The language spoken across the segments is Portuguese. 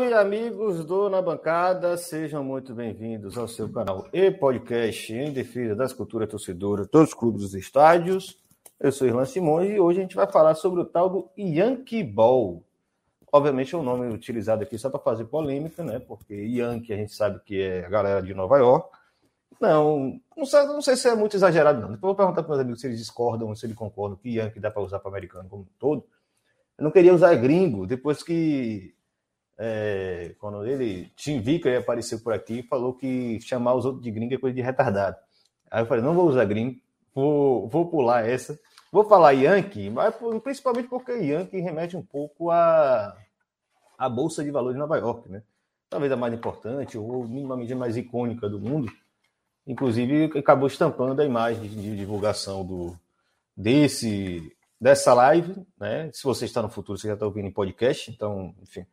Salve, amigos do Na Bancada, sejam muito bem-vindos ao seu canal e podcast em defesa das culturas torcedoras dos clubes dos estádios. Eu sou Irlan Simões e hoje a gente vai falar sobre o tal do Yankee Ball. Obviamente é um nome utilizado aqui só para fazer polêmica, né? Porque Yankee a gente sabe que é a galera de Nova York. Não, não sei, não sei se é muito exagerado, não. Depois eu vou perguntar para meus amigos se eles discordam, se eles concordam que Yankee dá para usar para americano como um todo. Eu não queria usar gringo depois que é, quando ele, Tim Vicker apareceu por aqui, falou que chamar os outros de gringo é coisa de retardado. Aí eu falei, não vou usar gringo, vou, vou pular essa. Vou falar Yankee, mas principalmente porque Yankee remete um pouco à, à Bolsa de Valores de Nova York, né? Talvez a mais importante ou minimamente mais icônica do mundo. Inclusive, acabou estampando a imagem de divulgação do, desse, dessa live, né? Se você está no futuro, você já está ouvindo em podcast, então, enfim,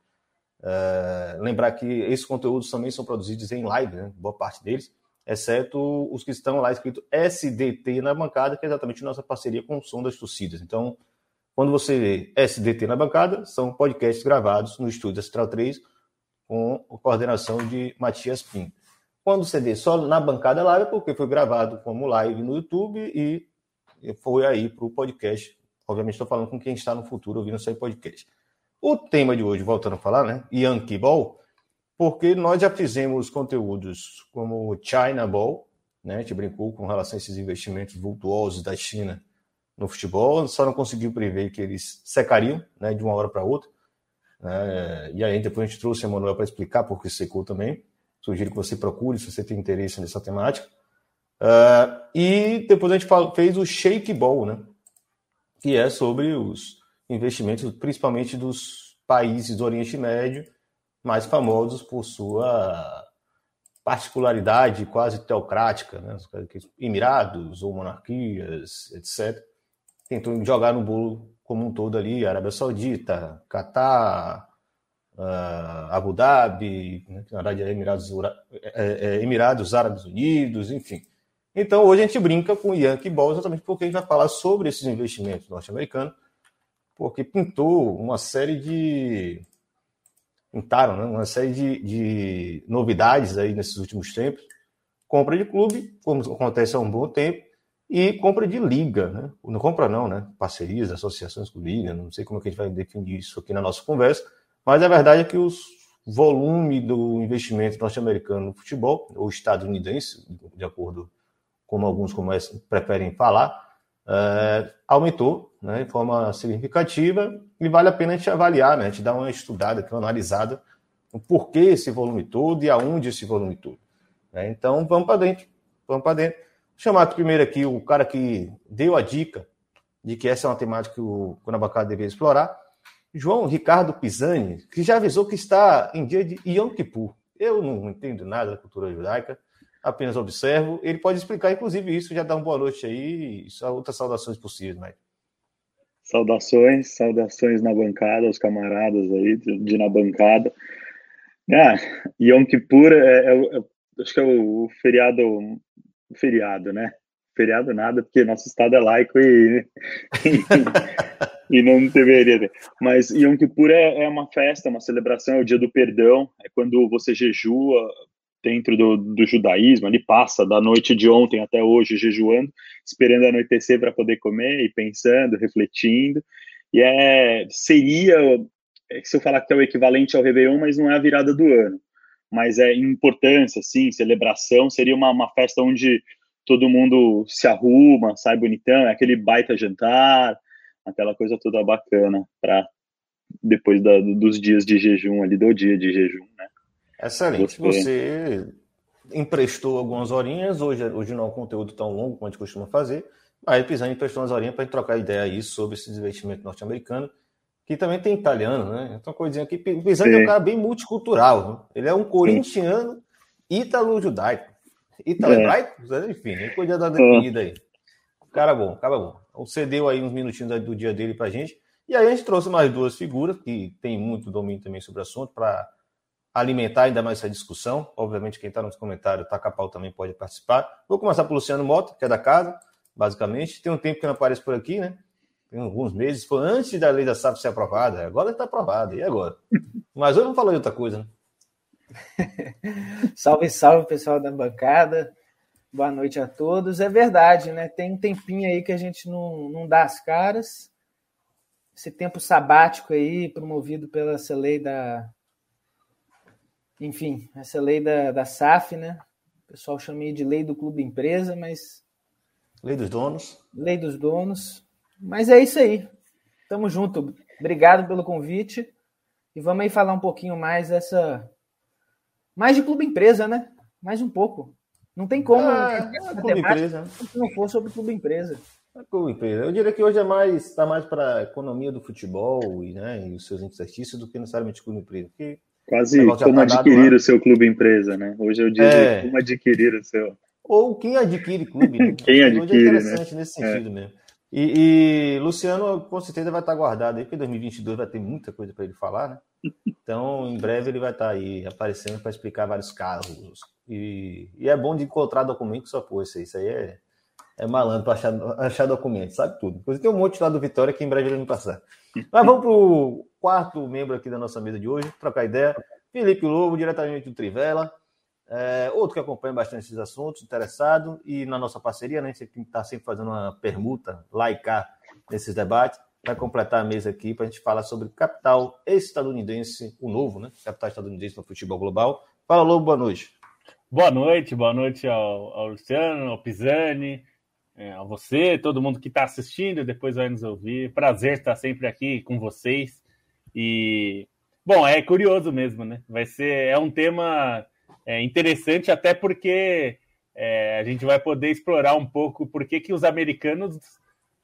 é, lembrar que esses conteúdos também são produzidos em live, né? boa parte deles, exceto os que estão lá escrito SDT na bancada, que é exatamente nossa parceria com o Som das Torcidas. Então, quando você vê SDT na bancada, são podcasts gravados no estúdio Astral 3 com a coordenação de Matias Pinto. Quando você vê só na bancada live, é porque foi gravado como live no YouTube e foi aí para o podcast. Obviamente, estou falando com quem está no futuro ouvindo esse podcast. O tema de hoje, voltando a falar, né? Yankee Ball, porque nós já fizemos conteúdos como China Ball, né? A gente brincou com relação a esses investimentos vultuosos da China no futebol, só não conseguiu prever que eles secariam, né? De uma hora para outra. Né? E aí depois a gente trouxe a Manuel para explicar por que secou também. Sugiro que você procure se você tem interesse nessa temática. Uh, e depois a gente fez o Shake Ball, né? Que é sobre os investimentos, principalmente dos países do Oriente Médio, mais famosos por sua particularidade quase teocrática, né? Emirados ou monarquias, etc. Tentou jogar no bolo como um todo ali, Arábia Saudita, Catar, uh, Abu Dhabi, né? na verdade é Emirados, é, é, Emirados Árabes Unidos, enfim. Então hoje a gente brinca com Yankee Ball exatamente porque a gente vai falar sobre esses investimentos norte-americanos porque pintou uma série de. Pintaram, né? Uma série de, de novidades aí nesses últimos tempos. Compra de clube, como acontece há um bom tempo, e compra de liga, né? Não compra não, né? Parcerias, associações com liga, não sei como é que a gente vai definir isso aqui na nossa conversa, mas a verdade é que o volume do investimento norte-americano no futebol, ou estadunidense, de acordo com alguns preferem falar, é, aumentou né, de forma significativa e vale a pena a gente avaliar, né, a gente dar uma estudada, uma analisada o porquê esse volume todo e aonde esse volume todo. Né? Então vamos para dentro, vamos para dentro. Vou chamar primeiro aqui o cara que deu a dica de que essa é uma temática que o Guanabacá deveria explorar, João Ricardo Pisani, que já avisou que está em dia de Yom Kippur. Eu não entendo nada da cultura judaica, apenas observo. Ele pode explicar, inclusive, isso, já dá uma boa noite aí outras saudações possíveis, Mike. Saudações, saudações na bancada, os camaradas aí de, de na bancada. Ah, Yom Kippur é, é, é, acho que é o, o feriado, o feriado, né? Feriado nada, porque nosso estado é laico e, e, e não deveria ter. Mas Yom Kippur é, é uma festa, uma celebração, é o dia do perdão, é quando você jejua dentro do, do judaísmo, ele passa da noite de ontem até hoje jejuando, esperando anoitecer para poder comer e pensando, refletindo. E é seria, é, se eu falar que é o equivalente ao Réveillon, mas não é a virada do ano. Mas é importância, sim, celebração, seria uma, uma festa onde todo mundo se arruma, sai bonitão, é aquele baita jantar, aquela coisa toda bacana para depois da, dos dias de jejum ali, do dia de jejum, né? Excelente. Você, Você emprestou algumas horinhas, hoje, hoje não é um conteúdo tão longo como a gente costuma fazer, aí Pisani emprestou umas horinhas para trocar ideia aí sobre esse investimento norte-americano, que também tem italiano, né? Então, coisinha aqui. Pisani é um cara bem multicultural. Né? Ele é um corintiano ítalo-judaico. Ítalo-hebraico? É. Enfim, nem podia dar definida aí. Cara bom, cara bom. Então, cedeu aí uns minutinhos do dia dele pra gente. E aí a gente trouxe mais duas figuras que tem muito domínio também sobre o assunto para alimentar ainda mais essa discussão. Obviamente, quem está nos comentários, taca pau também pode participar. Vou começar pelo Luciano Mota, que é da casa, basicamente. Tem um tempo que não aparece por aqui, né? Tem alguns meses. Foi antes da lei da SAF ser aprovada. Agora está aprovada. E agora? Mas hoje vamos falar de outra coisa, né? salve, salve, pessoal da bancada. Boa noite a todos. É verdade, né? Tem um tempinho aí que a gente não, não dá as caras. Esse tempo sabático aí, promovido pela essa lei da. Enfim, essa lei da, da SAF, né? O pessoal chama de lei do clube empresa, mas. Lei dos donos. Lei dos donos. Mas é isso aí. Tamo junto. Obrigado pelo convite. E vamos aí falar um pouquinho mais dessa mais de clube empresa, né? Mais um pouco. Não tem como. É, é clube empresa. Se não for sobre clube empresa. É clube empresa. Eu diria que hoje é mais está mais para a economia do futebol e, né, e os seus exercícios do que necessariamente clube empresa. Porque Quase como adquirir o seu clube empresa, né? Hoje eu digo é... como adquirir o seu. Ou quem adquire clube. Né? quem adquire, hoje é interessante né? nesse é. sentido é. mesmo. E, e, Luciano, com certeza, vai estar guardado aí, porque 2022 vai ter muita coisa para ele falar, né? Então, em breve, ele vai estar aí aparecendo para explicar vários casos. E, e, é bom de encontrar documentos só por isso. Isso aí é, é malandro para achar, achar documentos, sabe tudo. Inclusive, tem um monte lá do Vitória que em breve ele vai passar. Mas vamos para o quarto membro aqui da nossa mesa de hoje, trocar ideia. Felipe Lobo, diretamente do Trivela. É, outro que acompanha bastante esses assuntos, interessado, e na nossa parceria, né, a gente está sempre fazendo uma permuta cá nesses debates, vai completar a mesa aqui para a gente falar sobre capital estadunidense, o novo, né? Capital estadunidense no futebol global. Fala, Lobo, boa noite. Boa noite, boa noite ao, ao Luciano, ao Pisani, é, a você, todo mundo que está assistindo, depois vai nos ouvir. Prazer estar sempre aqui com vocês. E, bom, é curioso mesmo, né? Vai ser, é um tema é interessante até porque é, a gente vai poder explorar um pouco por que, que os americanos,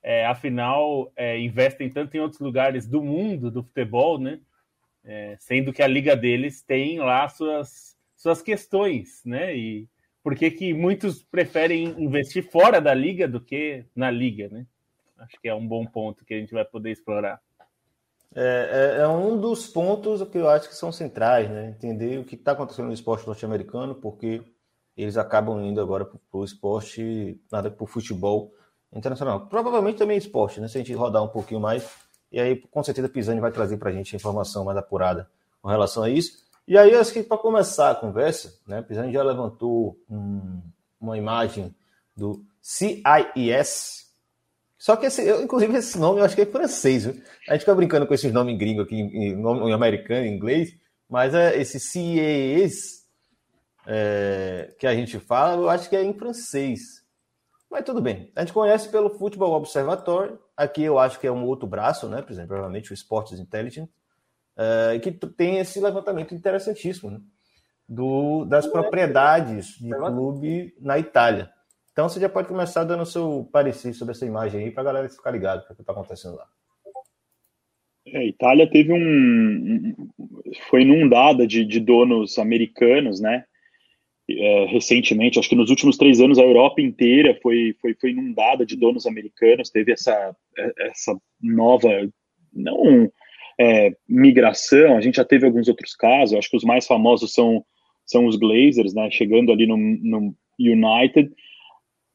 é, afinal, é, investem tanto em outros lugares do mundo do futebol, né? É, sendo que a liga deles tem lá suas, suas questões, né? E por que, que muitos preferem investir fora da liga do que na liga, né? Acho que é um bom ponto que a gente vai poder explorar. É, é, é, um dos pontos que eu acho que são centrais, né? Entender o que está acontecendo no esporte norte-americano, porque eles acabam indo agora para o esporte, nada para o futebol internacional. Provavelmente também esporte, né? Se a gente rodar um pouquinho mais, e aí com certeza Pisani vai trazer para a gente informação mais apurada com relação a isso. E aí, acho que para começar a conversa, né? Pisani já levantou um, uma imagem do CIS, só que, esse, eu, inclusive, esse nome eu acho que é francês. Viu? A gente fica brincando com esses nomes gringos aqui, em, em americano, em inglês, mas é esse CES é, que a gente fala, eu acho que é em francês. Mas tudo bem. A gente conhece pelo Futebol Observatory. Aqui eu acho que é um outro braço, né? Por provavelmente o Sports Intelligence, é, que tem esse levantamento interessantíssimo né? Do, das propriedades de clube na Itália. Então você já pode começar dando o seu parecer sobre essa imagem aí para a galera ficar ligado para o que está acontecendo lá. É, a Itália teve um. foi inundada de, de donos americanos, né? É, recentemente, acho que nos últimos três anos, a Europa inteira foi, foi, foi inundada de donos americanos, teve essa, essa nova. não é, migração, a gente já teve alguns outros casos, acho que os mais famosos são, são os Glazers, né? Chegando ali no, no United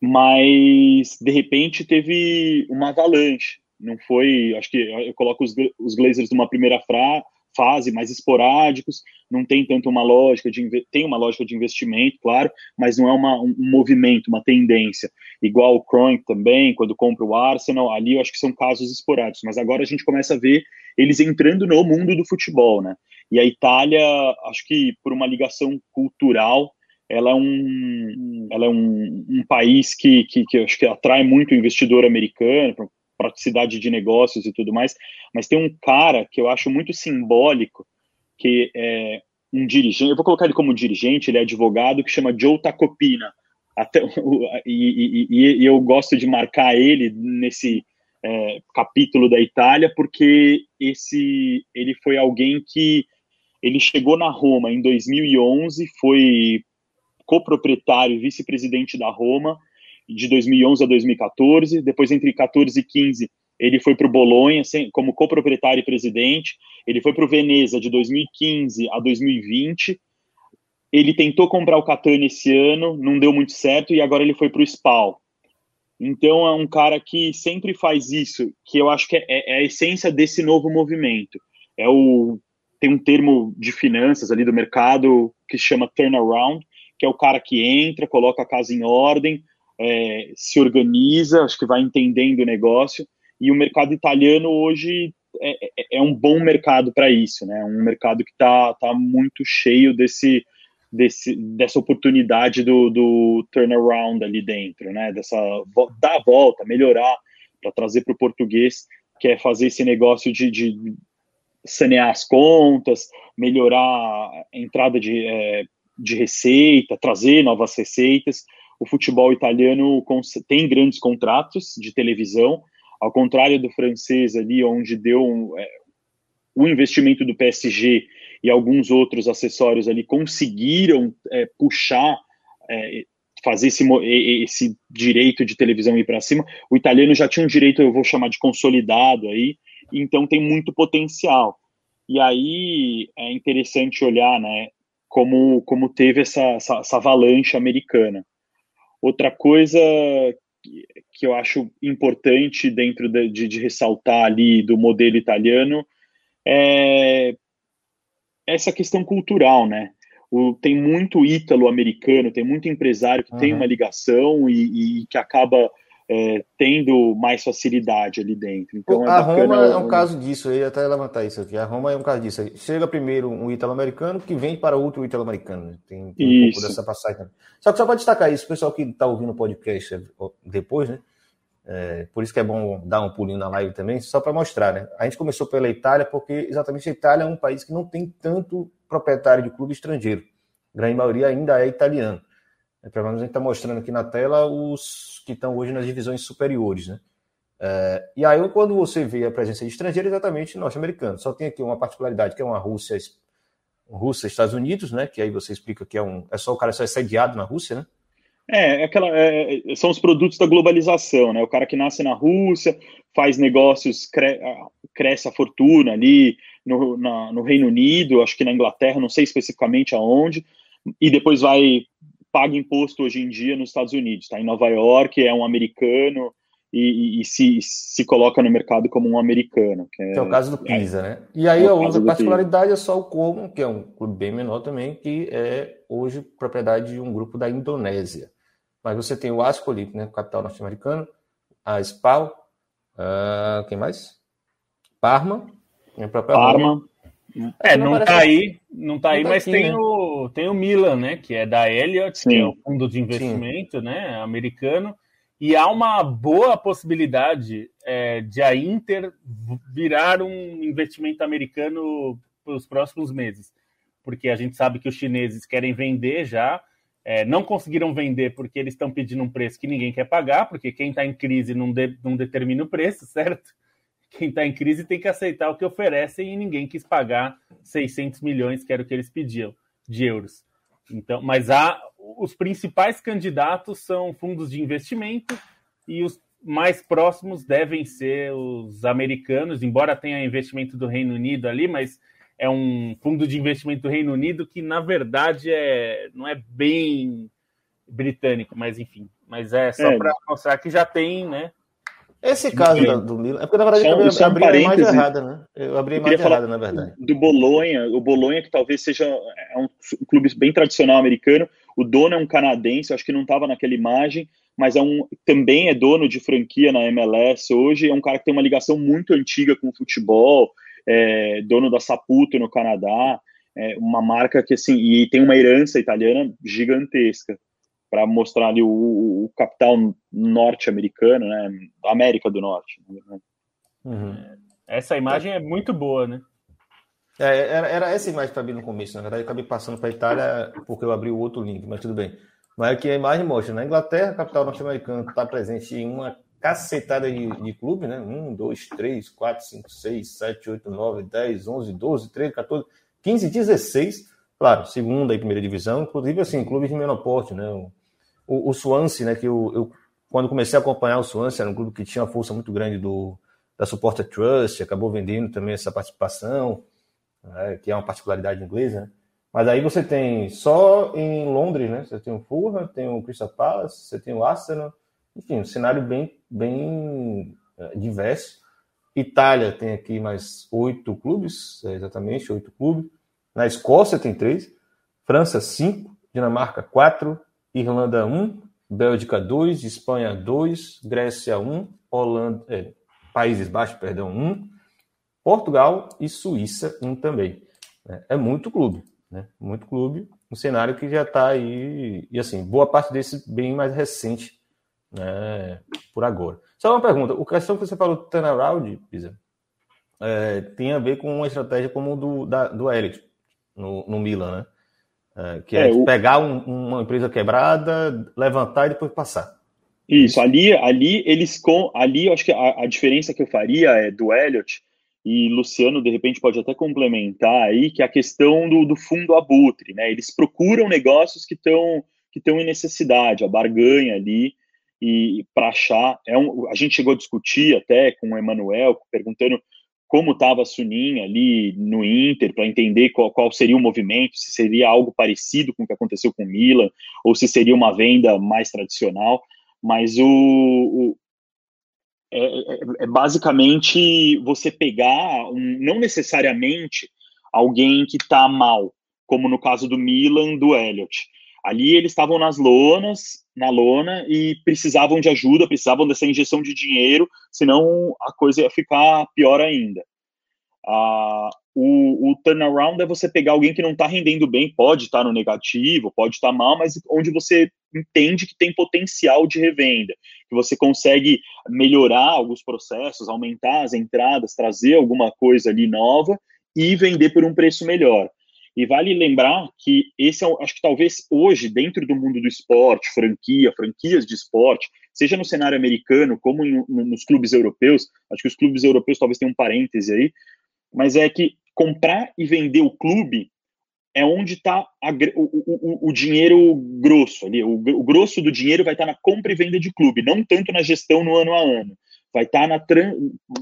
mas de repente teve uma avalanche. Não foi, acho que eu coloco os, os Glazers numa primeira fra, fase mais esporádicos, não tem tanto uma lógica de tem uma lógica de investimento, claro, mas não é uma, um movimento, uma tendência. Igual o Kroenke também, quando compra o Arsenal, ali eu acho que são casos esporádicos, mas agora a gente começa a ver eles entrando no mundo do futebol, né? E a Itália, acho que por uma ligação cultural, ela é um, ela é um, um país que, que, que, acho que atrai muito o investidor americano, praticidade de negócios e tudo mais, mas tem um cara que eu acho muito simbólico, que é um dirigente, eu vou colocar ele como dirigente, ele é advogado, que chama Joe Tacopina. Até, e, e, e eu gosto de marcar ele nesse é, capítulo da Itália, porque esse ele foi alguém que ele chegou na Roma em 2011, foi coproprietário vice-presidente da Roma de 2011 a 2014. Depois, entre 14 e 15, ele foi para o Bolonha como coproprietário e presidente. Ele foi para o Veneza de 2015 a 2020. Ele tentou comprar o Catania esse ano, não deu muito certo, e agora ele foi para o Spal. Então é um cara que sempre faz isso, que eu acho que é, é a essência desse novo movimento. É o tem um termo de finanças ali do mercado que se chama turnaround, que é o cara que entra, coloca a casa em ordem, é, se organiza, acho que vai entendendo o negócio. E o mercado italiano hoje é, é, é um bom mercado para isso, né? Um mercado que está tá muito cheio desse, desse, dessa oportunidade do, do turnaround ali dentro, né? Dessa dar a volta, melhorar para trazer para o português, que é fazer esse negócio de, de sanear as contas, melhorar a entrada de, é, de receita, trazer novas receitas. O futebol italiano tem grandes contratos de televisão, ao contrário do francês ali, onde deu um, é, o investimento do PSG e alguns outros acessórios ali conseguiram é, puxar, é, fazer esse, esse direito de televisão ir para cima. O italiano já tinha um direito, eu vou chamar de consolidado aí, então tem muito potencial. E aí é interessante olhar, né, como, como teve essa, essa, essa avalanche americana. Outra coisa que, eu acho importante dentro de, de, de ressaltar ali do modelo italiano é essa questão cultural, né? O, tem muito ítalo-americano, tem muito empresário que uhum. tem uma ligação e, e que acaba é, tendo mais facilidade ali dentro. Então, é a Roma é um caso disso, eu ia até levantar isso aqui. A Roma é um caso disso. Chega primeiro um italo-americano que vem para outro italo-americano. Né? Tem, tem um pouco dessa passagem também. Só que só para destacar isso, o pessoal que está ouvindo o podcast depois, né? É, por isso que é bom dar um pulinho na live também, só para mostrar, né? A gente começou pela Itália porque exatamente a Itália é um país que não tem tanto proprietário de clube estrangeiro. A grande maioria ainda é italiano. É, pelo menos a gente está mostrando aqui na tela os que estão hoje nas divisões superiores, né? É, e aí, quando você vê a presença de estrangeiro, exatamente norte-americano. Só tem aqui uma particularidade, que é uma Rússia, Rússia Estados Unidos, né? Que aí você explica que é um. É só o cara só é sediado na Rússia, né? É, é aquela, é, são os produtos da globalização, né? O cara que nasce na Rússia, faz negócios, cre, cresce a fortuna ali no, na, no Reino Unido, acho que na Inglaterra, não sei especificamente aonde, e depois vai paga imposto hoje em dia nos Estados Unidos, está em Nova York, é um americano e, e, e, se, se coloca no mercado como um americano. Que é, que é o caso do Pisa, é, né? E aí é a outra particularidade é só o Como, que é um clube bem menor também, que é hoje propriedade de um grupo da Indonésia. Mas você tem o Ascolip, né, capital norte-americano, a SPAL, uh, quem mais? Parma, própria Parma. Roma, é, não, não tá aí, não tá não aí, tá mas aqui, tem, né? o, tem o Milan, né? Que é da Elliott, Sim. que é o fundo de investimento, Sim. né? Americano. E há uma boa possibilidade é, de a Inter virar um investimento americano para os próximos meses. Porque a gente sabe que os chineses querem vender já, é, não conseguiram vender porque eles estão pedindo um preço que ninguém quer pagar, porque quem está em crise não, de, não determina o preço, certo? quem está em crise tem que aceitar o que oferecem e ninguém quis pagar 600 milhões, que era o que eles pediam, de euros. Então, mas há, os principais candidatos são fundos de investimento e os mais próximos devem ser os americanos, embora tenha investimento do Reino Unido ali, mas é um fundo de investimento do Reino Unido que, na verdade, é, não é bem britânico, mas enfim. Mas é só é. para mostrar que já tem, né? Esse caso da, do Milan. É porque, na verdade, só, eu abri a imagem errada, né? Eu abri a imagem errada, na verdade. Do Bolonha, o Bolonha, que talvez seja é um clube bem tradicional americano. O dono é um canadense, acho que não estava naquela imagem, mas é um, também é dono de franquia na MLS hoje. É um cara que tem uma ligação muito antiga com o futebol, é, dono da Saputo no Canadá. É uma marca que, assim, e tem uma herança italiana gigantesca. Para mostrar ali o, o capital norte-americano, né? Da América do Norte. Né? Uhum. Essa imagem é muito boa, né? É, era, era essa imagem para mim no começo, na verdade, eu acabei passando para a Itália porque eu abri o outro link, mas tudo bem. Mas aqui a imagem mostra, na Inglaterra, a capital norte-americana está presente em uma cacetada de, de clube, né? 1, 2, 3, 4, 5, 6, 7, 8, 9, 10, 11, 12, 13, 14, 15, 16. Claro, segunda e primeira divisão, inclusive assim, clubes de menor porte, né? O, o, o Swansea, né? Que eu, eu, quando comecei a acompanhar o Swansea, era um clube que tinha uma força muito grande do, da Supporter Trust, acabou vendendo também essa participação, né? que é uma particularidade inglesa, né? Mas aí você tem só em Londres, né? Você tem o Fulham, tem o Crystal Palace, você tem o Arsenal, enfim, um cenário bem, bem é, diverso. Itália tem aqui mais oito clubes, é, exatamente, oito clubes. Na Escócia tem três, França cinco, Dinamarca quatro, Irlanda um, Bélgica dois, Espanha dois, Grécia um, Holanda, é, Países Baixos, perdão, um, Portugal e Suíça um também. É, é muito clube, né? Muito clube, um cenário que já está aí e assim boa parte desse bem mais recente né, por agora. Só uma pergunta: o questão que você falou do turnaround, Pisa, é, tem a ver com uma estratégia como do, do Elliot no, no Milan, né? É, que é, é o... pegar um, uma empresa quebrada, levantar e depois passar. Isso, ali, ali eles com. Ali eu acho que a, a diferença que eu faria é do Elliot, e Luciano, de repente, pode até complementar aí, que é a questão do, do fundo abutre, né? Eles procuram negócios que estão que estão em necessidade, a barganha ali, e para achar. É um, a gente chegou a discutir até com o Emanuel, perguntando como estava a Suninha ali no Inter, para entender qual, qual, seria o movimento, se seria algo parecido com o que aconteceu com o Milan, ou se seria uma venda mais tradicional. Mas o, o é, é, é, basicamente você pegar, um, não necessariamente alguém que está mal, como no caso do Milan, do Elliot. Ali eles estavam nas lonas, na lona e precisavam de ajuda, precisavam dessa injeção de dinheiro, senão a coisa ia ficar pior ainda. Ah, o, o, turnaround é você pegar alguém que não está rendendo bem, pode estar tá no negativo, pode estar tá mal, mas onde você entende que tem potencial de revenda, que você consegue melhorar alguns processos, aumentar as entradas, trazer alguma coisa ali nova e vender por um preço melhor. E vale lembrar que esse é, acho que talvez hoje, dentro do mundo do esporte, franquia, franquias de esporte, seja no cenário americano como em, nos clubes europeus, acho que os clubes europeus talvez tenham um parêntese aí, mas é que comprar e vender o clube é onde está o, o, o, dinheiro grosso ali. O, o, grosso do dinheiro vai estar tá na compra e venda de clube, não tanto na gestão no ano a ano vai estar tá na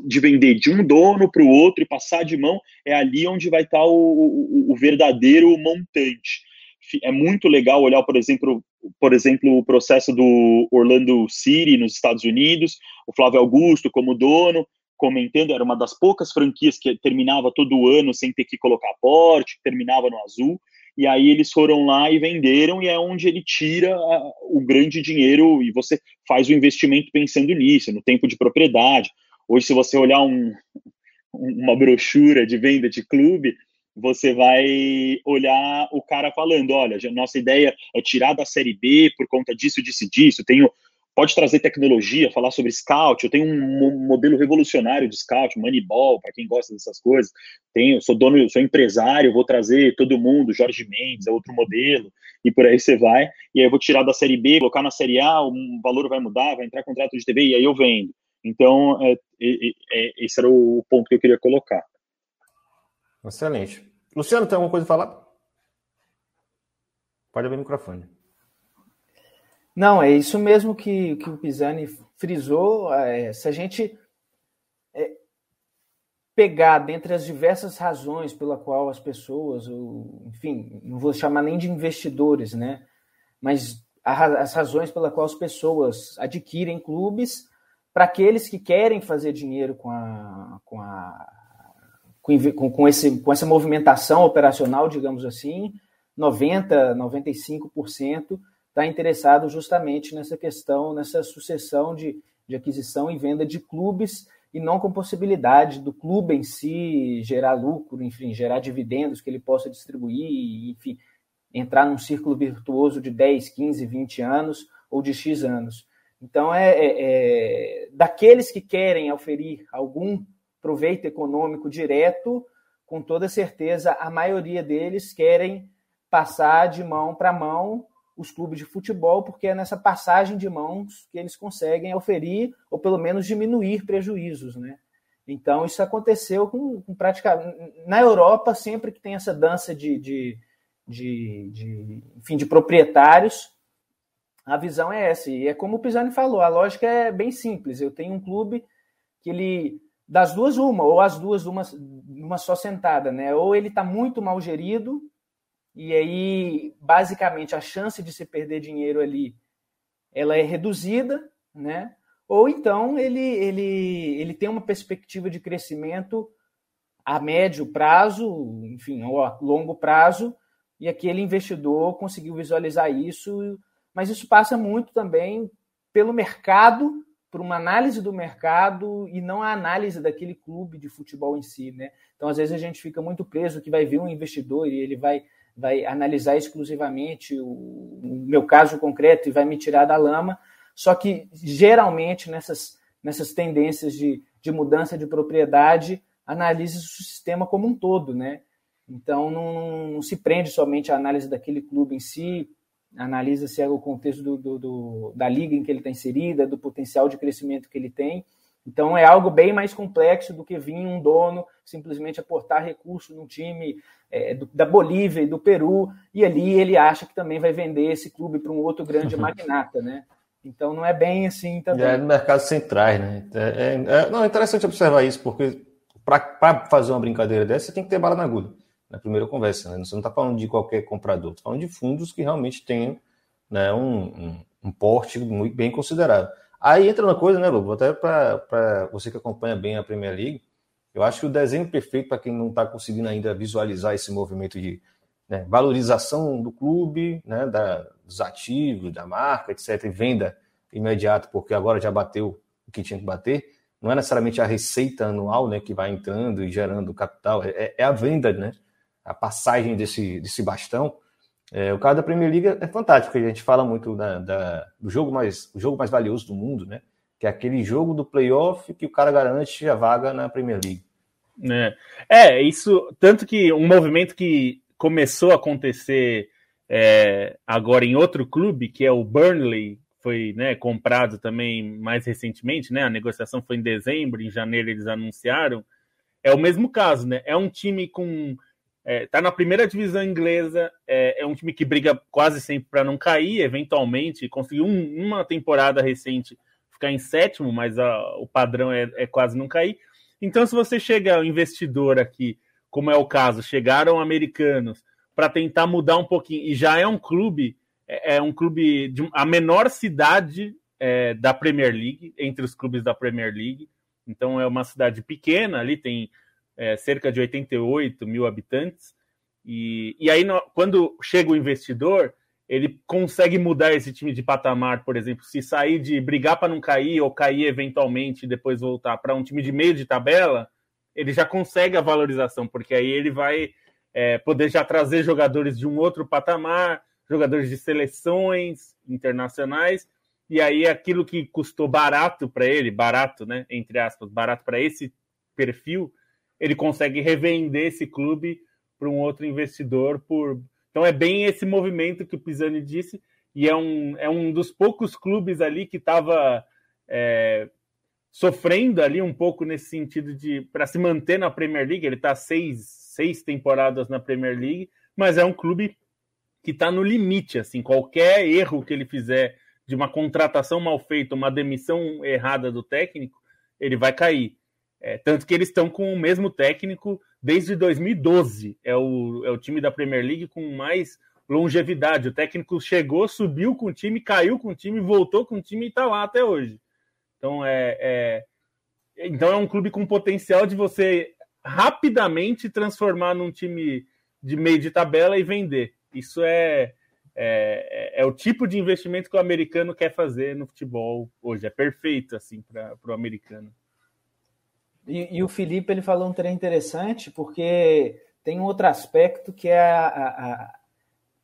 de vender de um dono para o outro e passar de mão, é ali onde vai estar tá o, o, o, verdadeiro montante. É muito legal olhar, por exemplo, por exemplo, o processo do Orlando City nos Estados Unidos, o Flávio Augusto como dono, comentando, era uma das poucas franquias que terminava todo ano sem ter que colocar porte, terminava no azul, e aí eles foram lá e venderam, e é onde ele tira o grande dinheiro e você faz o investimento pensando nisso, no tempo de propriedade. Hoje, se você olhar um, uma brochura de venda de clube, você vai olhar o cara falando: olha, nossa ideia é tirar da Série B por conta disso, disso, disso. Tenho pode trazer tecnologia, falar sobre scout. Eu tenho um modelo revolucionário de scout, Moneyball, para quem gosta dessas coisas. Tenho, sou dono, sou empresário, vou trazer todo mundo, Jorge Mendes é outro modelo, e por aí você vai. E aí eu vou tirar da série B, colocar na série A, o valor vai mudar, vai entrar contrato de TV, e aí eu vendo. Então, é, é, é, esse era o ponto que eu queria colocar. Excelente. Luciano, tem alguma coisa a falar? Pode abrir o microfone. Não, é isso mesmo que, que o Pisani frisou. É, se a gente é, pegar dentre as diversas razões pela qual as pessoas, ou, enfim, não vou chamar nem de investidores, né? Mas a, as razões pela qual as pessoas adquirem clubes para aqueles que querem fazer dinheiro com a, com a com, com, esse, com essa movimentação operacional, digamos assim, 90, 95% está interessado justamente nessa questão, nessa sucessão de, de aquisição e venda de clubes e não com possibilidade do clube em si gerar lucro, enfim, gerar dividendos que ele possa distribuir, enfim, entrar num círculo virtuoso de 10, 15, 20 anos ou de X anos. Então, é, é, é daqueles que querem oferir algum proveito econômico direto, com toda certeza, a maioria deles querem passar de mão para mão os clubes de futebol, porque é nessa passagem de mãos que eles conseguem oferir ou pelo menos diminuir prejuízos, né? Então isso aconteceu com, com praticamente na Europa sempre que tem essa dança de, de, de, de, enfim, de proprietários, a visão é essa. E é como o Pisani falou, a lógica é bem simples. Eu tenho um clube que ele das duas uma ou as duas uma, uma só sentada, né? Ou ele está muito mal gerido e aí basicamente a chance de se perder dinheiro ali ela é reduzida, né? Ou então ele, ele, ele tem uma perspectiva de crescimento a médio prazo, enfim, ou a longo prazo, e aquele investidor conseguiu visualizar isso, mas isso passa muito também pelo mercado, por uma análise do mercado e não a análise daquele clube de futebol em si, né? Então, às vezes a gente fica muito preso que vai vir um investidor e ele vai vai analisar exclusivamente o, meu caso concreto e vai me tirar da lama. Só que, geralmente, nessas, nessas tendências de, de mudança de propriedade, analisa o sistema como um todo, né? Então, não, não, se prende somente à análise daquele clube em si, analisa-se o contexto do, do, do, da liga em que ele está inserida, do potencial de crescimento que ele tem. Então, é algo bem mais complexo do que vir um dono simplesmente aportar recurso num time é, do, da Bolívia e do Peru, e ali ele acha que também vai vender esse clube para um outro grande magnata, né? Então não é bem assim também. É no mercado centrais, né? É, é, é, não, é interessante observar isso, porque para fazer uma brincadeira dessa, você tem que ter bala na agulha, na primeira conversa. Né? Você não está falando de qualquer comprador, está falando de fundos que realmente tenham né, um, um, um porte muito bem considerável. Aí entra uma coisa, né, Lobo? Até para você que acompanha bem a Premier League, eu acho que o desenho perfeito para quem não está conseguindo ainda visualizar esse movimento de né, valorização do clube, né, da, dos ativos, da marca, etc., e venda imediata, porque agora já bateu o que tinha que bater, não é necessariamente a receita anual né, que vai entrando e gerando capital, é, é a venda, né, a passagem desse, desse bastão. É, o caso da Premier League é fantástico, porque a gente fala muito da, da, do jogo mais, o jogo mais valioso do mundo, né, que é aquele jogo do playoff que o cara garante a vaga na Premier League. É, é isso, tanto que um movimento que começou a acontecer é, agora em outro clube, que é o Burnley, foi né, comprado também mais recentemente, né? A negociação foi em dezembro, em janeiro eles anunciaram. É o mesmo caso, né? É um time com. É, tá na primeira divisão inglesa, é, é um time que briga quase sempre para não cair, eventualmente, conseguiu um, uma temporada recente ficar em sétimo, mas a, o padrão é, é quase não cair. Então, se você chega, um investidor aqui, como é o caso, chegaram americanos para tentar mudar um pouquinho, e já é um clube, é, é um clube de a menor cidade é, da Premier League, entre os clubes da Premier League. Então, é uma cidade pequena, ali tem é, cerca de 88 mil habitantes. E, e aí, no, quando chega o investidor, ele consegue mudar esse time de patamar, por exemplo, se sair de brigar para não cair ou cair eventualmente e depois voltar para um time de meio de tabela, ele já consegue a valorização, porque aí ele vai é, poder já trazer jogadores de um outro patamar, jogadores de seleções internacionais, e aí aquilo que custou barato para ele, barato, né, entre aspas, barato para esse perfil, ele consegue revender esse clube para um outro investidor por então é bem esse movimento que o Pisani disse, e é um, é um dos poucos clubes ali que estava é, sofrendo ali um pouco nesse sentido de para se manter na Premier League. Ele está seis, seis temporadas na Premier League, mas é um clube que está no limite. Assim, qualquer erro que ele fizer de uma contratação mal feita, uma demissão errada do técnico, ele vai cair. É, tanto que eles estão com o mesmo técnico desde 2012. É o, é o time da Premier League com mais longevidade. O técnico chegou, subiu com o time, caiu com o time, voltou com o time e está lá até hoje. Então é, é, então é um clube com potencial de você rapidamente transformar num time de meio de tabela e vender. Isso é, é, é, o tipo de investimento que o americano quer fazer no futebol hoje. É perfeito assim para o americano. E, e, o Felipe ele falou um trem interessante, porque tem um outro aspecto que é a, a,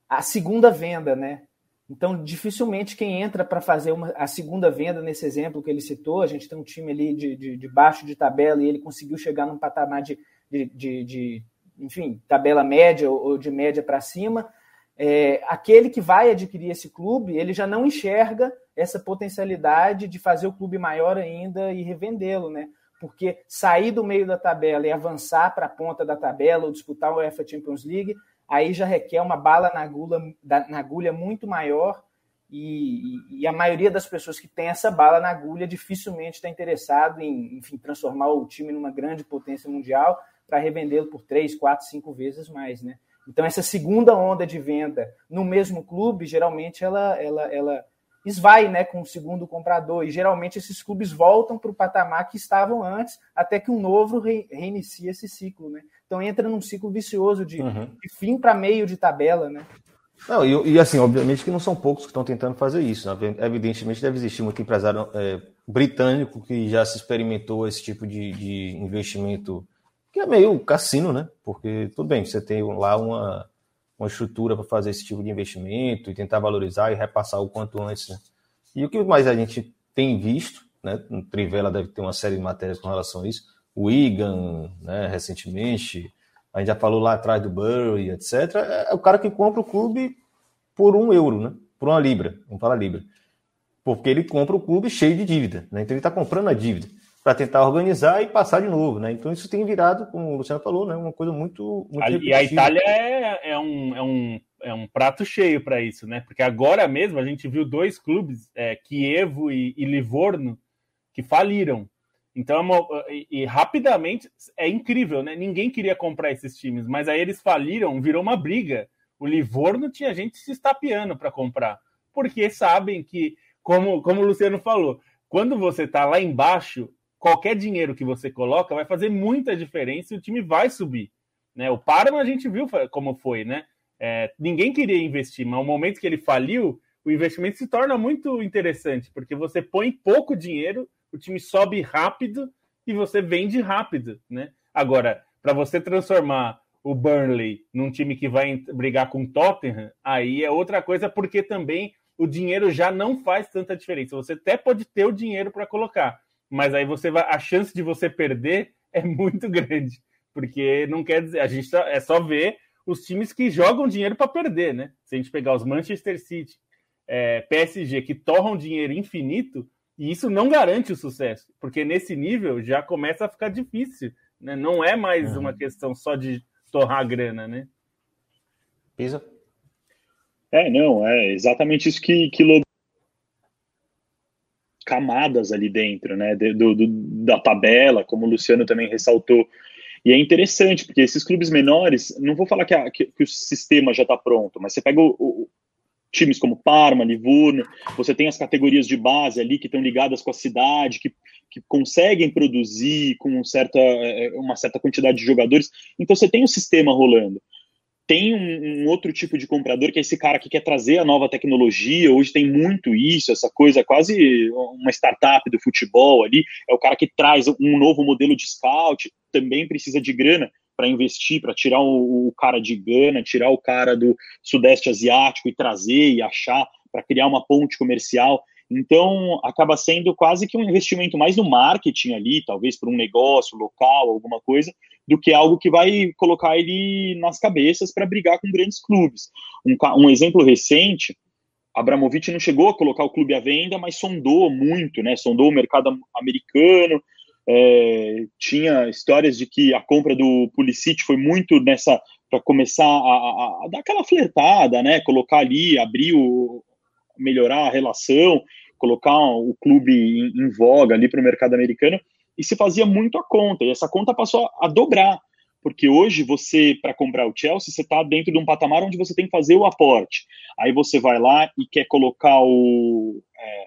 a segunda venda, né? Então, dificilmente quem entra para fazer uma, a segunda venda, nesse exemplo que ele citou, a gente tem um time ali de, de, de baixo de tabela e ele conseguiu chegar num patamar de, de, de, de enfim, tabela média ou de média para cima. É, aquele que vai adquirir esse clube, ele já não enxerga essa potencialidade de fazer o clube maior ainda e revendê-lo, né? Porque sair do meio da tabela e avançar para a ponta da tabela ou disputar o UEFA Champions League aí já requer uma bala na agulha, na agulha muito maior e, e, a maioria das pessoas que tem essa bala na agulha dificilmente está interessado em enfim, transformar o time numa grande potência mundial para revendê-lo por três, quatro, cinco vezes mais, né? Então essa segunda onda de venda no mesmo clube, geralmente ela, ela, ela esvai né, com o segundo comprador. E geralmente esses clubes voltam para o patamar que estavam antes, até que um novo re reinicia esse ciclo. Né? Então entra num ciclo vicioso de, uhum. de fim para meio de tabela. Né? Não, e, e, assim, obviamente que não são poucos que estão tentando fazer isso. Né? Evidentemente deve existir muito empresário é, britânico que já se experimentou esse tipo de, de investimento, que é meio cassino, né? Porque tudo bem, você tem lá uma uma estrutura para fazer esse tipo de investimento e tentar valorizar e repassar o quanto antes. Né? E o que mais a gente tem visto, né? No Trivela deve ter uma série de matérias com relação a isso. O Igan, né, recentemente, a gente já falou lá atrás do Burry, etc. É o cara que compra o clube por um euro, né? Por uma libra, vamos falar libra. Porque ele compra o clube cheio de dívida, né? Então ele está comprando a dívida para tentar organizar e passar de novo, né? Então isso tem virado, como o Luciano falou, né? Uma coisa muito, muito e a Itália é, é, um, é, um, é um prato cheio para isso, né? Porque agora mesmo a gente viu dois clubes, é, Kievo e, e Livorno, que faliram. Então, é e, e, rapidamente é incrível, né? Ninguém queria comprar esses times, mas aí eles faliram, virou uma briga. O Livorno tinha gente se estapeando para comprar, porque sabem que, como, como o Luciano falou, quando você está lá embaixo, qualquer dinheiro que você coloca vai fazer muita diferença e o time vai subir. Né? O Parma a gente viu como foi, né? É, ninguém queria investir, mas no momento que ele faliu, o investimento se torna muito interessante, porque você põe pouco dinheiro, o time sobe rápido e você vende rápido, né? Agora, para você transformar o Burnley num time que vai brigar com o Tottenham, aí é outra coisa, porque também o dinheiro já não faz tanta diferença. Você até pode ter o dinheiro para colocar, mas aí você vai, a chance de você perder é muito grande, porque não quer dizer, a gente tá, é só ver os times que jogam dinheiro para perder, né? Se a gente pegar os Manchester City, é, PSG, que torram dinheiro infinito, e isso não garante o sucesso, porque nesse nível já começa a ficar difícil, né? Não é mais uhum. uma questão só de torrar grana, né? Pisa? É, não, é exatamente isso que, que camadas ali dentro, né, do, do, da tabela, como o Luciano também ressaltou. E é interessante, porque esses clubes menores, não vou falar que, a, que, que o sistema já está pronto, mas você pega o, o, times como Parma, Livorno, você tem as categorias de base ali que estão ligadas com a cidade, que, que conseguem produzir com um certa, é, uma certa quantidade de jogadores. Então você tem o um sistema rolando tem um, um, outro tipo de comprador que é esse cara que quer trazer a nova tecnologia. Hoje tem muito isso, essa coisa quase uma startup do futebol ali. É o cara que traz um novo modelo de scout, também precisa de grana para investir, para tirar o, o, cara de Gana, tirar o cara do Sudeste Asiático e trazer e achar para criar uma ponte comercial. Então, acaba sendo quase que um investimento mais no marketing ali, talvez por um negócio local, alguma coisa, do que algo que vai colocar ele nas cabeças para brigar com grandes clubes. Um, um exemplo recente, Abramovich não chegou a colocar o clube à venda, mas sondou muito, né? Sondou o mercado americano. É, tinha histórias de que a compra do Pulisic foi muito nessa para começar a, a, a, dar aquela flertada, né? Colocar ali, abrir o melhorar a relação, colocar o clube em, em voga ali para o mercado americano e se fazia muito a conta, e essa conta passou a dobrar, porque hoje você, para comprar o Chelsea, você está dentro de um patamar onde você tem que fazer o aporte. Aí você vai lá e quer colocar o, é,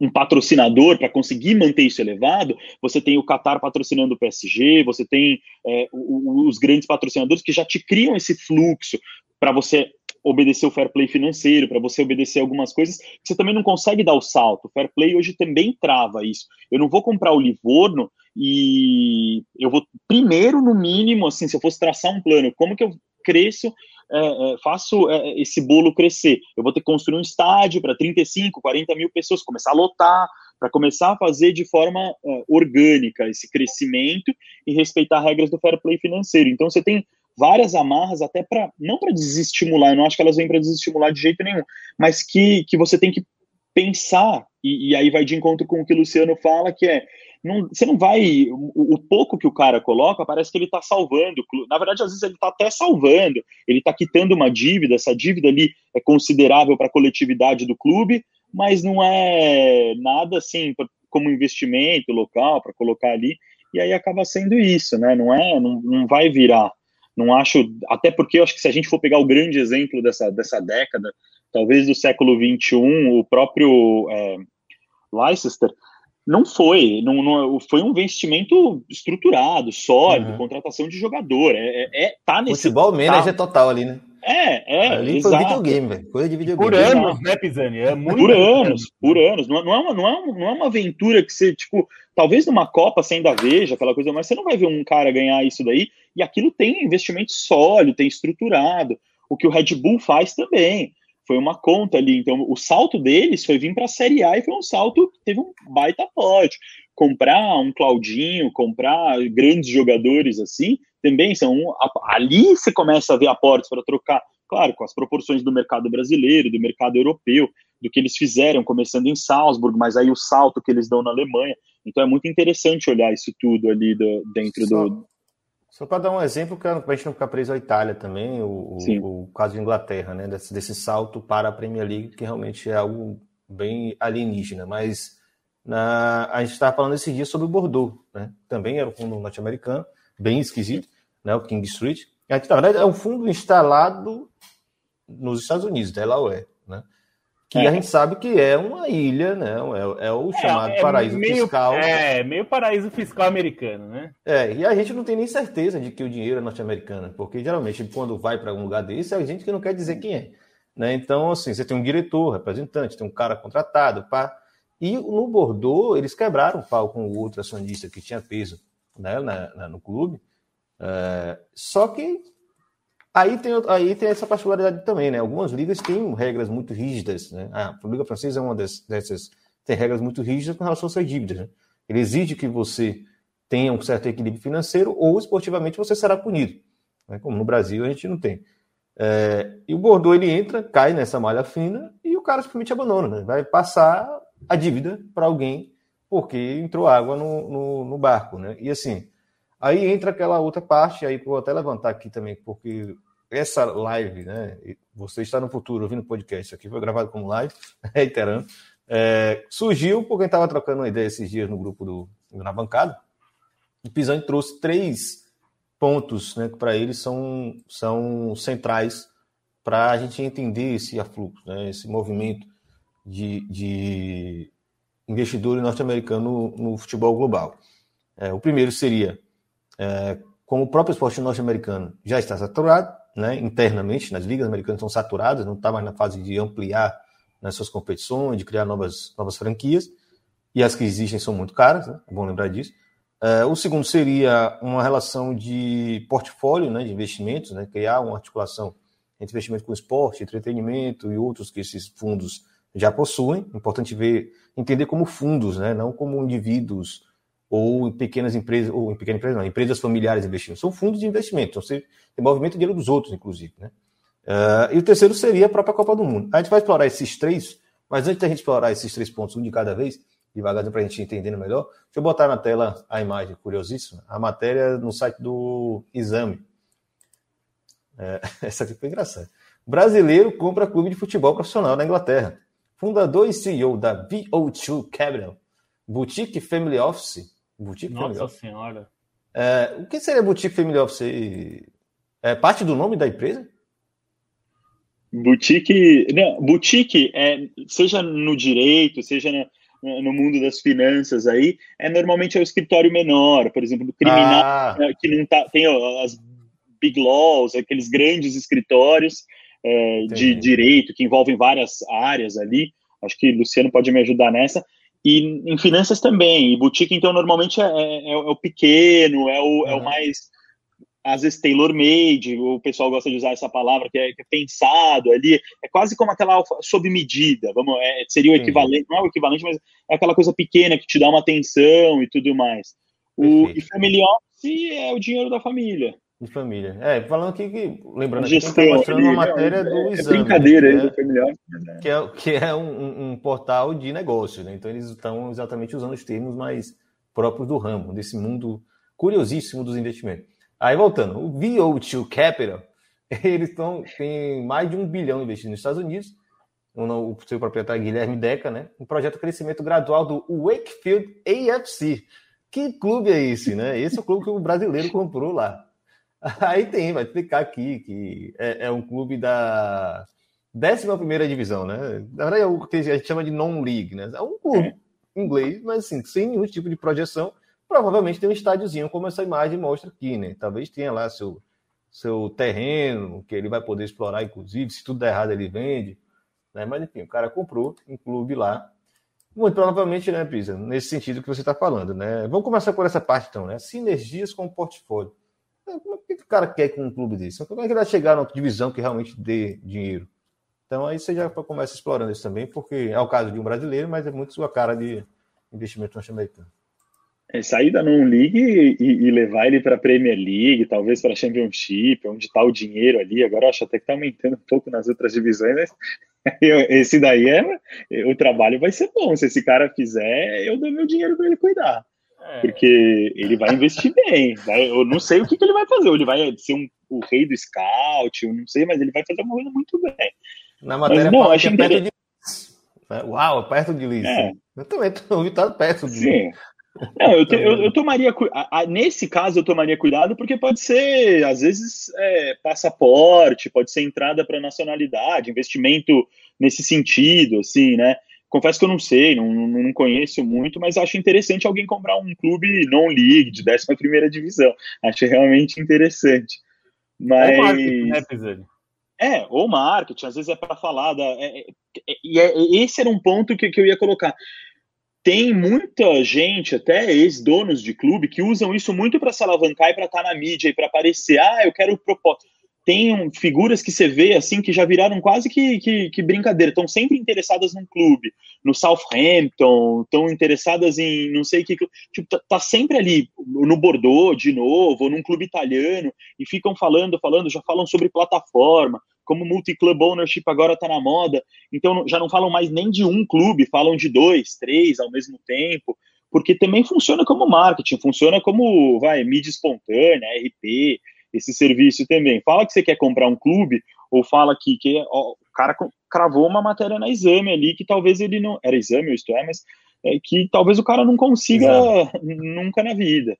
um patrocinador para conseguir manter isso elevado, você tem o Qatar patrocinando o PSG, você tem é, os grandes patrocinadores que já te criam esse fluxo para você obedecer o fair play financeiro, para você obedecer algumas coisas, você também não consegue dar o salto. O fair play hoje também trava isso. Eu não vou comprar o Livorno e eu vou primeiro, no mínimo, assim, se eu fosse traçar um plano, como que eu cresço, é, é, faço é, esse bolo crescer. Eu vou ter que construir um estádio para 35, 40 mil pessoas, começar a lotar, para começar a fazer de forma é, orgânica esse crescimento e respeitar regras do fair play financeiro. Então você tem várias amarras até para não para desestimular, eu não acho que elas vêm para desestimular de jeito nenhum, mas que, que você tem que pensar e, e aí vai de encontro com o que o Luciano fala, que é não, você não vai. O, o, pouco que o cara coloca, parece que ele está salvando. Na verdade, às vezes ele está até salvando, ele está quitando uma dívida, essa dívida ali é considerável para a coletividade do clube, mas não é nada assim como investimento local para colocar ali, e aí acaba sendo isso, né? Não é, não, não vai virar. Não acho, até porque eu acho que se a gente for pegar o grande exemplo dessa, dessa década, talvez do século XXI, o próprio é, Leicester, não foi, não, não, foi um investimento estruturado, sólido, uhum. contratação de jogador. É, é, é tá nesse. Futebol tá, manager total ali, né? É, é. Ali exato. foi videogame, velho. Coisa de videogame. Por anos, né, Pisani? É muito por anos, por anos. Não, não, é uma, não, é uma, não é uma aventura que você, tipo, talvez numa Copa sem da veja, aquela coisa, mas você não vai ver um cara ganhar isso daí. E aquilo tem investimento sólido, tem estruturado. O que o Red Bull faz também foi uma conta ali. Então, o salto deles foi vir para a Série A e foi um salto que teve um baita pote. Comprar um Claudinho, comprar grandes jogadores assim, também são. Ali você começa a ver aportes para trocar, claro, com as proporções do mercado brasileiro, do mercado europeu, do que eles fizeram, começando em Salzburg, mas aí o salto que eles dão na Alemanha. Então é muito interessante olhar isso tudo ali do, dentro Só... do, só para dar um exemplo, para a gente não ficar preso à Itália também, o, o, o caso de Inglaterra, né? Desse, desse, salto para a Premier League, que realmente é algo bem alienígena. Mas na, a gente estava falando esse dia sobre o Bordeaux, né? Também era um fundo norte-americano, bem esquisito, né? O King Street. Na verdade, é um fundo instalado nos Estados Unidos, Delaware? Que é. a gente sabe que é uma ilha, né? É, é o é, chamado é, paraíso meio, fiscal. É, meio paraíso fiscal americano, né? É, e a gente não tem nem certeza de que o dinheiro é norte-americano, porque geralmente quando vai para algum lugar desse, é gente que não quer dizer quem é. Né? Então, assim, você tem um diretor, representante, tem um cara contratado, pá. E no Bordeaux, eles quebraram o pau com o outro acionista que tinha peso né, na, na no clube. É, só que Aí tem, aí tem essa particularidade também, né? Algumas ligas têm regras muito rígidas, né? A Liga Francesa é uma dessas, tem regras muito rígidas com relação às suas dívidas, né? Ele exige que você tenha um certo equilíbrio financeiro ou esportivamente você será punido. Né? Como no Brasil a gente não tem. É, e o Bordeaux ele entra, cai nessa malha fina e o cara simplesmente abandona, né? Vai passar a dívida para alguém porque entrou água no, no, no barco, né? E assim, Aí entra aquela outra parte, aí vou até levantar aqui também, porque essa live, né? Você está no futuro ouvindo podcast, isso aqui foi gravado como live, reiterando. É, surgiu porque estava trocando uma ideia esses dias no grupo do na bancada. O Pisani trouxe três pontos, né? Que para ele são, são centrais para a gente entender esse afluxo, né, esse movimento de, de investidores norte-americanos no, no, futebol global. É, o primeiro seria é, como o próprio esporte norte-americano já está saturado, né, internamente, nas ligas americanas estão saturadas, não está mais na fase de ampliar nas suas competições, de criar novas, novas franquias, e as que existem são muito caras, né, é bom lembrar disso. É, o segundo seria uma relação de portfólio né, de investimentos, né, criar uma articulação entre investimento com esporte, entretenimento e outros que esses fundos já possuem. Importante ver, entender como fundos, né, não como indivíduos ou em pequenas empresas, ou em pequenas empresas, não, empresas familiares investindo. São fundos de investimento, então você movimento dinheiro dos outros, inclusive. Né? Uh, e o terceiro seria a própria Copa do Mundo. A gente vai explorar esses três, mas antes da gente explorar esses três pontos, um de cada vez, devagarzinho para a gente entender melhor, deixa eu botar na tela a imagem curiosíssima, a matéria no site do Exame. É, essa aqui foi engraçada. Brasileiro compra clube de futebol profissional na Inglaterra. Fundador e CEO da VO2 Capital, Boutique Family Office, Boutique Nossa Family Senhora. É, o que seria Boutique Family Office? É parte do nome da empresa? Boutique, não, boutique é, seja no direito, seja no, no mundo das finanças aí, é normalmente é o escritório menor, por exemplo, do criminal, ah. Né, que não tá, tem as big laws, aqueles grandes escritórios é, de direito que envolvem várias áreas ali. Acho que o Luciano pode me ajudar nessa. E em finanças também. E boutique, então, normalmente é, é, é o pequeno, é o, é o mais. às vezes tailor-made, o pessoal gosta de usar essa palavra, que é, que é, pensado ali, é quase como aquela sob medida, vamos, é, seria o equivalente, não é o equivalente, mas é aquela coisa pequena que te dá uma atenção e tudo mais. O, e family office é o dinheiro da família. De família. É, falando aqui que, lembrando aqui, está mostrando uma matéria do é, Exame. É brincadeira aí né, do family office. É. Que é, que é um, um, portal de negócios, né? Então eles estão exatamente usando os termos mais próprios do ramo, desse mundo curiosíssimo dos investimentos. Aí voltando, o VO2 Capital, eles estão tem mais de um bilhão investido nos Estados Unidos, o seu proprietário Guilherme Deca, né? Um projeto de crescimento gradual do Wakefield AFC. Que clube é esse, né? Esse é o clube que o brasileiro comprou lá. Aí tem, vai explicar aqui que é, é um clube da 11 divisão, né? Na verdade é o que a gente chama de non-league, né? É um clube inglês, mas assim, sem nenhum tipo de projeção provavelmente tem um estádiozinho, como essa imagem mostra aqui, né? Talvez tenha lá seu, seu terreno, que ele vai poder explorar, inclusive, se tudo der errado, ele vende. Né? Mas enfim, o cara comprou um clube lá. Muito provavelmente, né, Pisa? Nesse sentido que você está falando, né? Vamos começar por essa parte, então, né? Sinergias com o portfólio. É, como é que o cara quer com um clube desse? Como é que ele vai chegar numa divisão que realmente dê dinheiro? Então aí você já começa explorando isso também, porque é o caso de um brasileiro, mas é muito sua cara de investimento norte-americano. É sair da non-league e, e, levar ele para a Premier League, talvez para a Championship, onde está o dinheiro ali. Agora acho até que está aumentando um pouco nas outras divisões, mas esse daí é. O trabalho vai ser bom. Se esse cara fizer, eu dou meu dinheiro para ele cuidar. É. Porque ele vai investir bem. Vai, eu não sei o que, que, ele vai fazer. Ele vai ser um, o rei do scout, eu não sei, mas ele vai fazer uma coisa muito bem. Na matéria, mas, não, acho que é perto de. Uau, perto de Liz. É. Eu também estou perto de. Sim. Não, eu, te, eu, eu, tomaria. Nesse caso, eu tomaria cuidado, porque pode ser, às vezes, é, passaporte, pode ser entrada para nacionalidade, investimento nesse sentido, assim, né? Confesso que eu não sei, não, não conheço muito, mas acho interessante alguém comprar um clube non-league, de 11 divisão. Acho realmente interessante. Mas. Ou marketing, né, É, ou marketing, às vezes é para falar da. É, é, e é, esse era um ponto que, que eu ia colocar tem muita gente, até ex-donos de clube, que usam isso muito para se alavancar e para estar tá na mídia e para aparecer. Ah, eu quero propósito. Tem figuras que você vê assim que já viraram quase que, que, que brincadeira, estão sempre interessadas num clube, no Southampton, estão interessadas em não sei que. Tipo, tá, tá, sempre ali no Bordeaux de novo, ou num clube italiano, e ficam falando, falando, já falam sobre plataforma, como multi-club ownership agora está na moda, então já não falam mais nem de um clube, falam de dois, três ao mesmo tempo, porque também funciona como marketing, funciona como, vai, mídia espontânea, RP, esse serviço também. Fala que você quer comprar um clube, ou fala que, que ó, o cara cravou uma matéria na exame ali, que talvez ele não, era exame ou isto é, mas é, que talvez o cara não consiga nunca na vida.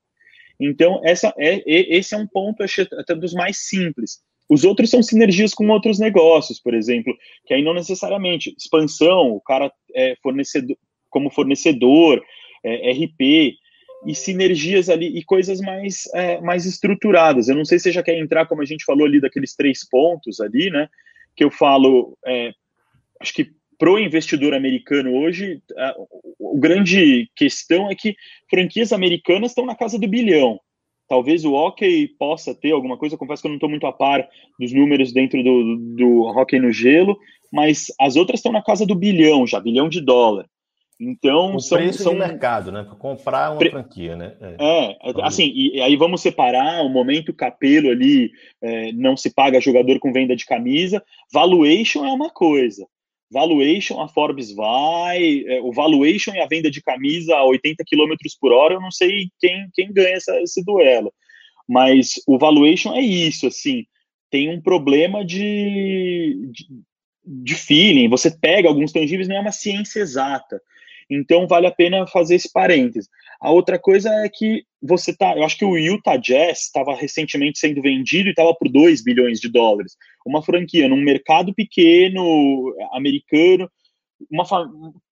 Então, essa é, esse é um ponto até dos mais simples. Os outros são sinergias com outros negócios, por exemplo, que aí não necessariamente expansão, o cara é fornecedor, como fornecedor, é, RP, e sinergias ali e coisas mais, é, mais estruturadas. Eu não sei se você já quer entrar, como a gente falou ali, daqueles três pontos ali, né? Que eu falo, é, acho que pro investidor americano hoje, a, o grande questão é que franquias americanas estão na casa do bilhão. Talvez o hockey possa ter alguma coisa, confesso que eu não estou muito a par dos números dentro do, do hockey no gelo, mas as outras estão na casa do bilhão já, bilhão de dólar. Então, o são, preço são... de mercado, né? Para comprar uma Pre... franquia, né? É, é assim, e aí vamos separar o momento capelo ali, é, não se paga jogador com venda de camisa. Valuation é uma coisa valuation a Forbes vai, é, o valuation e a venda de camisa a 80 km por hora, eu não sei quem, quem ganha essa, esse duelo. Mas o valuation é isso, assim, tem um problema de, de, de feeling, você pega alguns tangíveis, não é uma ciência exata. Então vale a pena fazer esse parênteses. A outra coisa é que você tá. Eu acho que o Utah Jazz estava recentemente sendo vendido e estava por 2 bilhões de dólares. Uma franquia num mercado pequeno, americano. Uma,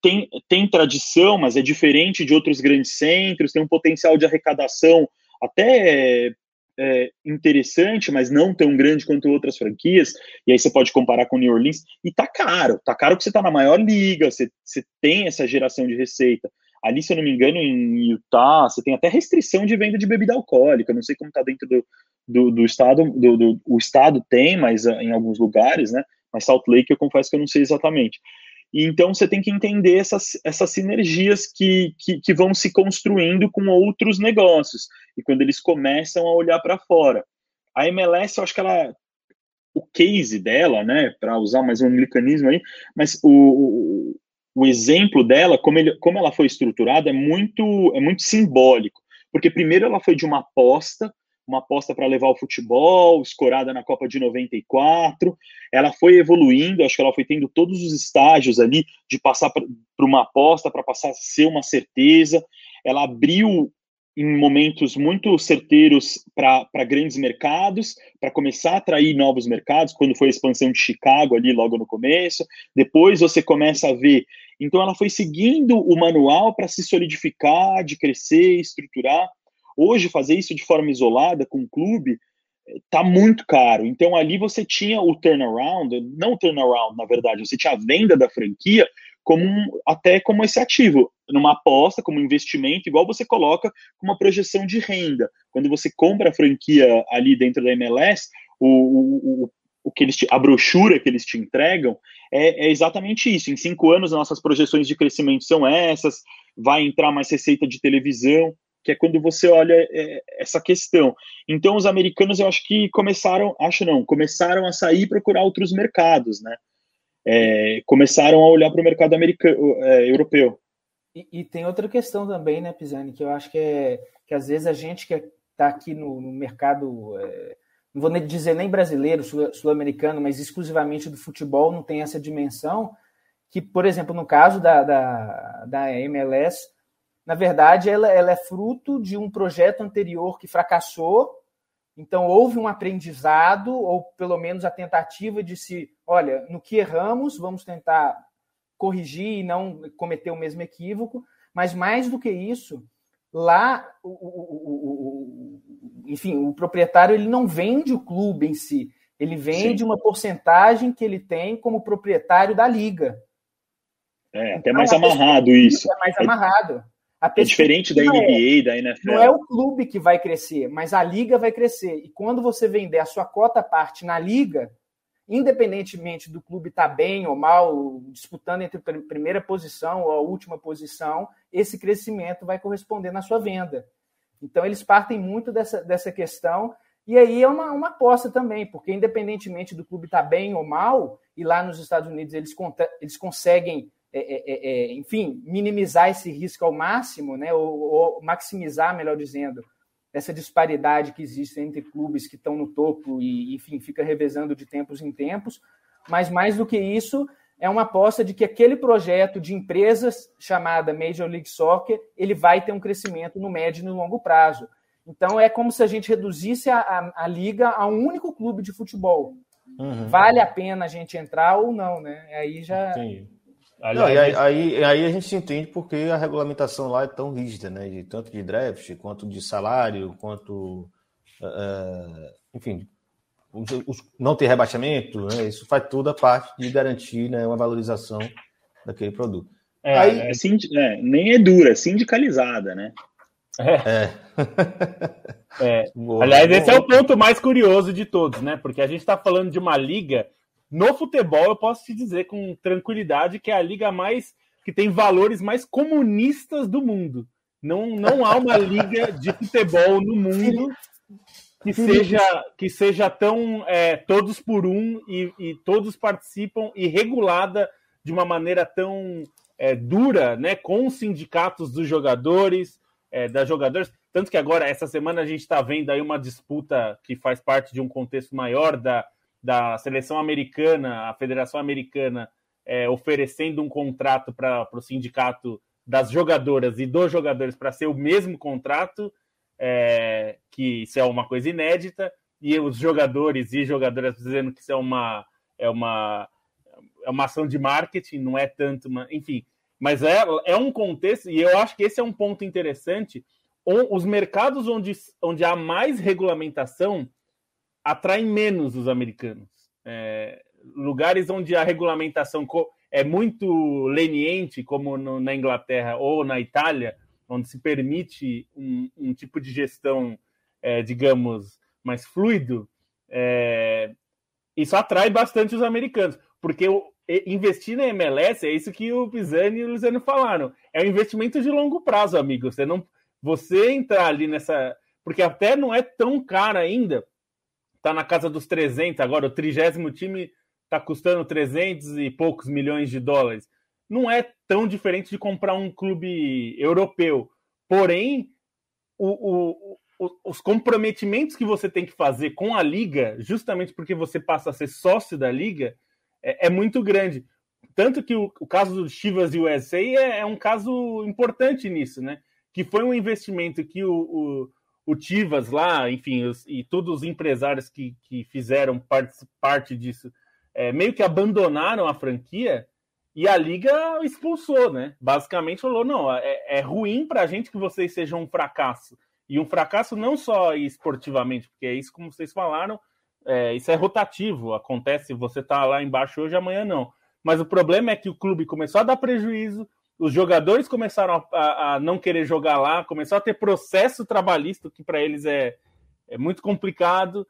tem, tem tradição, mas é diferente de outros grandes centros, tem um potencial de arrecadação até é, interessante, mas não tão grande quanto outras franquias, e aí você pode comparar com New Orleans, e tá caro, tá caro porque você tá na maior liga, você, você tem essa geração de receita. Ali, se eu não me engano, em Utah, você tem até restrição de venda de bebida alcoólica, não sei como tá dentro do, do, do estado, do, do, o estado tem, mas uh, em alguns lugares, né? Mas Salt Lake eu confesso que eu não sei exatamente. E então você tem que entender essas, essas sinergias que, que, que vão se construindo com outros negócios e quando eles começam a olhar para fora. A MLS, eu acho que ela o case dela, né, para usar mais um mecanismo aí, mas o, o, o, exemplo dela, como, ele, como ela foi estruturada, é muito, é muito simbólico, porque primeiro ela foi de uma aposta uma aposta para levar o futebol, escorada na Copa de 94. Ela foi evoluindo, acho que ela foi tendo todos os estágios ali de passar para uma aposta, para passar a ser uma certeza. Ela abriu em momentos muito certeiros para grandes mercados, para começar a atrair novos mercados, quando foi a expansão de Chicago ali logo no começo. Depois você começa a ver. Então ela foi seguindo o manual para se solidificar, de crescer, estruturar. Hoje, fazer isso de forma isolada com o clube tá muito caro. Então, ali você tinha o turnaround, não o turnaround, na verdade, você tinha a venda da franquia como um, até como esse ativo, numa aposta, como investimento, igual você coloca uma projeção de renda. Quando você compra a franquia ali dentro da MLS, o, o, o que eles te, a brochura que eles te entregam é, é, exatamente isso. Em cinco anos, nossas projeções de crescimento são essas, vai entrar mais receita de televisão que é quando você olha é, essa questão. Então, os americanos, eu acho que começaram, acho não, começaram a sair e procurar outros mercados, né? É, começaram a olhar para o mercado americano, é, europeu. E, e, tem outra questão também, né, Pisani, que eu acho que é que às vezes a gente que está aqui no, no mercado, é, não vou dizer nem brasileiro, sul-americano, mas exclusivamente do futebol, não tem essa dimensão, que, por exemplo, no caso da, da, da MLS, na verdade, ela, ela é fruto de um projeto anterior que fracassou. Então, houve um aprendizado, ou pelo menos a tentativa de se, olha, no que erramos, vamos tentar corrigir e não cometer o mesmo equívoco. Mas mais do que isso, lá, o, o, o, enfim, o proprietário ele não vende o clube em si, ele vende Sim. uma porcentagem que ele tem como proprietário da liga. É, até então, mais amarrado isso. É mais amarrado é diferente da NBA, é, da NFL. Não é o clube que vai crescer, mas a liga vai crescer. E quando você vender a sua cota parte na liga, independentemente do clube estar tá bem ou mal, disputando entre a primeira posição ou a última posição, esse crescimento vai corresponder na sua venda. Então, eles partem muito dessa, dessa questão. E aí é uma, uma aposta também, porque independentemente do clube estar tá bem ou mal, e lá nos Estados Unidos eles, eles conseguem é é, é, é, enfim, minimizar esse risco ao máximo, né, ou, ou, maximizar, melhor dizendo, essa disparidade que existe entre clubes que estão no topo e, enfim, fica revezando de tempos em tempos. Mas mais do que isso, é uma aposta de que aquele projeto de empresas chamada Major League Soccer, ele vai ter um crescimento no médio e no longo prazo. Então é como se a gente reduzisse a, a, a liga a um único clube de futebol. Uhum. Vale a pena a gente entrar ou não, né? Aí já Entendi. Não, e aí, aí, aí, a gente se entende porque a regulamentação lá é tão rígida, né? De, tanto de draft, quanto de salário, quanto. Uh, enfim, os, os, não ter rebaixamento, né? isso faz toda a parte de garantir né, uma valorização daquele produto. É, aí, é, é, nem é dura, é sindicalizada, né? É. é. Boa, Aliás, boa. esse é o ponto mais curioso de todos, né? Porque a gente está falando de uma liga no futebol, eu posso te dizer com tranquilidade que é a liga mais que tem valores mais comunistas do mundo. Não, não há uma liga de futebol no mundo que seja, que seja tão é, todos por um e, e, todos participam e regulada de uma maneira tão é, dura, né, com os sindicatos dos jogadores, é, das jogadoras. Tanto que agora, essa semana, a gente está vendo aí uma disputa que faz parte de um contexto maior da, da seleção americana, a Federação Americana, é, oferecendo um contrato para o sindicato das jogadoras e dos jogadores para ser o mesmo contrato, é, que isso é uma coisa inédita, e os jogadores e jogadoras dizendo que isso é uma, é uma, é uma ação de marketing, não é tanto uma. Enfim, mas é, é um contexto, e eu acho que esse é um ponto interessante. Os mercados onde, onde há mais regulamentação atraem menos os americanos. É, lugares onde a regulamentação é muito leniente, como no, na Inglaterra ou na Itália, onde se permite um, um tipo de gestão, é, digamos, mais fluido, é, isso atrai bastante os americanos, porque o, investir na MLS é isso que o Pisani e o Luciano falaram. É um investimento de longo prazo, amigo. Você não, você entrar ali nessa, porque até não é tão caro ainda. Tá na casa dos 300 agora. O trigésimo time tá custando 300 e poucos milhões de dólares. Não é tão diferente de comprar um clube europeu. Porém, o, o, o, os comprometimentos que você tem que fazer com a liga, justamente porque você passa a ser sócio da liga, é, é muito grande. Tanto que o, caso do Chivas USA é, é, um caso importante nisso, né? Que foi um investimento que o, o, Chivas lá, enfim, os, e todos os empresários que, que fizeram parte, parte disso, é, meio que abandonaram a franquia e a liga expulsou, né? Basicamente falou: não, é, é ruim para a gente que vocês sejam um fracasso. E um fracasso não só esportivamente, porque é isso como vocês falaram, é, isso é rotativo, acontece, você está lá embaixo hoje, amanhã não. Mas o problema é que o clube começou a dar prejuízo, os jogadores começaram a, a, não querer jogar lá, começou a ter processo trabalhista, que para eles é, é muito complicado.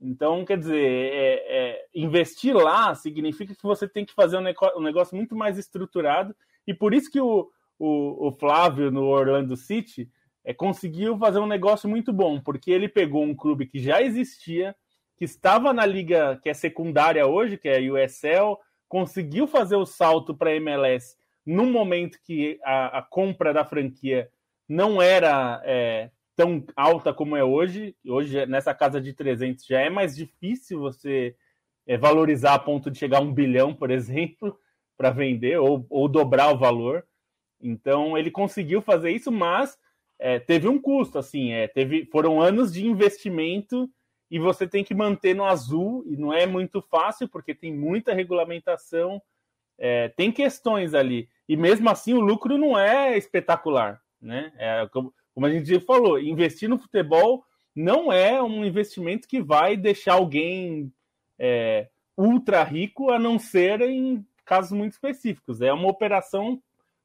Então, quer dizer, é, é, investir lá significa que você tem que fazer um, negócio, um negócio muito mais estruturado, e por isso que o, o, o Flávio no Orlando City é, conseguiu fazer um negócio muito bom, porque ele pegou um clube que já existia, que estava na liga que é secundária hoje, que é a USL, conseguiu fazer o salto para a MLS num momento que a, a, compra da franquia não era é, tão alta como é hoje. Hoje, nessa casa de 300, já é mais difícil você é, valorizar a ponto de chegar a um bilhão, por exemplo, para vender ou, ou dobrar o valor. Então, ele conseguiu fazer isso, mas é, teve um custo, assim, é, teve, foram anos de investimento e você tem que manter no azul, e não é muito fácil, porque tem muita regulamentação, é, tem questões ali. E mesmo assim o lucro não é espetacular. Né? É, como, a gente falou, investir no futebol não é um investimento que vai deixar alguém é, ultra rico, a não ser em casos muito específicos. É uma operação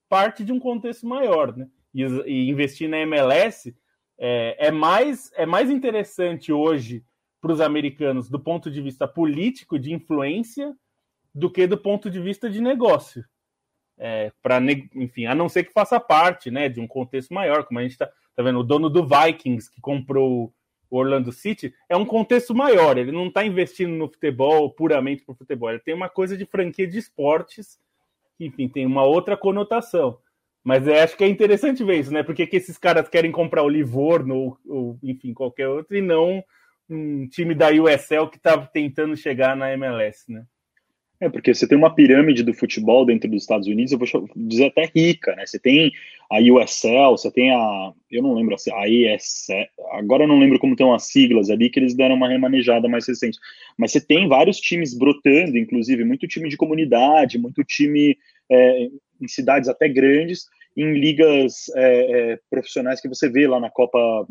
parte de um contexto maior. Né? E, e investir na MLS é, é, mais, é mais interessante hoje para os americanos do ponto de vista político, de influência, do que do ponto de vista de negócio. É, para enfim, a não ser que faça parte né, de um contexto maior, como a gente está tá vendo, o dono do Vikings que comprou o Orlando City é um contexto maior, ele não está investindo no futebol puramente o futebol, ele tem uma coisa de franquia de esportes, que, enfim, tem uma outra conotação. Mas é, acho que é interessante ver isso, né? Porque que esses caras querem comprar o Livorno ou, ou enfim, qualquer outro e não um time da USL que está tentando chegar na MLS, né? É, porque você tem uma pirâmide do futebol dentro dos Estados Unidos, eu vou dizer até rica, né? Você tem a USL, você tem a. Eu não lembro assim, a ESL, agora eu não lembro como tem umas siglas ali que eles deram uma remanejada mais recente. Mas você tem vários times brotando, inclusive, muito time de comunidade, muito time é, em cidades até grandes, em ligas é, é, profissionais que você vê lá na Copa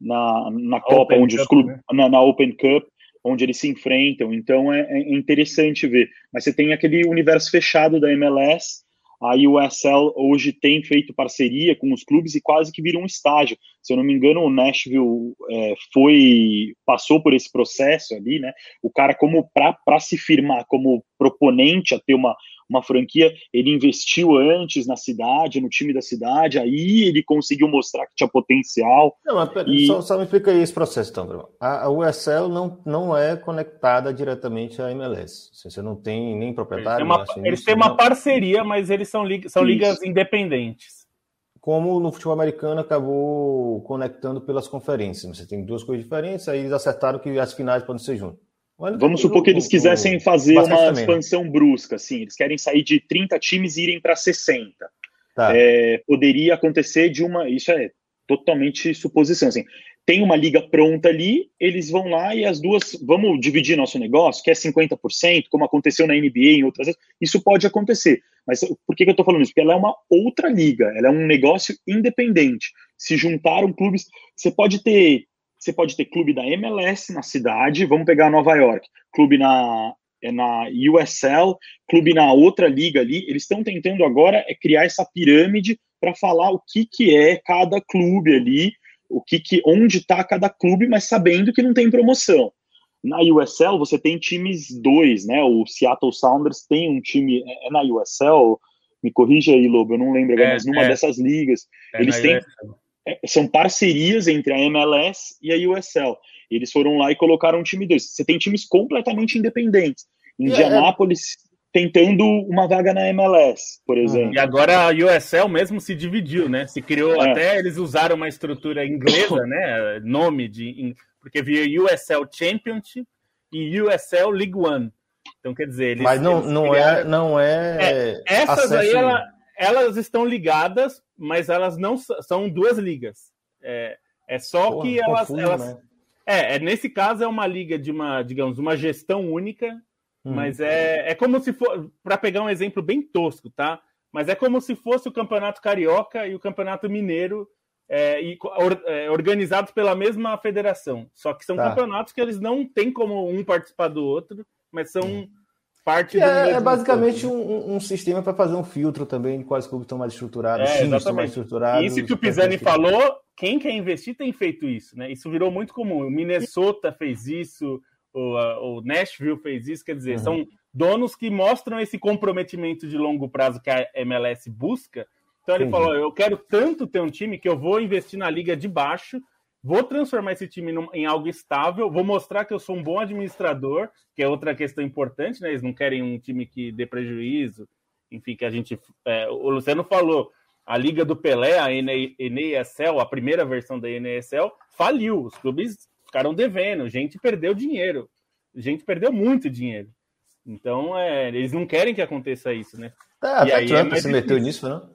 na, na Copa, onde Cup, os clubes. Né? Na, na, Open Cup, onde eles se enfrentam. Então é, é, interessante ver. Mas você tem aquele universo fechado da MLS. A USL hoje tem feito parceria com os clubes e quase que vira um estágio. Se eu não me engano, o Nashville é, foi passou por esse processo ali, né? O cara como para se firmar como proponente a ter uma uma franquia, ele investiu antes na cidade, no time da cidade, aí ele conseguiu mostrar que tinha potencial. Não, mas e... só, só, me explica aí esse processo, então, Bruno. A, a USL não, não é conectada diretamente à MLS. Você não tem nem proprietário. Uma, eles têm uma parceria, mas eles são, lig são ligas independentes. Como no futebol americano acabou conectando pelas conferências. Você tem duas coisas diferentes, aí eles acertaram que as finais podem ser juntas. Vamos supor que eles quisessem fazer uma também. expansão brusca, assim, eles querem sair de 30 times e irem para 60. Tá. É, poderia acontecer de uma. Isso é totalmente suposição. Assim, tem uma liga pronta ali, eles vão lá e as duas. Vamos dividir nosso negócio, que é 50%, como aconteceu na NBA em outras vezes. Isso pode acontecer. Mas por que, que eu estou falando isso? Porque ela é uma outra liga, ela é um negócio independente. Se juntaram clubes, você pode ter você pode ter clube da MLS na cidade, vamos pegar Nova York, clube na, é na USL, clube na outra liga ali. Eles estão tentando agora é criar essa pirâmide para falar o que, que é cada clube ali, o que, que onde está cada clube, mas sabendo que não tem promoção. Na USL você tem times dois, né? O Seattle Sounders tem um time é, é na USL. Me corrija aí, Lobo, eu não lembro agora, é, mas numa é. dessas ligas é eles têm é, são parcerias entre a MLS e a USL. Eles foram lá e colocaram um time dois. Você tem times completamente independentes. Indianápolis tentando uma vaga na MLS, por exemplo. E agora a USL mesmo se dividiu, né? Se criou é. até eles usaram uma estrutura inglesa, né? Nome de porque via USL Championship e USL League One. Então quer dizer, eles, mas não, não é, criaram... é não é, é essas acesso... aí ela, elas estão ligadas, mas elas não são duas ligas. É, é só Porra, que elas, confuso, elas né? é, é nesse caso é uma liga de uma digamos uma gestão única Hum. Mas é, é como se for, para pegar um exemplo bem tosco, tá? Mas é como se fosse o Campeonato Carioca e o Campeonato Mineiro é, e, or, é, organizados pela mesma federação. Só que são tá. campeonatos que eles não têm como um participar do outro, mas são hum. parte é, é basicamente um, um, sistema para fazer um filtro também de quais clubes estão mais estruturados, é, estão mais estruturados. Isso que o Pisani falou, quem quer investir tem feito isso, né? Isso virou muito comum. O Minnesota fez isso, o, o Nashville fez isso, quer dizer, uhum. são donos que mostram esse comprometimento de longo prazo que a MLS busca. Então ele falou: eu quero tanto ter um time que eu vou investir na liga de baixo, vou transformar esse time em algo estável, vou mostrar que eu sou um bom administrador, que é outra questão importante, né? Eles não querem um time que dê prejuízo, enfim, que a gente. É, o Luciano falou. A Liga do Pelé, a NASL, a primeira versão da NASL, faliu. Os clubes ficaram devendo, gente perdeu dinheiro, gente perdeu muito dinheiro. Então, é, eles não querem que aconteça isso, né? É, até Trump é se meteu nisso, não?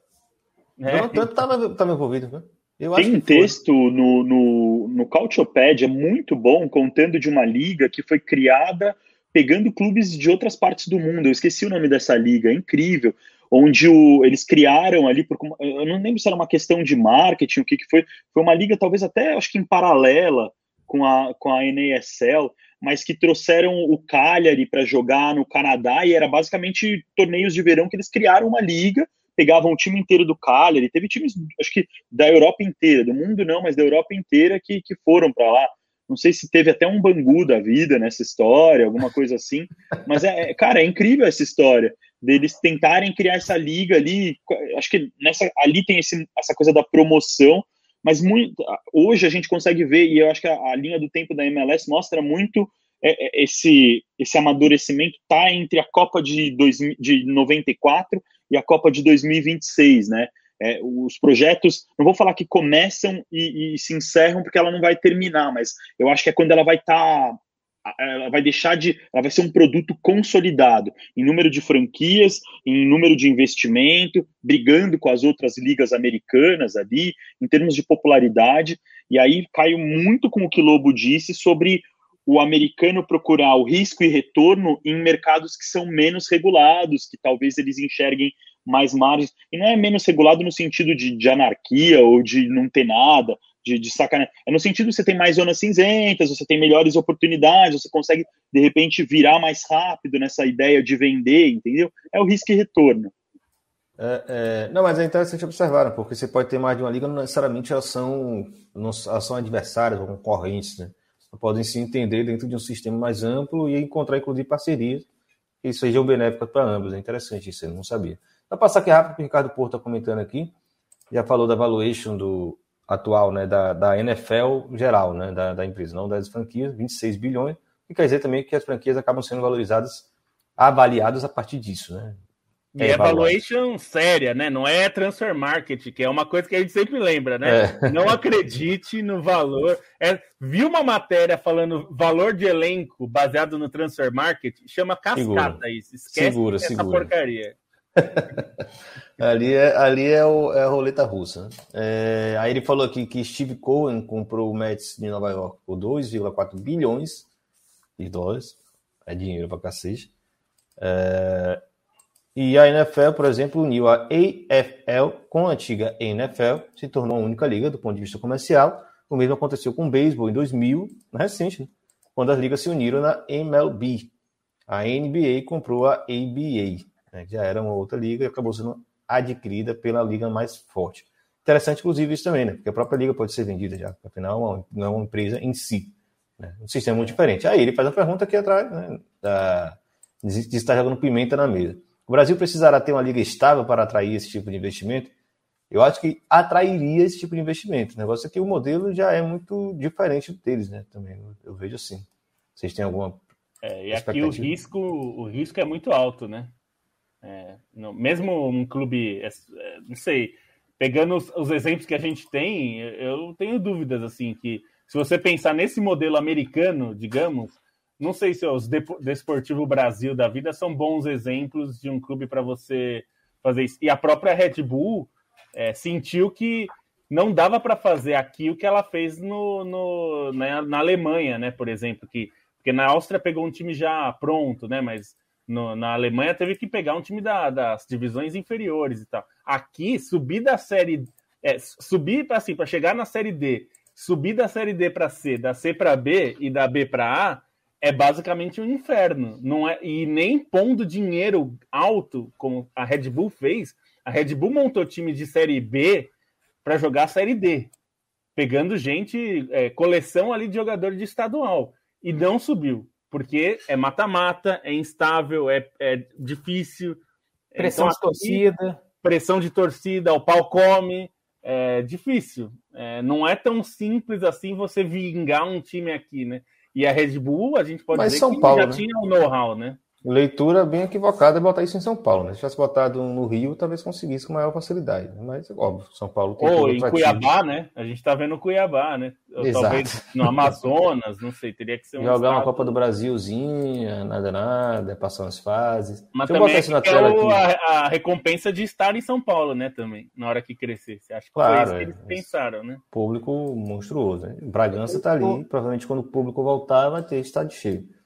É. O Trump estava envolvido, né? Eu Tem um texto no, no, no Cautiopedia muito bom, contando de uma liga que foi criada pegando clubes de outras partes do mundo. Eu esqueci o nome dessa liga, é incrível. Onde o, eles criaram ali, por, eu não lembro se era uma questão de marketing, o que, que foi. Foi uma liga, talvez até, acho que em paralela, com a, com a NASL, mas que trouxeram o Cagliari para jogar no Canadá e era basicamente torneios de verão que eles criaram uma liga, pegavam o time inteiro do Cagliari, teve times, acho que da Europa inteira, do mundo não, mas da Europa inteira que, que foram para lá. Não sei se teve até um Bangu da vida nessa história, alguma coisa assim, mas é, é cara, é incrível essa história deles tentarem criar essa liga ali. Acho que nessa ali tem esse, essa coisa da promoção, mas muito, hoje a gente consegue ver, e eu acho que a, a linha do tempo da MLS mostra muito é, é, esse, esse amadurecimento tá entre a Copa de, dois, de 94 e a Copa de 2026, né? É, os projetos, não vou falar que começam e, e, se encerram porque ela não vai terminar, mas eu acho que é quando ela vai estar tá ela vai deixar de. Ela vai ser um produto consolidado em número de franquias, em número de investimento, brigando com as outras ligas americanas ali, em termos de popularidade. E aí caiu muito com o que Lobo disse sobre o americano procurar o risco e retorno em mercados que são menos regulados, que talvez eles enxerguem mais margens. E não é menos regulado no sentido de, de anarquia ou de não ter nada, de, de sacanagem. É no sentido que você tem mais zonas cinzentas, você tem melhores oportunidades, você consegue, de repente, virar mais rápido nessa ideia de vender, entendeu? É o risco e retorno. É, é, não, mas é interessante observar, porque você pode ter mais de uma liga, não necessariamente elas são, não, elas são adversárias ou concorrentes, né? podem se entender dentro de um sistema mais amplo e encontrar, inclusive, parcerias que sejam benéficas para ambos. É interessante isso, eu não sabia. Vou passar aqui rápido, porque o Ricardo Porto está comentando aqui, já falou da valuation do, atual né, da, da NFL geral, né, da, da empresa, não das franquias, 26 bilhões, e quer dizer também que as franquias acabam sendo valorizadas, avaliadas a partir disso, né? E é valuation séria, né? Não é transfer market, que é uma coisa que a gente sempre lembra, né? É. Não acredite no valor. É, viu uma matéria falando valor de elenco baseado no transfer market? Chama cascata segura. isso. Esquece segura, essa segura. porcaria. ali é, ali é, o, é a roleta russa. Né? É, aí ele falou aqui que Steve Cohen comprou o Mets de Nova York por 2,4 bilhões de dólares. É dinheiro pra cacete. É, e a NFL, por exemplo, uniu a AFL com a antiga NFL, se tornou a única liga do ponto de vista comercial. O mesmo aconteceu com o beisebol em 2000, recente, né? quando as ligas se uniram na MLB. A NBA comprou a ABA, né, que já era uma outra liga e acabou sendo adquirida pela liga mais forte. interessante, inclusive, isso também, né? Porque a própria liga pode ser vendida já, afinal, não é uma empresa em si. Né? Um sistema muito diferente. Aí ele faz a pergunta aqui atrás, né? Da, de, de estar jogando pimenta na mesa. O Brasil precisará ter uma liga estável para atrair esse tipo de investimento? Eu acho que atrairia esse tipo de investimento. O negócio é que o modelo já é muito diferente deles, né? Também eu vejo assim. Vocês têm alguma. É, e aqui o risco, o risco é muito alto, né? É, mesmo um clube, é, é, não sei, pegando os, os, exemplos que a gente tem, eu tenho dúvidas assim que se você pensar nesse modelo americano, digamos, não sei se os Desportivo Brasil da vida são bons exemplos de um clube para você fazer isso. E a própria Red Bull é, sentiu que não dava para fazer aqui o que ela fez no, no na, na, Alemanha, né? Por exemplo, que porque na Áustria pegou um time já pronto, né? Mas no, na Alemanha teve que pegar um time da, das divisões inferiores e tal. Aqui, subir da série. É, subir assim, para chegar na série D, subir da série D para C, da C para B e da B para A, é basicamente um inferno. Não é, e nem pondo dinheiro alto, como a Red Bull fez, a Red Bull montou time de série B para jogar a série D, pegando gente, é, coleção ali de jogador de estadual, e não subiu porque é mata-mata, é instável, é, é difícil. Pressão então, de torcida. Pressão de torcida, o pau come. É difícil. É, não é tão simples assim você vingar um time aqui, né? E a Red Bull, a gente pode Mas dizer São que Paulo, já né? tinha o um know-how, né? Leitura bem equivocada é botar isso em São Paulo, né? Se tivesse botado no Rio, talvez conseguisse com maior facilidade. Né? Mas, óbvio, São Paulo tem Ou em Cuiabá, né? A gente tá vendo Cuiabá, né? Exato. Talvez no Amazonas, não sei, teria que ser um. Jogar estado... uma Copa do Brasilzinha, nada, nada, passar umas fases. Mas Deixa também eu botar isso na é o, a, a, recompensa de estar em São Paulo, né? Também, na hora que crescer. Você acha que claro, foi isso que eles é, pensaram, né? Público monstruoso, né? Bragança tá ali, provavelmente quando o público voltar vai ter estádio cheio.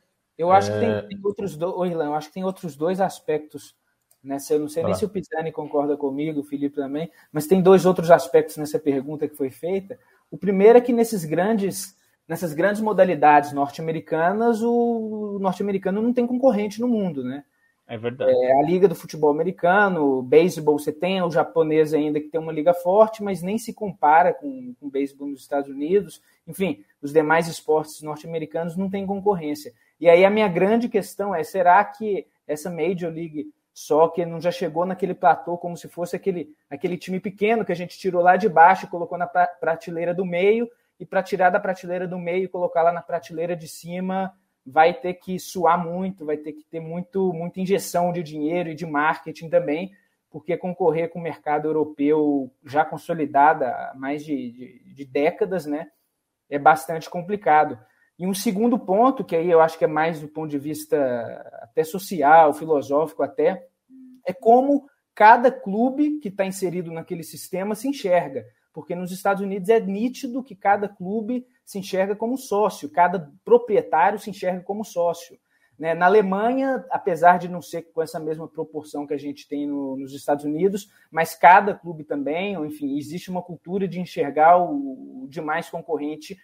Eu acho é... que tem, é. tem outros dois, Irlan, eu acho que tem outros dois aspectos nessa. Eu não sei nem se o Pisani concorda comigo, o Felipe também, mas tem dois outros aspectos nessa pergunta que foi feita. O primeiro é que nesses grandes, nessas grandes modalidades norte-americanas, o norte-americano não tem concorrente no mundo, né? É verdade. É, a liga do futebol americano, o beisebol, você tem o japonês ainda que tem uma liga forte, mas nem se compara com, com o beisebol nos Estados Unidos. Enfim, os demais esportes norte-americanos não têm concorrência. E aí a minha grande questão é: será que essa Major League Soccer não já chegou naquele platô como se fosse aquele, aquele time pequeno que a gente tirou lá de baixo e colocou na prateleira do meio, e para tirar da prateleira do meio e colocar lá na prateleira de cima vai ter que suar muito, vai ter que ter muito, muita injeção de dinheiro e de marketing também, porque concorrer com o mercado europeu já consolidado há mais de, de, de décadas, né, é bastante complicado. E um segundo ponto, que aí eu acho que é mais do ponto de vista até social, filosófico até, é como cada clube que está inserido naquele sistema se enxerga. Porque nos Estados Unidos é nítido que cada clube se enxerga como sócio, cada proprietário se enxerga como sócio. Né? Na Alemanha, apesar de não ser com essa mesma proporção que a gente tem no, nos Estados Unidos, mas cada clube também, enfim, existe uma cultura de enxergar o, o demais concorrente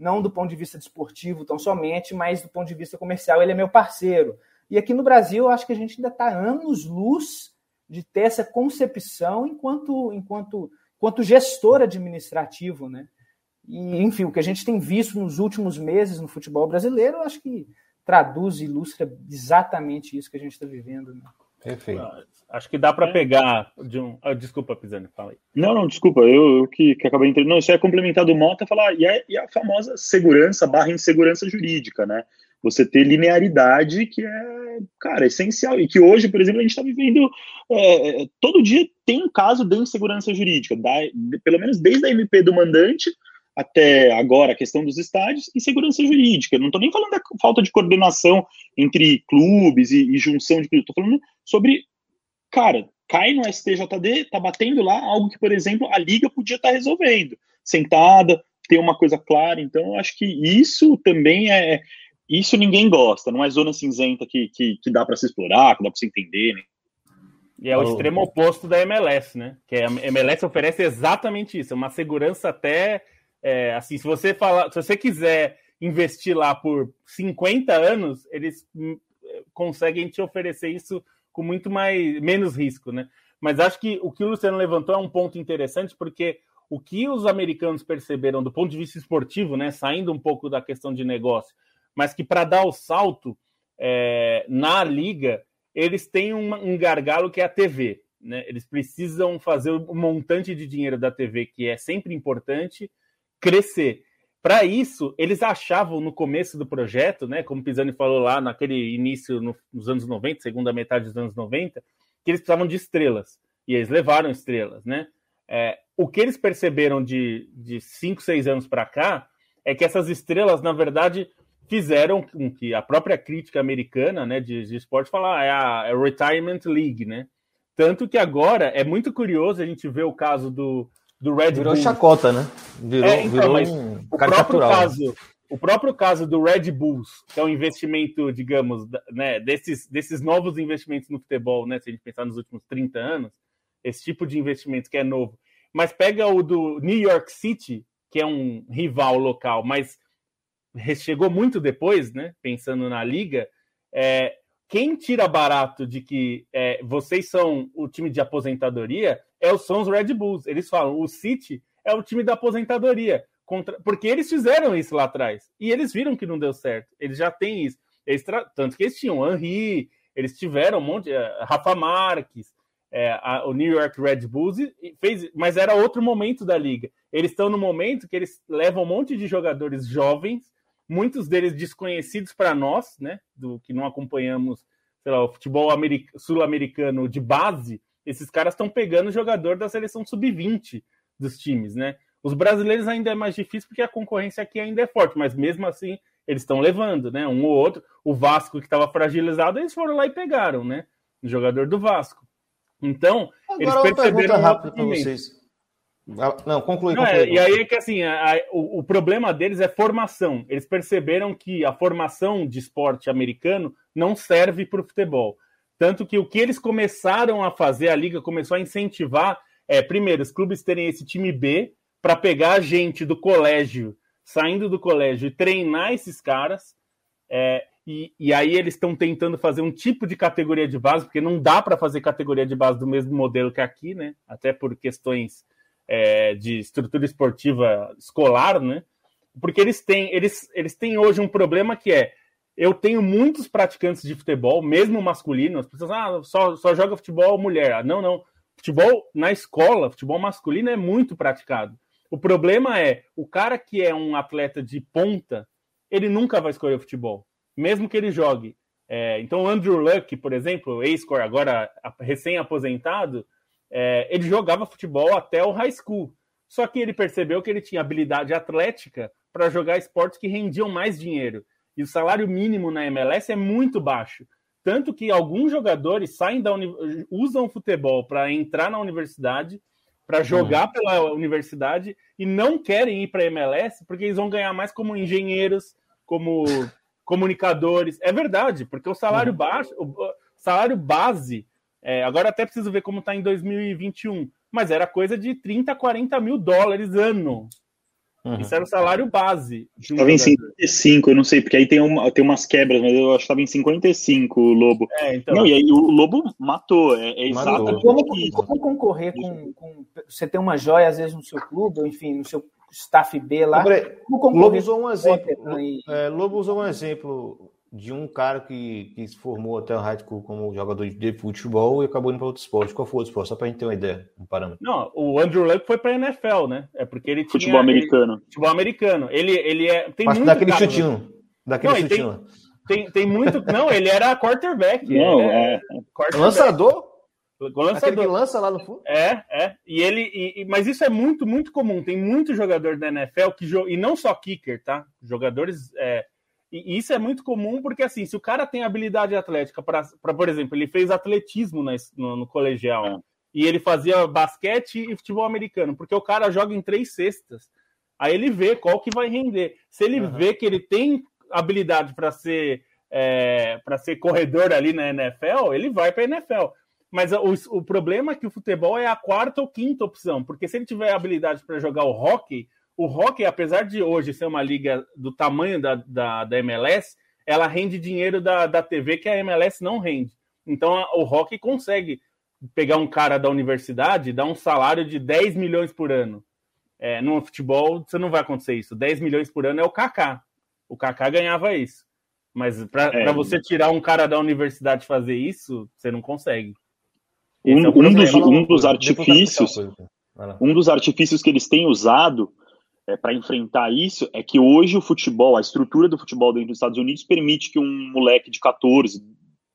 não do ponto de vista desportivo tão somente, mas do ponto de vista comercial, ele é meu parceiro. E aqui no Brasil, eu acho que a gente ainda está anos-luz de ter essa concepção enquanto, enquanto, enquanto gestor administrativo, né? E, enfim, o que a gente tem visto nos últimos meses no futebol brasileiro, eu acho que traduz e ilustra exatamente isso que a gente está vivendo. Né? Perfeito. Acho que dá para é. pegar de um. Ah, desculpa, Pisani, fala aí. Não, não, desculpa, eu, eu que, que acabei entendendo. Não, isso é complementar do Mota falar, e, é, e a famosa segurança barra insegurança jurídica, né? Você ter linearidade que é, cara, essencial. E que hoje, por exemplo, a gente está vivendo. É, todo dia tem um caso de insegurança jurídica, da, pelo menos desde a MP do mandante até agora a questão dos estádios e segurança jurídica. Não estou nem falando da falta de coordenação entre clubes e, e junção de clubes, estou falando sobre cara, cai no STJD, tá batendo lá algo que, por exemplo, a liga podia estar tá resolvendo, sentada, ter uma coisa clara. Então, eu acho que isso também é. Isso ninguém gosta, não é zona cinzenta que, que, que dá para se explorar, que dá para se entender, né? E é o oh. extremo oposto da MLS, né? Que a MLS oferece exatamente isso, uma segurança até é, assim, se você falar, se você quiser investir lá por 50 anos, eles hum, conseguem te oferecer isso com muito mais menos risco, né? Mas acho que o que o Luciano levantou é um ponto interessante, porque o que os americanos perceberam do ponto de vista esportivo, né, saindo um pouco da questão de negócio, mas que para dar o salto é, na liga, eles têm um, um, gargalo que é a TV. Né? Eles precisam fazer o montante de dinheiro da TV, que é sempre importante, crescer. Para isso, eles achavam no começo do projeto, né, como Pisani falou lá naquele início no, nos anos 90, segunda metade dos anos 90, que eles precisavam de estrelas. E eles levaram estrelas, né? É, o que eles perceberam de, de cinco, seis anos para cá é que essas estrelas, na verdade, fizeram com que a própria crítica americana né, de, de esporte falar é a, é a Retirement League, né? Tanto que agora é muito curioso a gente ver o caso do, do Red virou Bull. chacota, né? Virou, é, então, virou um o próprio caso, o próprio caso do Red Bulls, que é um investimento, digamos, né, desses, desses novos investimentos no futebol, né, se a gente pensar nos últimos 30 anos, esse tipo de investimento que é novo. Mas pega o do New York City, que é um rival local, mas chegou muito depois, né? Pensando na liga, é, quem tira barato de que é, vocês são o time de aposentadoria é, são os Red Bulls. Eles falam, o City é o time da aposentadoria. Contra... Porque eles fizeram isso lá atrás. E eles viram que não deu certo. Eles já têm isso. Eles tra... Tanto que eles tinham Henry, eles tiveram um monte. Uh, Rafa Marques, é, a, o New York Red Bulls fez, mas era outro momento da liga. Eles estão no momento que eles levam um monte de jogadores jovens, muitos deles desconhecidos para nós, né, do que não acompanhamos, sei lá, o futebol sul-americano de base. Esses caras estão pegando jogador da seleção sub-20 dos times, né? Os brasileiros ainda é mais difícil porque a concorrência aqui ainda é forte, mas mesmo assim eles estão levando, né? Um ou outro. O Vasco que estava fragilizado, eles foram lá e pegaram, né? O jogador do Vasco. Então, Agora, eles perceberam rápido para vocês. Ah, não, conclui. Não, conclui é, e aí é que assim, a, a, o, o, problema deles é formação. Eles perceberam que a formação de esporte americano não serve para o futebol. Tanto que o que eles começaram a fazer, a liga começou a incentivar, é, primeiro, os clubes terem esse time B para pegar a gente do colégio, saindo do colégio e treinar esses caras. É, e, e, aí eles estão tentando fazer um tipo de categoria de base, porque não dá para fazer categoria de base do mesmo modelo que aqui, né? Até por questões é, de estrutura esportiva escolar, né? Porque eles têm, eles, eles têm hoje um problema que é eu tenho muitos praticantes de futebol, mesmo masculino, as pessoas ah, só, só joga futebol mulher. Ah, não, não. Futebol na escola, futebol masculino é muito praticado. O problema é o cara que é um atleta de ponta, ele nunca vai escolher futebol mesmo que ele jogue. É, então, Andrew Luck, por exemplo, ex-core, agora recém-aposentado, é, ele jogava futebol até o high school. Só que ele percebeu que ele tinha habilidade atlética para jogar esportes que rendiam mais dinheiro. E o salário mínimo na MLS é muito baixo. Tanto que alguns jogadores saem da uni... usam o futebol para entrar na universidade, para jogar uhum. pela universidade e não querem ir para a MLS porque eles vão ganhar mais como engenheiros, como comunicadores. É verdade, porque o salário uhum. baixo, o salário base, é, agora até preciso ver como está em 2021, mas era coisa de 30, 40 mil dólares ano. Uhum. Isso era o salário base. Estava em 55, eu não sei, porque aí tem, uma, tem umas quebras, mas eu acho que estava em 55 o Lobo. É, então... Não, e aí o Lobo matou, é, é como, como concorrer com, com, Você tem uma joia, às vezes, no seu clube, ou enfim, no seu staff B lá. Lobo usou um exemplo. Lobo usou um exemplo de um cara que, que se formou até o high school como jogador de futebol e acabou indo para outro esporte. Qual foi o outro esporte? Só para a gente ter uma ideia, um parâmetro. Não, o Andrew Luck foi para a NFL, né? É porque ele futebol tinha, americano. Ele, futebol americano. Ele, ele é tem muito daquele cara, chutinho, daquele não, chutinho. Tem, tem, tem, muito. não, ele era quarterback. Não, é, é quarterback. lançador. Lançador. Aquele que lança lá no fundo? É, é. E ele, e, mas isso é muito, muito comum. Tem muito jogador da NFL que e não só kicker, tá? Jogadores. É, e isso é muito comum porque, assim, se o cara tem habilidade atlética para, por exemplo, ele fez atletismo no, no colegial é. e ele fazia basquete e futebol americano, porque o cara joga em três cestas. Aí ele vê qual que vai render. Se ele uhum. vê que ele tem habilidade para ser é, para ser corredor ali na NFL, ele vai para a NFL. Mas o, o problema é que o futebol é a quarta ou quinta opção, porque se ele tiver habilidade para jogar o hockey, o hockey, apesar de hoje ser uma liga do tamanho da, da, da MLS, ela rende dinheiro da, da TV que a MLS não rende. Então a, o hockey consegue pegar um cara da universidade, dar um salário de 10 milhões por ano. É, no futebol, você não vai acontecer isso. 10 milhões por ano é o Kaká. O Kaká ganhava isso. Mas para é, você tirar um cara da universidade fazer isso, você não consegue. Um, é um, dos, um dos artifícios, um dos artifícios que eles têm usado é, para enfrentar isso é que hoje o futebol, a estrutura do futebol dentro dos Estados Unidos permite que um moleque de 14,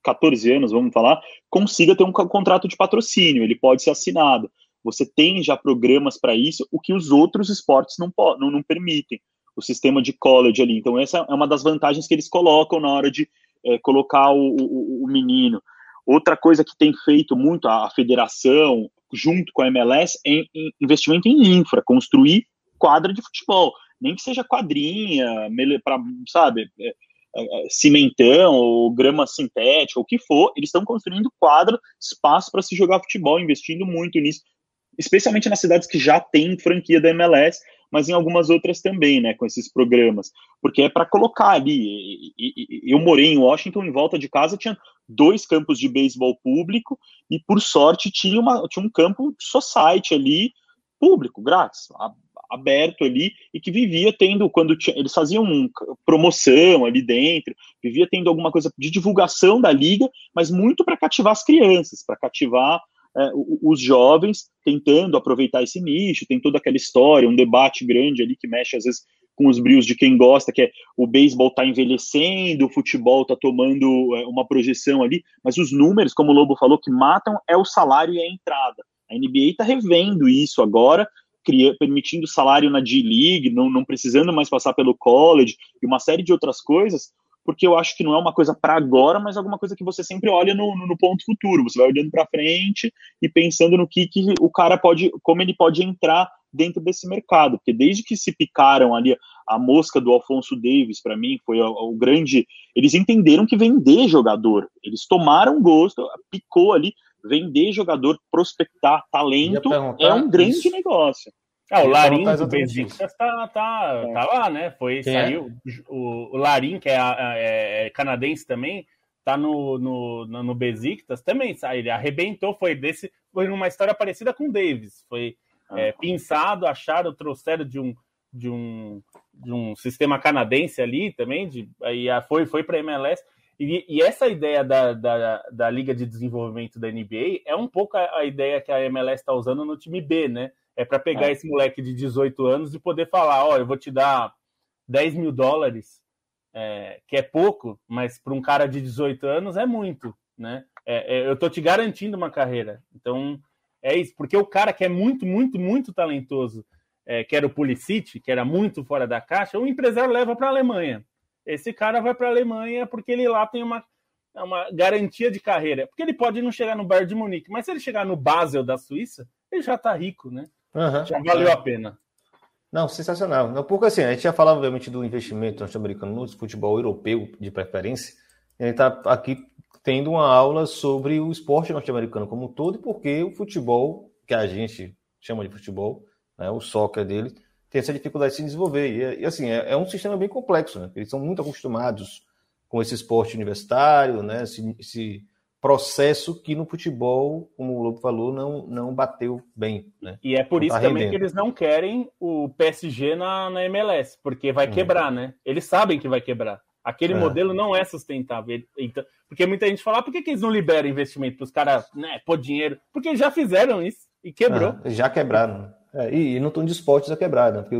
14 anos, vamos falar, consiga ter um contrato de patrocínio, ele pode ser assinado. Você tem já programas para isso, o que os outros esportes não, não, não permitem. O sistema de college ali. Então, essa é uma das vantagens que eles colocam na hora de é, colocar o, o, o menino. Outra coisa que tem feito muito a federação, junto com a MLS, é investimento em infra, construir quadra de futebol, nem que seja quadrinha, para sabe, é, é, cimentão ou grama sintética, o que for, eles estão construindo quadro, espaço para se jogar futebol, investindo muito nisso, especialmente nas cidades que já têm franquia da MLS, mas em algumas outras também, né, com esses programas, porque é para colocar ali. Eu morei em Washington, em volta de casa tinha dois campos de beisebol público e por sorte tinha, uma, tinha um campo society ali público, grátis, aberto ali e que vivia tendo, quando tinha, eles faziam promoção ali dentro, vivia tendo alguma coisa de divulgação da liga, mas muito para cativar as crianças, para cativar é, os jovens, tentando aproveitar esse nicho, tem toda aquela história, um debate grande ali que mexe às vezes com os brios de quem gosta, que é o beisebol está envelhecendo, o futebol está tomando é, uma projeção ali, mas os números, como o Lobo falou, que matam é o salário e a entrada. A NBA está revendo isso agora, permitindo salário na D-League, não, não precisando mais passar pelo college e uma série de outras coisas, porque eu acho que não é uma coisa para agora, mas alguma coisa que você sempre olha no, no, ponto futuro. Você vai olhando para frente e pensando no que, que o cara pode, como ele pode entrar dentro desse mercado, porque desde que se picaram ali a mosca do Alfonso Davis, para mim, foi o, grande. Eles entenderam que vender jogador, eles tomaram gosto, picou ali, vender jogador, prospectar talento é um grande isso. negócio. Ah, o Larim do Besiktas tá, tá, é. tá lá, né? Foi, Quem saiu. É? O, o Larim, que é, é, é, canadense também, tá no, no, no, no Besiktas também. Ele arrebentou, foi desse. Foi numa história parecida com o Davis. Foi ah. é, pinçado, acharam, trouxeram de um, de um, de um sistema canadense ali também. De, aí foi, foi para MLS. E, e, essa ideia da, da, da, Liga de Desenvolvimento da NBA é um pouco a, a ideia que a MLS está usando no time B, né? É para pegar é. esse moleque de 18 anos e poder falar: ó, eu vou te dar 10 mil dólares, é, que é pouco, mas para um cara de 18 anos é muito, né? É, é, eu tô te garantindo uma carreira. Então, é isso, porque o cara que é muito, muito, muito talentoso, é, que era o Pulisic, que era muito fora da caixa, o empresário leva para a Alemanha. Esse cara vai para a Alemanha porque ele lá tem uma, uma garantia de carreira. Porque ele pode não chegar no Bayern de Munique, mas se ele chegar no Basel da Suíça, ele já está rico, né? Uhum. Já valeu a pena. Não, sensacional. Porque assim, a gente já falava, obviamente, do investimento norte-americano no futebol europeu de preferência. Gente está aqui tendo uma aula sobre o esporte norte-americano como um todo e porque o futebol, que a gente chama de futebol, né, o soccer dele, tem essa dificuldade de se desenvolver. E, e assim, é, é, um sistema bem complexo, né? Eles são muito acostumados com esse esporte universitário, né? Esse, esse processo que no futebol, como o Lobo falou, não, não bateu bem. Né? E é por não isso tá também rendendo. que eles não querem o PSG na, na MLS, porque vai hum. quebrar, né? Eles sabem que vai quebrar. Aquele é. modelo não é sustentável. Então, porque muita gente fala, ah, por que, que eles não liberam investimento para os caras né, pôr dinheiro? Porque já fizeram isso e quebrou. Ah, já quebraram. É, e, e, não estão dispostos a quebrar, né? Porque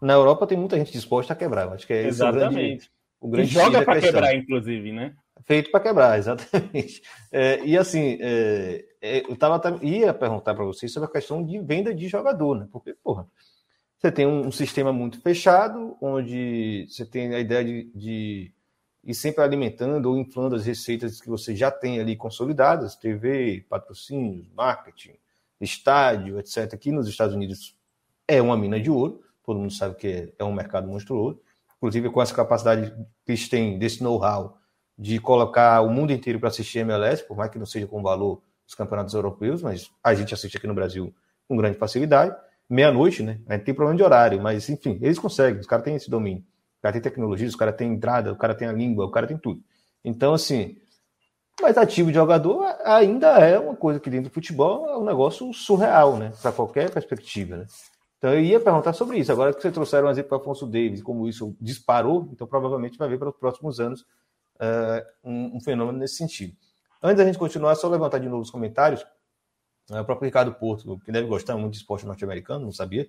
na Europa tem muita gente disposta a quebrar. Acho que é Exatamente. o grande, o grande joga para quebrar, inclusive, né? Feito para quebrar, exatamente. É, e assim, é, é eu tava, ia perguntar para vocês sobre a questão de venda de jogador, né? Porque, porra, você tem um, um sistema muito fechado, onde você tem a ideia de, de ir sempre alimentando ou inflando as receitas que você já tem ali consolidadas, TV, patrocínios, marketing, estádio, etc. Aqui nos Estados Unidos é uma mina de ouro, todo mundo sabe que é um mercado monstruoso, inclusive com essa capacidade que eles têm desse know-how de colocar o mundo inteiro para assistir MLS, por mais que não seja com valor dos campeonatos europeus, mas a gente assiste aqui no Brasil com grande facilidade. Meia-noite, né? A gente tem problema de horário, mas enfim, eles conseguem, os caras têm esse domínio. O cara tem tecnologia, os caras têm entrada, o cara tem a língua, o cara tem tudo. Então, assim, Mas ativo de jogador ainda é uma coisa que dentro do futebol é um negócio surreal, né? Para qualquer perspectiva, né? Então eu ia perguntar sobre isso. Agora que você trouxeram um exemplo para Afonso Davis, como isso disparou, então provavelmente vai ver para os próximos anos uh, um, um, fenômeno nesse sentido. Antes da gente continuar, só levantar de novo os comentários. Uh, o próprio Ricardo Porto, que deve gostar muito de esporte norte-americano, não sabia,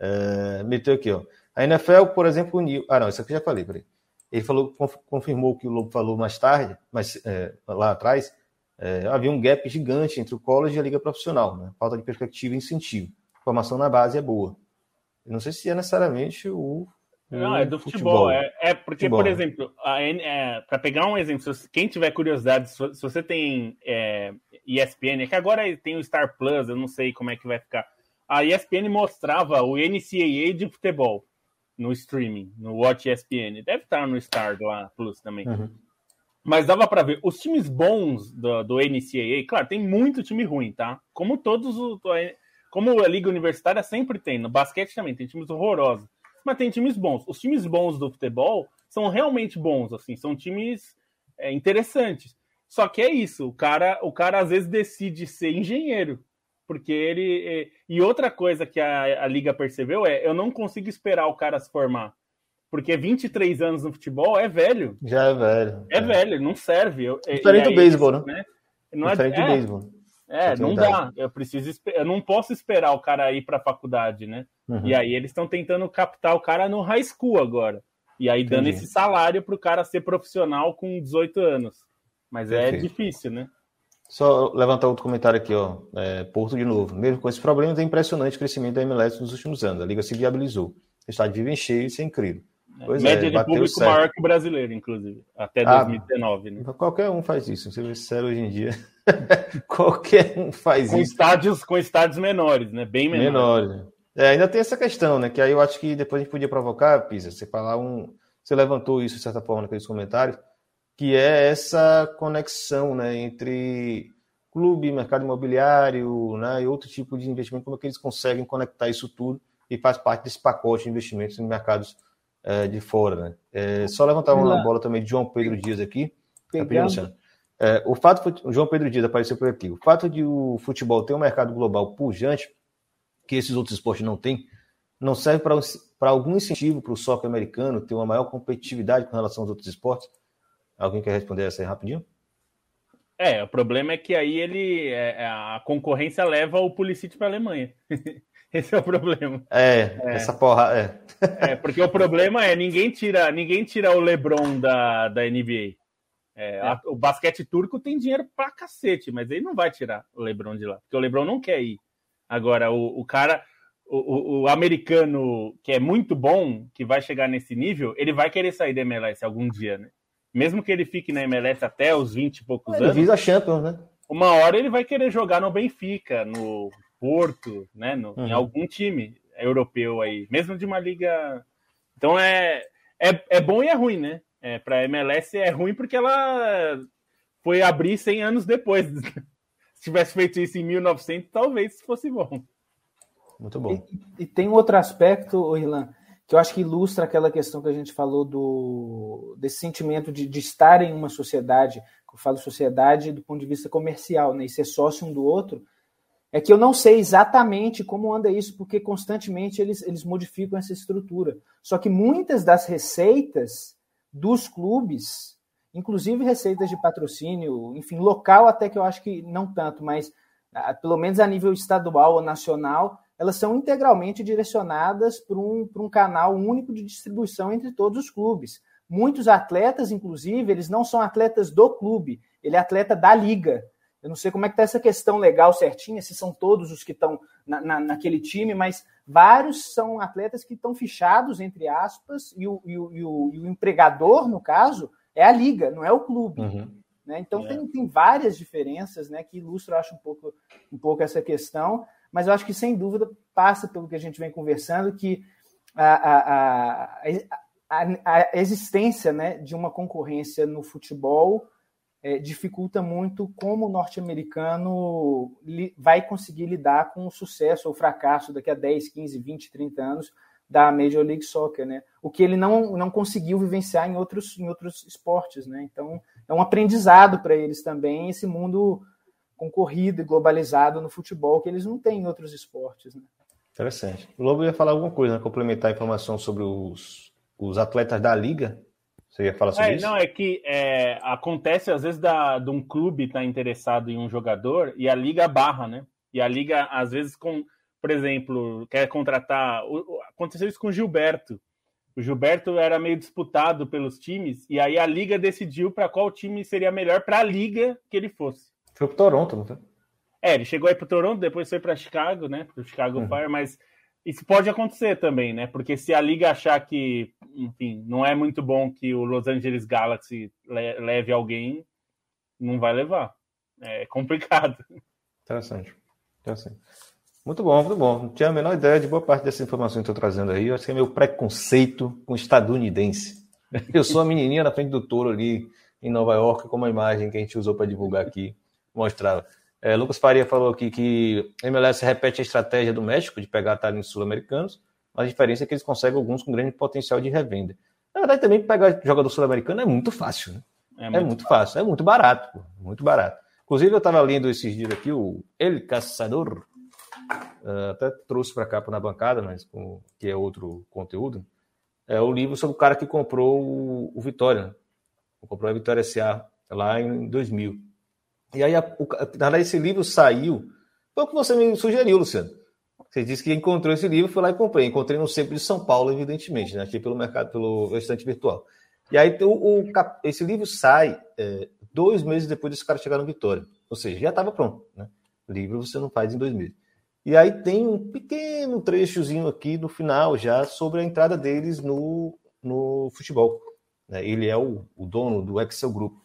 uh, meteu aqui, ó. A NFL, por exemplo, uniu. Ah, não, isso aqui já falei, peraí. Ele falou, confirmou o que o Lobo falou mais tarde, mas é, lá atrás, é, havia um gap gigante entre o college e a liga profissional, né? falta de perspectiva e incentivo. A formação na base é boa. Eu não sei se é necessariamente o. Não, é do futebol. futebol. É, é, porque, futebol. por exemplo, é, para pegar um exemplo, se quem tiver curiosidade, se, você tem é, ESPN, é que agora tem o Star Plus, eu não sei como é que vai ficar. A ESPN mostrava o NCAA de futebol no streaming, no Watch ESPN. Deve estar no Star lá Plus também. Uhum. Mas dava para ver. Os times bons do, do NCAA, claro, tem muito time ruim, tá? Como todos os. Como a Liga Universitária sempre tem. No basquete também tem times horrorosos. Mas tem times bons. Os times bons do futebol são realmente bons, assim. São times é, interessantes. Só que é isso. O cara, o cara às vezes decide ser engenheiro porque ele. É, e outra coisa que a, a liga percebeu é: eu não consigo esperar o cara se formar. Porque 23 anos no futebol é velho. Já é velho. É, é. velho, não serve. Eu, Diferente do beisebol, né? né? Não é, Diferente é, do beisebol. É, não dá. Eu preciso, eu não posso esperar o cara ir para a faculdade, né? Uhum. E aí eles estão tentando captar o cara no high school agora. E aí Entendi. dando esse salário para o cara ser profissional com 18 anos. Mas é Perfeito. é difícil, né? Só levantar outro comentário aqui, ó. É, Porto de novo. Mesmo com esses problemas, é impressionante o crescimento da MLS nos últimos anos. A liga se viabilizou. O estádio vive em cheio, isso é incrível. É, pois Média é, de público certo. maior que o brasileiro, inclusive, até 2019, ah, né? Qualquer um faz isso, você vê sério hoje em dia. qualquer um faz com isso. Estádios, com estádios menores, né? Bem menores. Menores. É, ainda tem essa questão, né? Que aí eu acho que depois a gente podia provocar, Pisa, você falar um. Você levantou isso de certa forma naqueles comentários que é essa conexão né, entre clube, mercado imobiliário né, e outro tipo de investimento, como é que eles conseguem conectar isso tudo e faz parte desse pacote de investimentos em mercados é, de fora. Né? É, só levantar uma bola também de João Pedro Dias aqui. É, o fato, o João Pedro Dias apareceu por aqui, o fato de o futebol ter um mercado global pujante, que esses outros esportes não têm, não serve para algum incentivo para o soccer americano ter uma maior competitividade com relação aos outros esportes? Alguém quer responder essa aí rapidinho? É, o problema é que aí ele é, é a concorrência leva o Pulisic para a Alemanha. Esse é o problema. É, é, essa porra é. é. porque o problema é ninguém tira, ninguém tira o LeBron da, da NBA. É, a, o basquete turco tem dinheiro pra cacete, mas ele não vai tirar o LeBron de lá, porque o LeBron não quer ir. Agora, o, o cara, o, o, o, americano que é muito bom, que vai chegar nesse nível, ele vai querer sair da MLS algum dia, né? Mesmo que ele fique na MLS até os 20 e poucos ele anos. Ele visa Champions, né? Uma hora ele vai querer jogar no Benfica, no Porto, né? No, uhum. Em algum time europeu aí, mesmo de uma liga. Então é, é, é bom e é ruim, né? É, Para a MLS é ruim porque ela foi abrir 100 anos depois. Se tivesse feito isso em 1900, talvez fosse bom. Muito bom. E, e tem um outro aspecto, Irlan, que eu acho que ilustra aquela questão que a gente falou do desse sentimento de, de estar em uma sociedade, eu falo sociedade do ponto de vista comercial, né, e ser sócio um do outro, é que eu não sei exatamente como anda isso, porque constantemente eles, eles modificam essa estrutura. Só que muitas das receitas dos clubes, inclusive receitas de patrocínio, enfim, local até que eu acho que não tanto, mas ah, pelo menos a nível estadual ou nacional, elas são integralmente direcionadas para um, para um canal único de distribuição entre todos os clubes. Muitos atletas, inclusive, eles não são atletas do clube, ele é atleta da liga. Eu não sei como é que está essa questão legal certinha, se são todos os que estão na, na, naquele time, mas vários são atletas que estão fichados, entre aspas, e o, e o, e o, e o empregador, no caso, é a liga, não é o clube. Uhum. Né? Então é. tem, tem várias diferenças né, que ilustram, acho, um pouco, um pouco essa questão mas eu acho que, sem dúvida, passa pelo que a gente vem conversando, que a, a, a, a existência né, de uma concorrência no futebol é, dificulta muito como o norte-americano vai conseguir lidar com o sucesso ou fracasso daqui a 10, 15, 20, 30 anos da Major League Soccer, né? O que ele não, não conseguiu vivenciar em outros, em outros esportes, né? Então, é um aprendizado para eles também, esse mundo concorrido e globalizado no futebol que eles não têm em outros esportes, né? Interessante. O Lobo ia falar alguma coisa, né? complementar a informação sobre os, os atletas da liga. Você ia falar sobre é, isso? Não, é que é, acontece às vezes da, de um clube estar tá interessado em um jogador e a liga barra, né? E a liga, às vezes, com, por exemplo, quer contratar. Aconteceu isso com o Gilberto. O Gilberto era meio disputado pelos times, e aí a liga decidiu para qual time seria melhor para a liga que ele fosse. Foi pro Toronto, não foi? É, ele chegou aí pro Toronto, depois foi para Chicago, né? Pro Chicago uhum. Fire, mas isso pode acontecer também, né? Porque se a liga achar que, enfim, não é muito bom que o Los Angeles Galaxy leve alguém, não vai levar. É complicado. Interessante. Interessante. Muito bom, muito bom. Não tinha a menor ideia de boa parte dessa informação que estou trazendo aí. Eu acho que é meu preconceito com estadunidense. Eu sou a menininha na frente do touro ali em Nova York, como a imagem que a gente usou para divulgar aqui mostrava. É, Lucas Faria falou aqui que a MLS repete a estratégia do México de pegar talentos sul-americanos, mas a diferença é que eles conseguem alguns com grande potencial de revenda. Na verdade, também pegar jogador sul-americano é muito fácil, né? É, é muito, é muito fácil, é muito barato, pô, muito barato. Inclusive, eu estava lendo esses dias aqui o El Caçador, uh, até trouxe para cá para na bancada, mas com, que é outro conteúdo. É o livro sobre o cara que comprou o, o Vitória, né? comprou a Vitória SA lá em 2000. E aí, a, o, na esse livro saiu. Foi o que você me sugeriu, Luciano. Você disse que encontrou esse livro, foi lá e comprei. Encontrei no Centro de São Paulo, evidentemente, né? aqui pelo mercado, pelo estante virtual. E aí, o, o esse livro sai é, dois meses depois desse cara chegar no Vitória. Ou seja, já estava pronto. Né? Livro você não faz em dois meses. E aí tem um pequeno trechozinho aqui no final já sobre a entrada deles no, no futebol. Né? Ele é o, o dono do Excel Group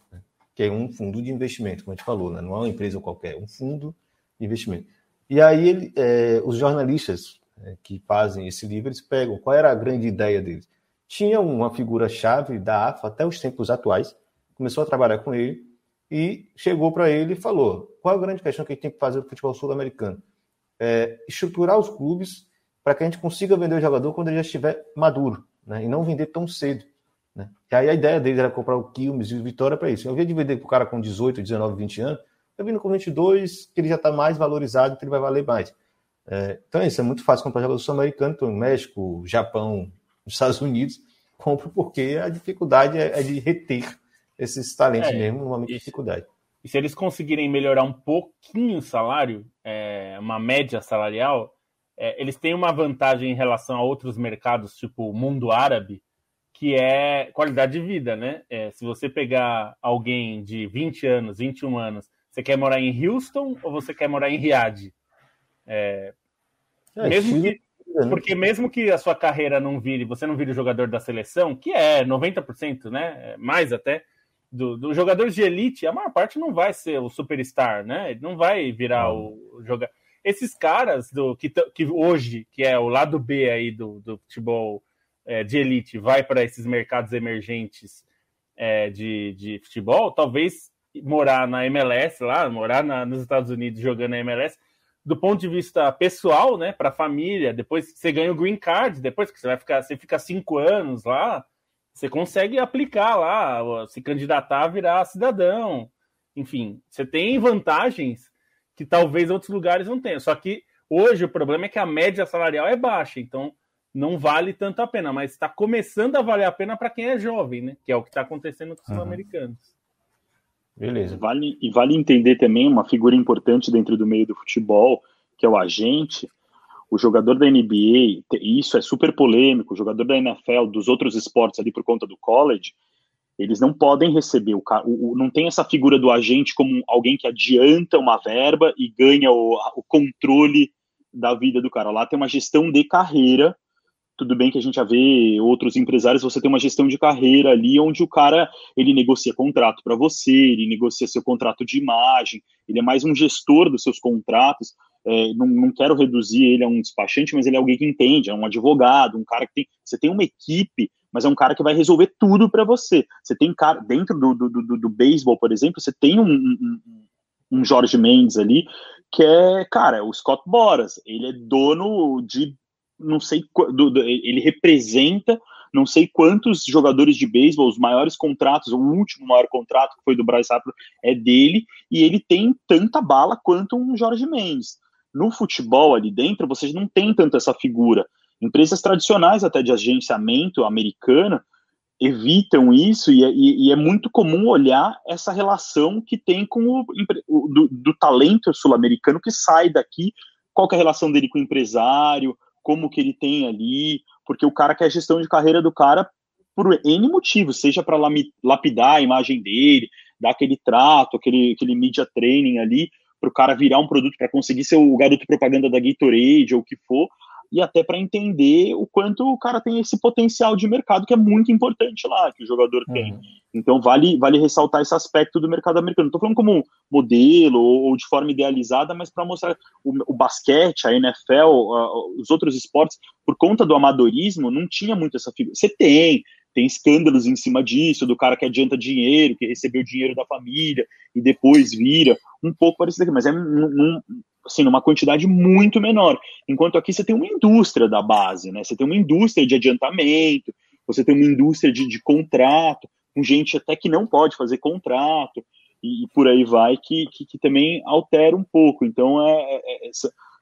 que é um fundo de investimento, como a gente falou, né? não é uma empresa qualquer, é um fundo de investimento. E aí ele, é, os jornalistas é, que fazem esse livro, eles pegam qual era a grande ideia deles. Tinha uma figura-chave da AFA até os tempos atuais, começou a trabalhar com ele e chegou para ele e falou: qual é a grande questão que a gente tem que fazer no futebol sul-americano? É estruturar os clubes para que a gente consiga vender o jogador quando ele já estiver maduro, né? e não vender tão cedo. Né? E aí a ideia dele era comprar o Quilmes e o Vitória para isso. Ao invés de vender para o cara com 18, 19, 20 anos, eu vindo com 22, que ele já está mais valorizado, que ele vai valer mais. É, então é isso, é muito fácil comprar jogador sul-americano, então, México, Japão, Estados Unidos, compro porque a dificuldade é, é de reter esses talentos é, mesmo, normalmente dificuldade. E se eles conseguirem melhorar um pouquinho o salário, é, uma média salarial, é, eles têm uma vantagem em relação a outros mercados, tipo o mundo árabe, que é qualidade de vida, né? É, se você pegar alguém de 20 anos, 21 anos, você quer morar em Houston ou você quer morar em Riad? É, é, mesmo que, né? porque mesmo que a sua carreira não vire, você não vire jogador da seleção, que é 90%, né? É mais até, dos do jogadores de elite, a maior parte não vai ser o superstar, né? Ele não vai virar o, o jogador. Esses caras do que, que hoje, que é o lado B aí do, do futebol é, de elite vai para esses mercados emergentes é, de, de futebol, talvez morar na MLS lá, morar na, nos Estados Unidos jogando na MLS, do ponto de vista pessoal, né, para a família, depois que você ganha o green card, depois que você vai ficar, você fica cinco anos lá, você consegue aplicar lá, se candidatar a virar cidadão. Enfim, você tem vantagens que talvez outros lugares não tenham. Só que hoje o problema é que a média salarial é baixa, então não vale tanto a pena, mas está começando a valer a pena para quem é jovem, né? Que é o que está acontecendo com os uhum. sul-americanos. Beleza. Vale, e vale entender também uma figura importante dentro do meio do futebol, que é o agente, o jogador da NBA, isso é super polêmico, o jogador da NFL, dos outros esportes ali por conta do college, eles não podem receber o, o, não tem essa figura do agente como alguém que adianta uma verba e ganha o, o controle da vida do cara. Lá tem uma gestão de carreira tudo bem que a gente já vê outros empresários, você tem uma gestão de carreira ali, onde o cara ele negocia contrato para você, ele negocia seu contrato de imagem, ele é mais um gestor dos seus contratos. É, não, não, quero reduzir ele a um despachante, mas ele é alguém que entende, é um advogado, um cara que tem. Você tem uma equipe, mas é um cara que vai resolver tudo para você. Você tem cara dentro do, do, do, do beisebol, por exemplo, você tem um, um, um Jorge Mendes ali, que é, cara, o Scott Boras. Ele é dono de não sei, do, do, ele representa não sei quantos jogadores de beisebol, os maiores contratos, o último maior contrato que foi do Bryce Harper é dele, e ele tem tanta bala quanto um Jorge Mendes. No futebol ali dentro, vocês não tem tanto essa figura. Empresas tradicionais até de agenciamento americana evitam isso e é, e, é muito comum olhar essa relação que tem com o, o do, do talento sul-americano que sai daqui, qual é a relação dele com o empresário, como que ele tem ali, porque o cara quer gestão de carreira do cara por N motivos, seja para lapidar a imagem dele, dar aquele trato, aquele, aquele media training ali, para o cara virar um produto para conseguir ser o garoto propaganda da Gatorade ou o que for, e até para entender o quanto o cara tem esse potencial de mercado que é muito importante lá, que o jogador uhum. tem. Então vale, vale ressaltar esse aspecto do mercado americano. Não estou falando como modelo ou, de forma idealizada, mas para mostrar o, o, basquete, a NFL, uh, os outros esportes, por conta do amadorismo, não tinha muito essa figura. Você tem, tem escândalos em cima disso, do cara que adianta dinheiro, que recebeu dinheiro da família e depois vira, um pouco parecido aqui, mas é num, assim, numa quantidade muito menor. Enquanto aqui você tem uma indústria da base, né? Você tem uma indústria de adiantamento, você tem uma indústria de, de contrato, com gente até que não pode fazer contrato, e, e por aí vai, que, que, que, também altera um pouco. Então, é, é, é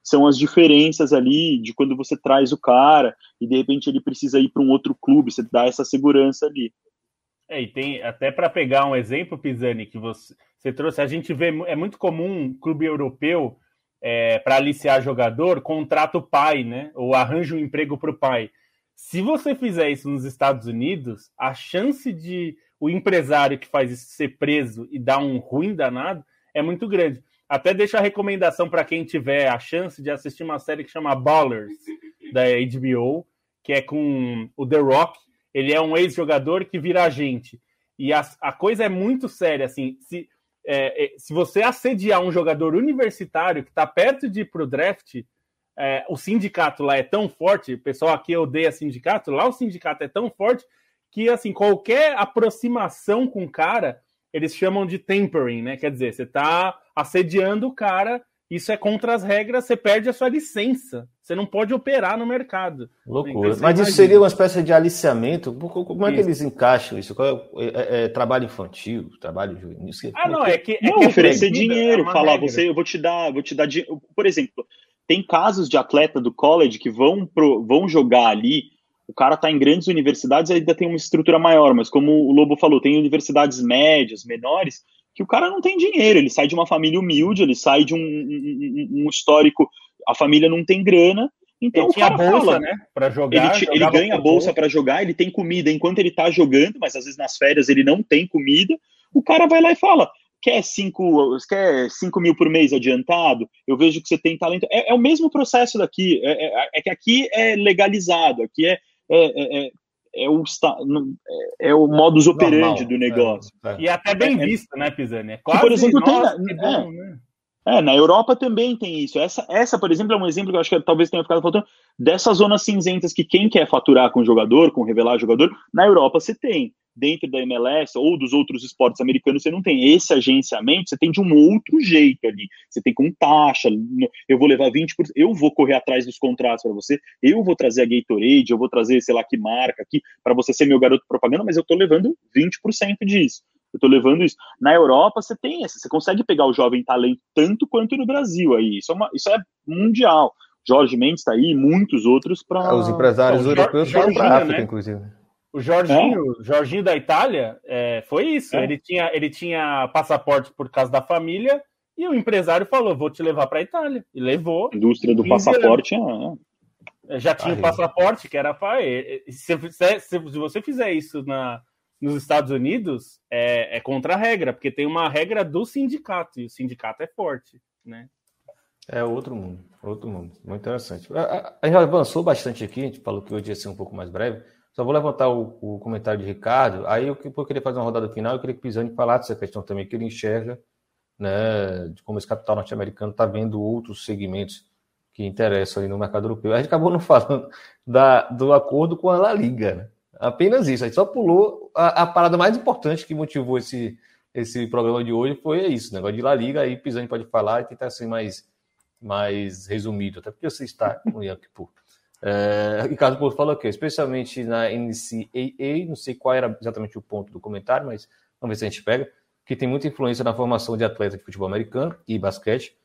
são as diferenças ali de quando você traz o cara e de repente ele precisa ir para um outro clube, você dá essa segurança ali. É, e tem até para pegar um exemplo, Pisani, que você, você trouxe, a gente vê, é muito comum um clube europeu é, para aliciar jogador, contrata o pai, né? Ou arranja um emprego para o pai. Se você fizer isso nos Estados Unidos, a chance de o empresário que faz isso ser preso e dar um ruim danado é muito grande. Até deixo a recomendação para quem tiver a chance de assistir uma série que chama Ballers, da HBO, que é com o The Rock. Ele é um ex-jogador que vira agente. E a, a coisa é muito séria, assim. Se, é, é, se você assediar um jogador universitário que está perto de ir para o draft, é, o sindicato lá é tão forte, o pessoal aqui odeia sindicato, lá o sindicato é tão forte que assim qualquer aproximação com o cara eles chamam de tempering, né? Quer dizer, você está assediando o cara, isso é contra as regras, você perde a sua licença. Você não pode operar no mercado. Loucura. Então, Mas isso seria uma espécie de aliciamento? Como é que eles encaixam isso? É, é, é, trabalho infantil, trabalho juvenil? Ah, não, é que, é não, que oferecer dinheiro, é falar, regra. você, eu vou te dar, vou te dar dinheiro. Por exemplo, tem casos de atleta do college que vão, pro, vão jogar ali o cara está em grandes universidades ainda tem uma estrutura maior, mas como o Lobo falou, tem universidades médias, menores, que o cara não tem dinheiro, ele sai de uma família humilde, ele sai de um, um, um histórico, a família não tem grana, então ele o cara bolsa, fala, né, para jogar, ele, ele ganha a bolsa para jogar, ele tem comida enquanto ele está jogando, mas às vezes nas férias ele não tem comida, o cara vai lá e fala, quer 5 quer cinco mil por mês adiantado? Eu vejo que você tem talento. É, é o mesmo processo daqui. É, é, é, que aqui é legalizado, aqui é, é, é, é, é o, é, é o modus operandi Normal, do negócio. É, e até bem visto, né, Pisani? É quase, que, por exemplo, nossa, tem, bom, né? É, na Europa também tem isso. Essa, essa, por exemplo, é um exemplo que eu acho que talvez tenha ficado faltando dessas zonas cinzentas que quem quer faturar com jogador, com revelar jogador, na Europa você tem dentro da MLS ou dos outros esportes americanos, você não tem esse agenciamento, você tem de um outro jeito ali. Você tem com taxa, eu vou levar 20%, eu vou correr atrás dos contratos para você, eu vou trazer a Gatorade, eu vou trazer, sei lá, que marca aqui, para você ser meu garoto propaganda, mas eu estou levando 20% disso. Eu estou levando isso. Na Europa, você tem essa, você consegue pegar o jovem talento tanto quanto no Brasil aí. Isso é, uma, isso é mundial. Jorge Mendes está aí, muitos outros para. Os empresários então, europeus foram para a África, né? inclusive. O Jorginho, é. Jorginho da Itália, é, foi isso. É. Ele, tinha, ele tinha passaporte por causa da família e o empresário falou: vou te levar para a Itália. E levou. A indústria do passaporte é, é. Já tinha o passaporte, que era para. Se, se, se, você fizer isso na, nos Estados Unidos, é, é contra a regra, porque tem uma regra do sindicato, e o sindicato é forte, né? É outro mundo, outro mundo. Muito interessante. A, gente avançou bastante aqui, a gente falou que hoje ia ser um pouco mais breve. Só vou levantar o, o comentário de Ricardo. Aí eu, eu queria fazer uma rodada final. Eu queria que o Pisani falasse essa questão também, que ele enxerga né, de como esse capital norte-americano está vendo outros segmentos que interessam no mercado europeu. A gente acabou não falando da, do acordo com a La Liga. Né? Apenas isso. A gente só pulou a, a, parada mais importante que motivou esse, esse programa de hoje foi isso, negócio de La Liga. Aí o Pisani pode falar e tentar ser mais, mais resumido, até porque você está no Yankee Pur. É, Ricardo Porto falou que, especialmente na NCAA, não sei qual era exatamente o ponto do comentário, mas vamos ver se a gente pega, que tem muita influência na formação de atletas de futebol americano e basquete,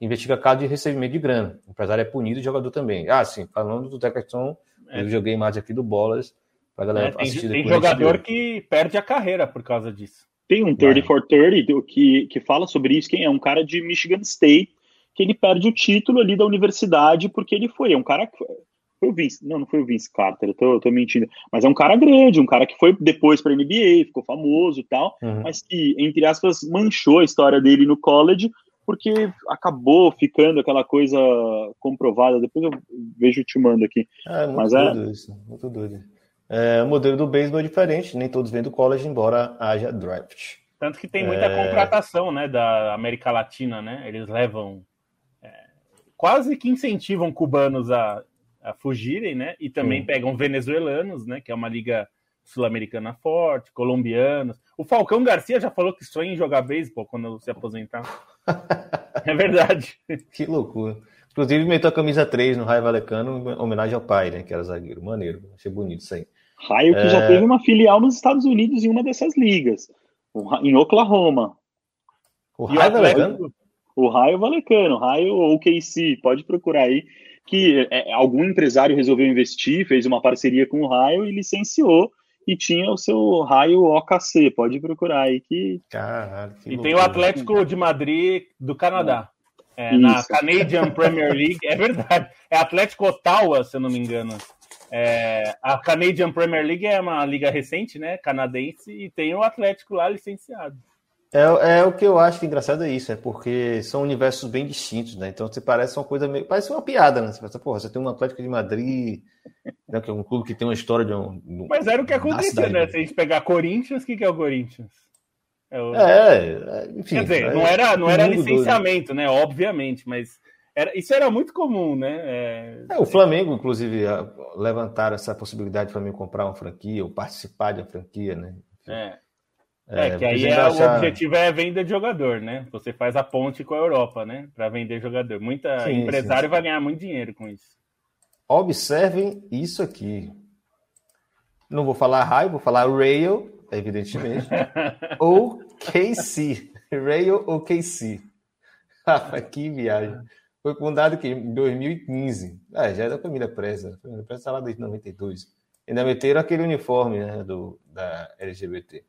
investiga caso de recebimento de grana. O empresário é punido e o jogador também. Ah, sim, falando do Decathlon, é. eu joguei mais aqui do Bolas, pra galera é, tem, assistir Tem jogador que perde a carreira por causa disso. Tem um 30 for 30 que, que fala sobre isso, quem é um cara de Michigan State, que ele perde o título ali da universidade porque ele foi. É um cara que foi o Vince, não, não foi o Vince Carter, eu tô, eu tô mentindo, mas é um cara grande, um cara que foi depois para NBA, ficou famoso e tal, uhum. mas que, entre aspas, manchou a história dele no college, porque acabou ficando aquela coisa comprovada. Depois eu vejo te mando aqui. É, muito mas é doido é... isso, muito doido. É, o modelo do beisebol é diferente, nem todos vêm do college, embora haja draft. Tanto que tem muita é... contratação, né, da América Latina, né? Eles levam é, quase que incentivam cubanos a a fugirem, né? E também pegam venezuelanos, né? Que é uma liga sul-americana forte, colombianos. O Falcão Garcia já falou que sonha em jogar beisebol quando se aposentar. é verdade. Que loucura. Inclusive, meteu a camisa 3 no Raio Valecano em homenagem ao pai, né? Que era zagueiro. Maneiro. Achei bonito isso aí. Raio que é... já teve uma filial nos Estados Unidos em uma dessas ligas. Em Oklahoma. O Raio Valecano? O Raio Valecano. Raio OKC. Pode procurar aí que é, algum empresário resolveu investir, fez uma parceria com o Raio e licenciou e tinha o seu raio OKC. Pode procurar aí que. Caralho, que e tem o Atlético de Madrid do Canadá. É, na Canadian Premier League. É verdade. É Atlético Ottawa, se eu não me engano. É, a Canadian Premier League é uma liga recente, né? Canadense, e tem o Atlético lá licenciado. É, é o que eu acho engraçado é isso, é porque são universos bem distintos, né? Então você parece uma coisa meio. Parece uma piada, né? Você pensa, porra, você tem um Atlético de Madrid, né, que é um clube que tem uma história de um. um Mas era o que acontecia, né? Se a gente pegar Corinthians, o que, que é o Corinthians? É, o... é, é enfim. Quer dizer, é, não era, não era licenciamento, né? Obviamente, mas era, isso era muito comum, né? É... É, o Flamengo, inclusive, levantaram essa possibilidade para mim comprar uma franquia ou participar de uma franquia, né? É. É, é que aí é, achar... o objetivo é a venda de jogador, né? Você faz a ponte com a Europa, né? Para vender jogador. Muita sim, empresário sim. vai ganhar muito dinheiro com isso. Observem isso aqui. Não vou falar raio, vou falar rail, evidentemente. ou KC. Rail ou KC. Ah, que viagem. Foi fundado aqui em 2015. Ah, já é da família Presa. A família Presa está lá desde 92. Ainda meteram aquele uniforme né, do, da LGBT.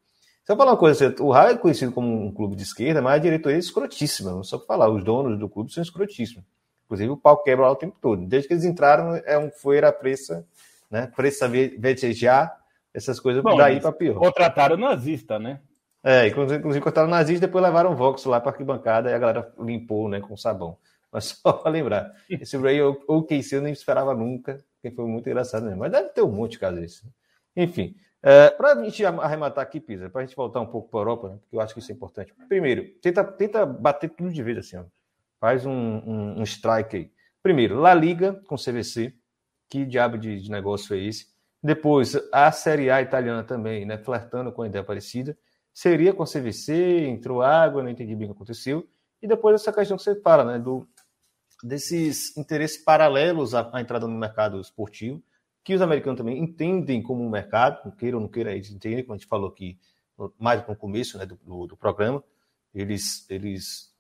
Só falar uma coisa, o Raio é conhecido como um clube de esquerda, mas a diretoria é escrotíssima. Só para falar, os donos do clube são escrotíssimos. Inclusive, o pau quebra lá o tempo todo. Desde que eles entraram, é um a pressa, né? Pressa vetejar, essas coisas Bom, daí para pior. Contrataram nazista, né? É, inclusive, inclusive contrataram nazista, depois levaram o Vox lá para arquibancada e a galera limpou, né, com sabão. Mas só para lembrar, esse Ray OKC eu nem esperava nunca, que foi muito engraçado mesmo. Mas deve ter um monte de casos desse. Enfim, é, para a gente arrematar aqui, Pisa, para a gente voltar um pouco para a Europa, né, porque eu acho que isso é importante. Primeiro, tenta, tenta bater tudo de vez assim, ó. faz um, um, um, strike aí. Primeiro, La Liga com CVC, que diabo de, de, negócio é esse? Depois, a Série A italiana também, né, flertando com a ideia parecida. Seria com a CVC, entrou água, não entendi bem o que aconteceu. E depois essa questão que você fala, né, do, desses interesses paralelos à, à entrada no mercado esportivo que os americanos também entendem como um mercado, queira ou não queira, eles entendem, como a gente falou aqui mais no começo né, do, do, do, programa, eles, eles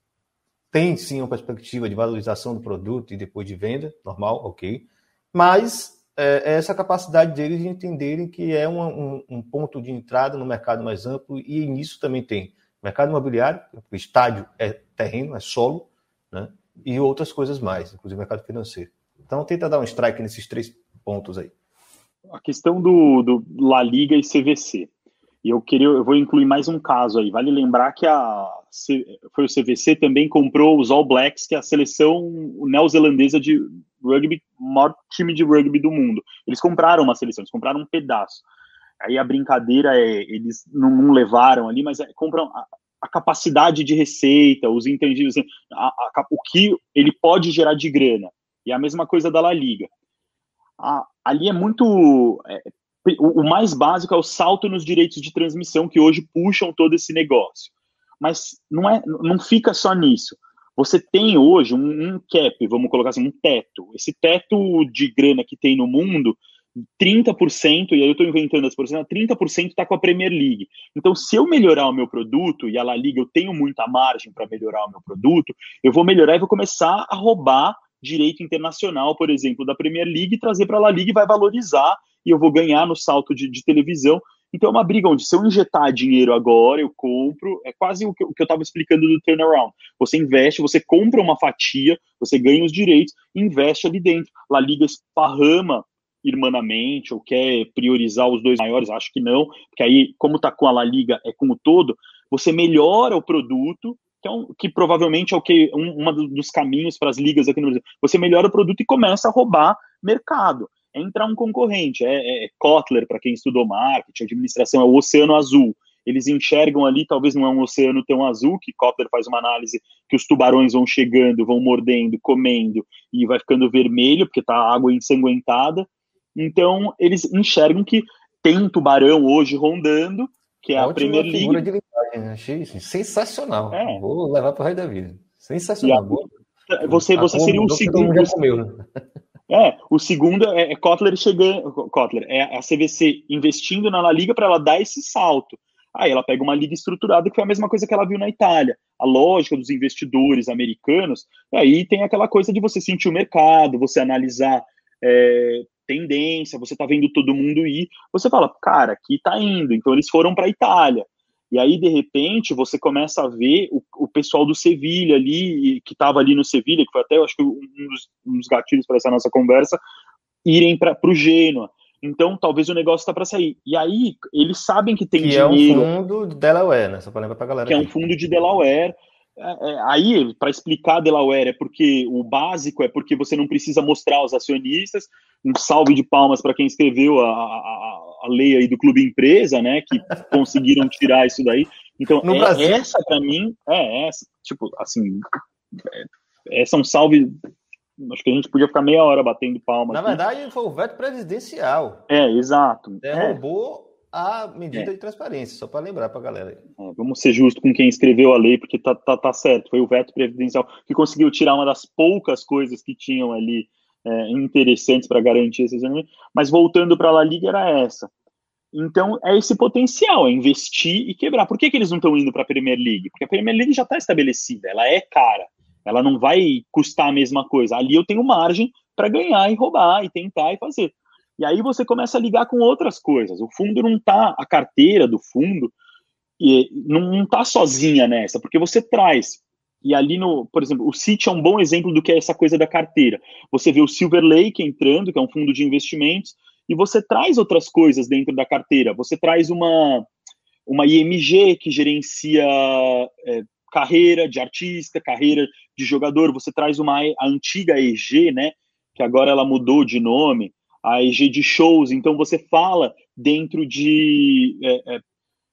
têm sim uma perspectiva de valorização do produto e depois de venda, normal, ok, mas é, é essa capacidade deles de entenderem que é uma, um, um, ponto de entrada no mercado mais amplo e nisso também tem mercado imobiliário, o estádio é terreno, é solo, né, e outras coisas mais, inclusive mercado financeiro. Então tenta dar um strike nesses três pontos aí a questão do, do La Liga e CVC. E eu queria, eu vou incluir mais um caso aí. Vale lembrar que a foi o CVC também comprou os All Blacks, que é a seleção neozelandesa de rugby, maior time de rugby do mundo. Eles compraram uma seleção, eles compraram um pedaço. Aí a brincadeira é, eles não, levaram ali, mas é, compram a, capacidade de receita, os assim, a, a, o que ele pode gerar de grana. E a mesma coisa da La Liga a, ali é muito. É, o, o mais básico é o salto nos direitos de transmissão que hoje puxam todo esse negócio. Mas não, é, não fica só nisso. você tem hoje um, um, cap, vamos colocar assim, um teto. Esse teto de grana que tem no mundo, 30%, e aí eu estou inventando as porcentagens, 30% está com a Premier League. Então, se eu melhorar o meu produto, e a La Liga eu tenho muita margem para melhorar o meu produto, eu vou melhorar e vou começar a roubar direito internacional, por exemplo, da Premier League, e trazer para a La Liga e vai valorizar, e eu vou ganhar no salto de, de televisão. Então é uma briga onde se eu injetar dinheiro agora, eu compro, é quase o que, eu estava explicando do turnaround. Você investe, você compra uma fatia, você ganha os direitos, investe ali dentro. La Liga esparrama irmanamente ou quer priorizar os dois maiores, acho que não, porque aí, como está com a La Liga, é com o todo, você melhora o produto, que, é que provavelmente é o que um, um dos caminhos para as ligas aqui no Brasil. Você melhora o produto e começa a roubar mercado entrar um concorrente. É, é, é Kotler, para quem estudou marketing, administração, é o oceano azul. Eles enxergam ali, talvez não é um oceano tão azul, que Kotler faz uma análise que os tubarões vão chegando, vão mordendo, comendo, e vai ficando vermelho, porque está água ensanguentada. Então, eles enxergam que tem um tubarão hoje rondando, que é a, a Premier League. De linguagem, né? Achei sensacional. É. Vou levar para o resto da vida. Sensacional. A, você, você seria o segundo. Comeu, né? É, o segundo é, é Kotler chegando, Kotler, é a CVC investindo na La Liga para ela dar esse salto. Aí ela pega uma liga estruturada que foi a mesma coisa que ela viu na Itália. A lógica dos investidores americanos, aí tem aquela coisa de você sentir o mercado, você analisar é, tendência, você tá vendo todo mundo ir, você fala, cara, aqui tá indo. Então eles foram para a Itália. E aí, de repente, você começa a ver o, o pessoal do Sevilha ali, que estava ali no Sevilha, que foi até, eu acho que um dos, um dos gatilhos para essa nossa conversa, irem para o Genoa. Então, talvez o negócio está para sair. E aí, eles sabem que tem que dinheiro. Que é um fundo de Delaware, né? Só para lembrar para galera. Que aqui. é um fundo de Delaware. É, é, aí, para explicar Delaware, é porque o básico é porque você não precisa mostrar aos acionistas. Um salve de palmas para quem escreveu a, a, a, lei aí do clube empresa, né? Que conseguiram tirar isso daí. Então, no é, Brasil... essa para mim é essa. Tipo, assim, é, essa é um salve. Acho que a gente podia ficar meia hora batendo palmas. Na aqui. verdade, foi o veto presidencial. É, exato. Derrubou a medida é. de transparência, só para lembrar para a galera. É, vamos ser justos com quem escreveu a lei, porque tá, tá, tá certo, foi o veto presidencial que conseguiu tirar uma das poucas coisas que tinham ali é, interessantes para garantir esses mas voltando para a La Liga era essa. Então é esse potencial, é investir e quebrar. Por que, que eles não estão indo para a Premier League? Porque a Premier League já está estabelecida, ela é cara, ela não vai custar a mesma coisa. Ali eu tenho margem para ganhar e roubar e tentar e fazer. E aí você começa a ligar com outras coisas. O fundo não está, a carteira do fundo e não está sozinha nessa, porque você traz. E ali no, por exemplo, o City é um bom exemplo do que é essa coisa da carteira. Você vê o Silver Lake entrando, que é um fundo de investimentos, e você traz outras coisas dentro da carteira. Você traz uma, uma IMG que gerencia é, carreira de artista, carreira de jogador. Você traz uma a antiga EG, né? Que agora ela mudou de nome a EG de shows, então você fala dentro de é, é,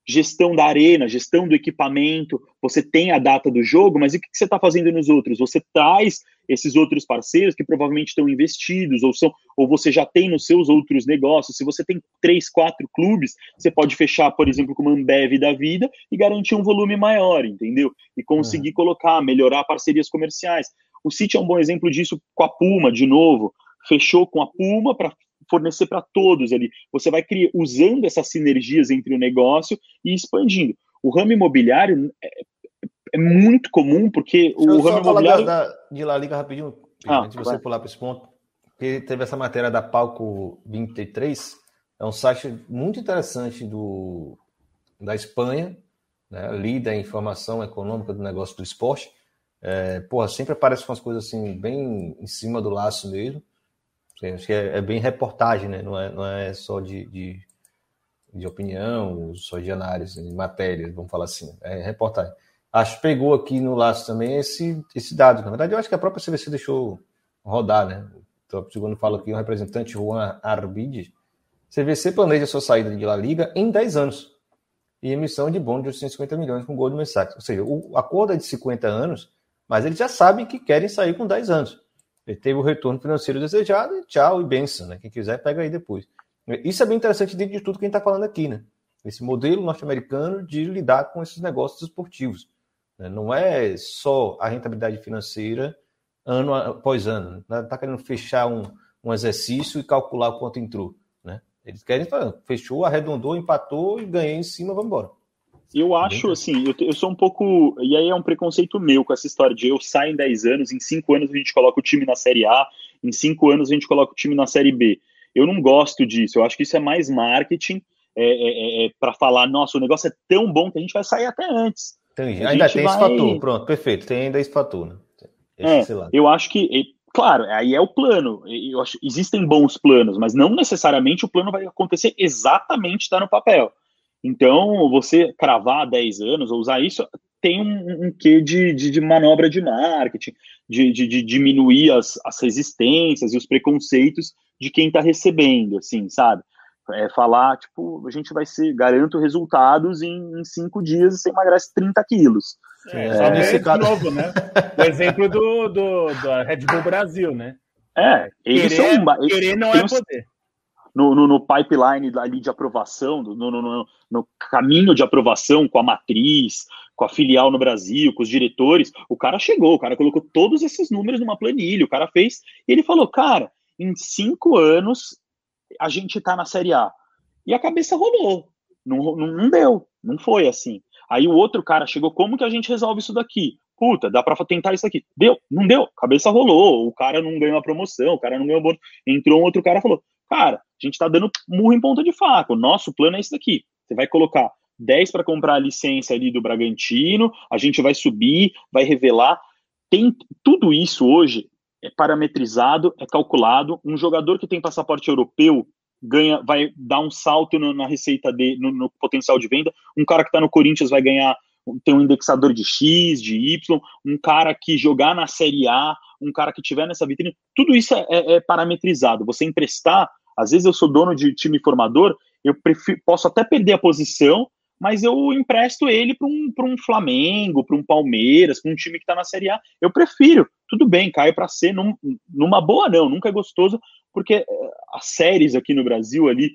gestão da arena, gestão do equipamento, você tem a data do jogo, mas o que você está fazendo nos outros? Você traz esses outros parceiros que provavelmente estão investidos, ou são, ou você já tem nos seus outros negócios. Se você tem três, quatro clubes, você pode fechar, por exemplo, com uma Ambev da vida e garantir um volume maior, entendeu? E conseguir colocar, melhorar parcerias comerciais. O City é um bom exemplo disso com a Puma, de novo fechou com a Puma para fornecer para todos ali. Você vai criar, usando essas sinergias entre o negócio e expandindo. O ramo imobiliário é, é muito comum, porque o ramo imobiliário. Da, de La Liga rapidinho, ah, antes de você vai. pular para esse ponto, porque teve essa matéria da Palco 23, é um site muito interessante do, da Espanha, né, lida a informação econômica do negócio do esporte. É, porra, sempre aparece com as coisas assim, bem em cima do laço mesmo. Acho que é, é, bem reportagem, né? Não é, não é só de, de, de opinião, só de análise, de matérias, vamos falar assim. É reportagem. Acho que pegou aqui no laço também esse, esse dado. Na verdade, eu acho que a própria CVC deixou rodar, né? O segundo fala aqui, o representante Juan Arbide. CVC planeja sua saída de La Liga em 10 anos e emissão de bônus de 850 milhões com Goldman Sachs. Ou seja, o acordo é de 50 anos, mas eles já sabem que querem sair com 10 anos. Ele teve o retorno financeiro desejado tchau e benção, né? Quem quiser, pega aí depois. Isso é bem interessante dentro de tudo que a gente está falando aqui, né? Esse modelo norte-americano de lidar com esses negócios esportivos. Né? Não é só a rentabilidade financeira ano após ano. Não está querendo fechar um, um exercício e calcular o quanto entrou. Né? Eles querem fechou, arredondou, empatou e ganhei em cima, vamos embora. Eu acho, assim, eu, eu, sou um pouco. E aí é um preconceito meu com essa história de eu sair em 10 anos, em 5 anos a gente coloca o time na Série A, em 5 anos a gente coloca o time na Série B. Eu não gosto disso, eu acho que isso é mais marketing é, é, é, é para falar, nossa, o negócio é tão bom que a gente vai sair até antes. Entendi. Ainda tem vai... esse fator, pronto, perfeito, tem ainda esse fator, né? Esse é, eu acho que, claro, aí é o plano. Eu acho, existem bons planos, mas não necessariamente o plano vai acontecer exatamente está no papel. Então, você cravar 10 anos ou usar isso tem um, um quê de, de, de, manobra de marketing, de, de, de diminuir as, as resistências e os preconceitos de quem está recebendo, assim, sabe? É falar, tipo, a gente vai ser, garanto resultados em, em cinco dias e você emagrece 30 quilos. É, é, só nesse caso... de novo, né? O exemplo do, do, do Red Bull Brasil, né? É, eles querer, são. Querer não é poder. No, no, no, pipeline ali de aprovação, no, no, caminho de aprovação com a matriz, com a filial no Brasil, com os diretores, o cara chegou, o cara colocou todos esses números numa planilha, o cara fez, e ele falou, cara, em cinco anos a gente tá na Série A. E a cabeça rolou. Não, não, deu, não foi assim. Aí o outro cara chegou, como que a gente resolve isso daqui? Puta, dá para tentar isso aqui. Deu, não deu, cabeça rolou, o cara não ganhou a promoção, o cara não ganhou bônus. Entrou um outro cara falou: Cara, a gente tá dando murro em ponta de faca, o nosso plano é esse daqui. Você vai colocar 10 para comprar a licença ali do Bragantino, a gente vai subir, vai revelar. Tem tudo isso hoje é parametrizado, é calculado. Um jogador que tem passaporte europeu ganha, vai dar um salto no, na receita de, no, no, potencial de venda. Um cara que está no Corinthians vai ganhar, tem um indexador de X, de Y. Um cara que jogar na Série A, um cara que tiver nessa vitrine, tudo isso é, é, é parametrizado. Você emprestar, às vezes eu sou dono de time formador, eu prefiro, posso até perder a posição, mas eu empresto ele para um, um Flamengo, para um Palmeiras, para um time que está na Série A. Eu prefiro. Tudo bem, cai para ser num, numa boa, não. Nunca é gostoso, porque eh, as séries aqui no Brasil ali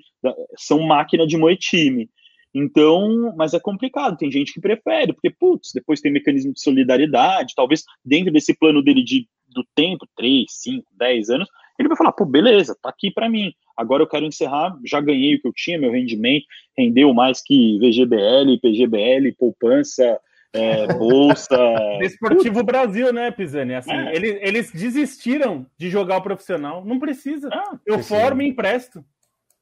são máquina de moer time. Então, mas é complicado, tem gente que prefere, porque, putz, depois tem mecanismo de solidariedade, talvez dentro desse plano dele de, do tempo, 3, 5, 10 anos, ele vai falar, pô, beleza, tá aqui para mim. Agora eu quero encerrar, já ganhei o que eu tinha, meu rendimento rendeu mais que VGBL, PGBL, poupança, é, bolsa. Desportivo Brasil, né, Pisani? Assim, é. eles, eles desistiram de jogar o profissional. Não precisa. Ah, eu precisa. formo e empresto.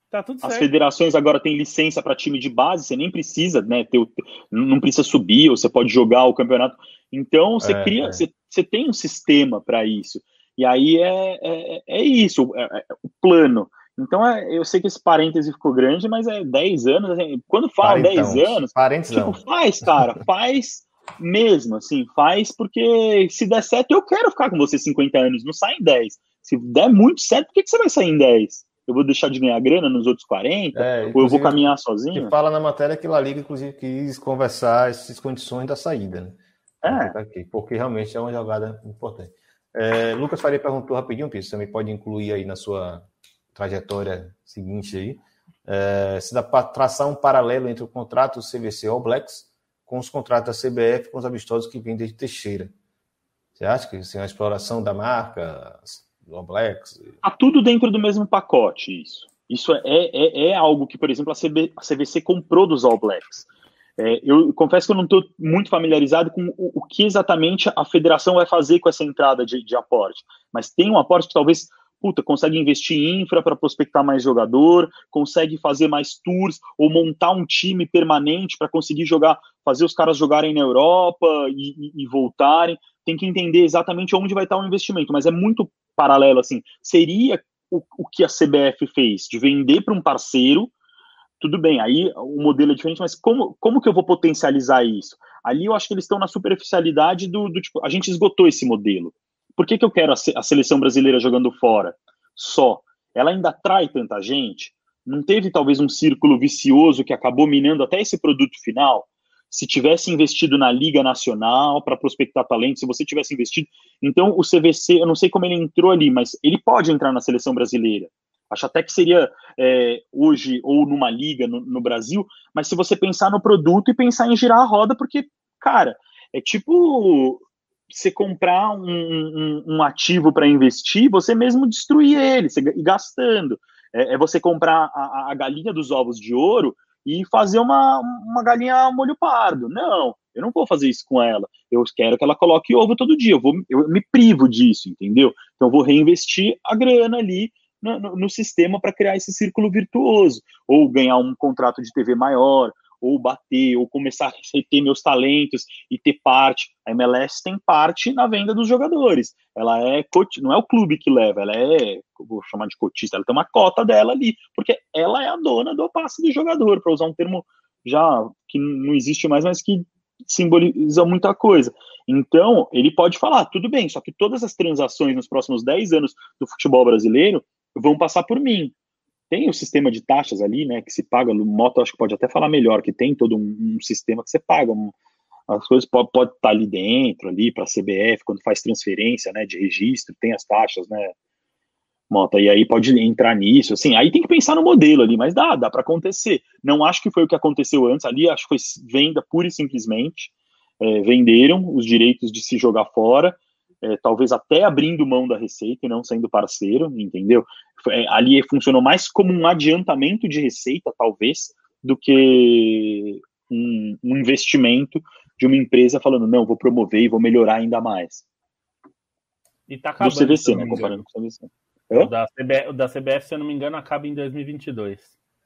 Tá tudo certo. As federações agora têm licença para time de base, você nem precisa, né? Ter, não precisa subir, ou você pode jogar o campeonato. Então você é, cria, é. Você, você tem um sistema para isso. E aí é, é, é isso, é, é, o plano. Então, é, eu sei que esse parêntese ficou grande, mas é 10 anos. Assim, quando fala 10 anos, tipo, faz, cara, faz mesmo, assim, faz porque se der certo, eu quero ficar com você 50 anos, não sai em 10. Se der muito certo, por que, que você vai sair em 10? Eu vou deixar de ganhar grana nos outros 40? É, ou eu vou caminhar sozinho? Que fala na matéria que a Liga, inclusive, quis conversar essas condições da saída, né? É. Porque realmente é uma jogada importante. É, Lucas Faria perguntou rapidinho, Pires, também pode incluir aí na sua trajetória seguinte aí, é, se dá para traçar um paralelo entre o contrato CVC All Blacks com os contratos da CBF com os amistosos que vêm desde Teixeira. Você acha que assim, a exploração da marca, All. Tá tudo dentro do mesmo pacote, isso. Isso é, é, é algo que, por exemplo, a, CB, a CVC comprou dos All Blacks. É, eu confesso que eu não estou muito familiarizado com o, o, que exatamente a federação vai fazer com essa entrada de, de aporte, mas tem um aporte que talvez puta, consegue investir em infra para prospectar mais jogador, consegue fazer mais tours ou montar um time permanente para conseguir jogar, fazer os caras jogarem na Europa e, e, e, voltarem. Tem que entender exatamente onde vai estar o investimento, mas é muito paralelo assim. Seria o, o que a CBF fez de vender para um parceiro. Tudo bem, aí o modelo é diferente, mas como, como que eu vou potencializar isso? Ali eu acho que eles estão na superficialidade do, do tipo, a gente esgotou esse modelo. Por que, que eu quero a, seleção brasileira jogando fora? Só. Ela ainda atrai tanta gente? Não teve talvez um círculo vicioso que acabou minando até esse produto final? Se tivesse investido na Liga Nacional para prospectar talento, se você tivesse investido. Então, o CVC, eu não sei como ele entrou ali, mas ele pode entrar na seleção brasileira. Acho até que seria é, hoje ou numa liga no, no, Brasil, mas se você pensar no produto e pensar em girar a roda, porque, cara, É tipo você comprar um, um, um ativo para investir, você mesmo destruir ele, você, gastando. É, é você comprar a, a, galinha dos ovos de ouro e fazer uma, uma galinha molho pardo. Não, eu não vou fazer isso com ela. Eu quero que ela coloque ovo todo dia. Eu, vou, eu me privo disso, entendeu? Então eu vou reinvestir a grana ali no, no, no sistema para criar esse círculo virtuoso. Ou ganhar um contrato de TV maior, ou bater, ou começar a reter meus talentos e ter parte. A MLS tem parte na venda dos jogadores. Ela é não é o clube que leva, ela é, vou chamar de cotista, ela tem uma cota dela ali, porque ela é a dona do passe do jogador, para usar um termo já que não existe mais, mas que simboliza muita coisa. Então, ele pode falar, tudo bem, só que todas as transações nos próximos 10 anos do futebol brasileiro vão passar por mim. Tem o sistema de taxas ali, né, que se paga, no Moto acho que pode até falar melhor, que tem todo um, um sistema que você paga, um, as coisas podem pode estar ali dentro, ali para a CBF, quando faz transferência, né, de registro, tem as taxas, né, Mota, e aí pode entrar nisso, assim, aí tem que pensar no modelo ali, mas dá, dá para acontecer. Não acho que foi o que aconteceu antes, ali acho que foi venda pura e simplesmente, é, venderam os direitos de se jogar fora, é, talvez até abrindo mão da receita e não sendo parceiro, entendeu? É, ali funcionou mais como um adiantamento de receita, talvez, do que um, um investimento de uma empresa falando, não, vou promover e vou melhorar ainda mais. E tá acabando. Do CVC, né? Comparando com o CVC. O da, CBF, o da CBF, se eu não me engano, acaba em 2022.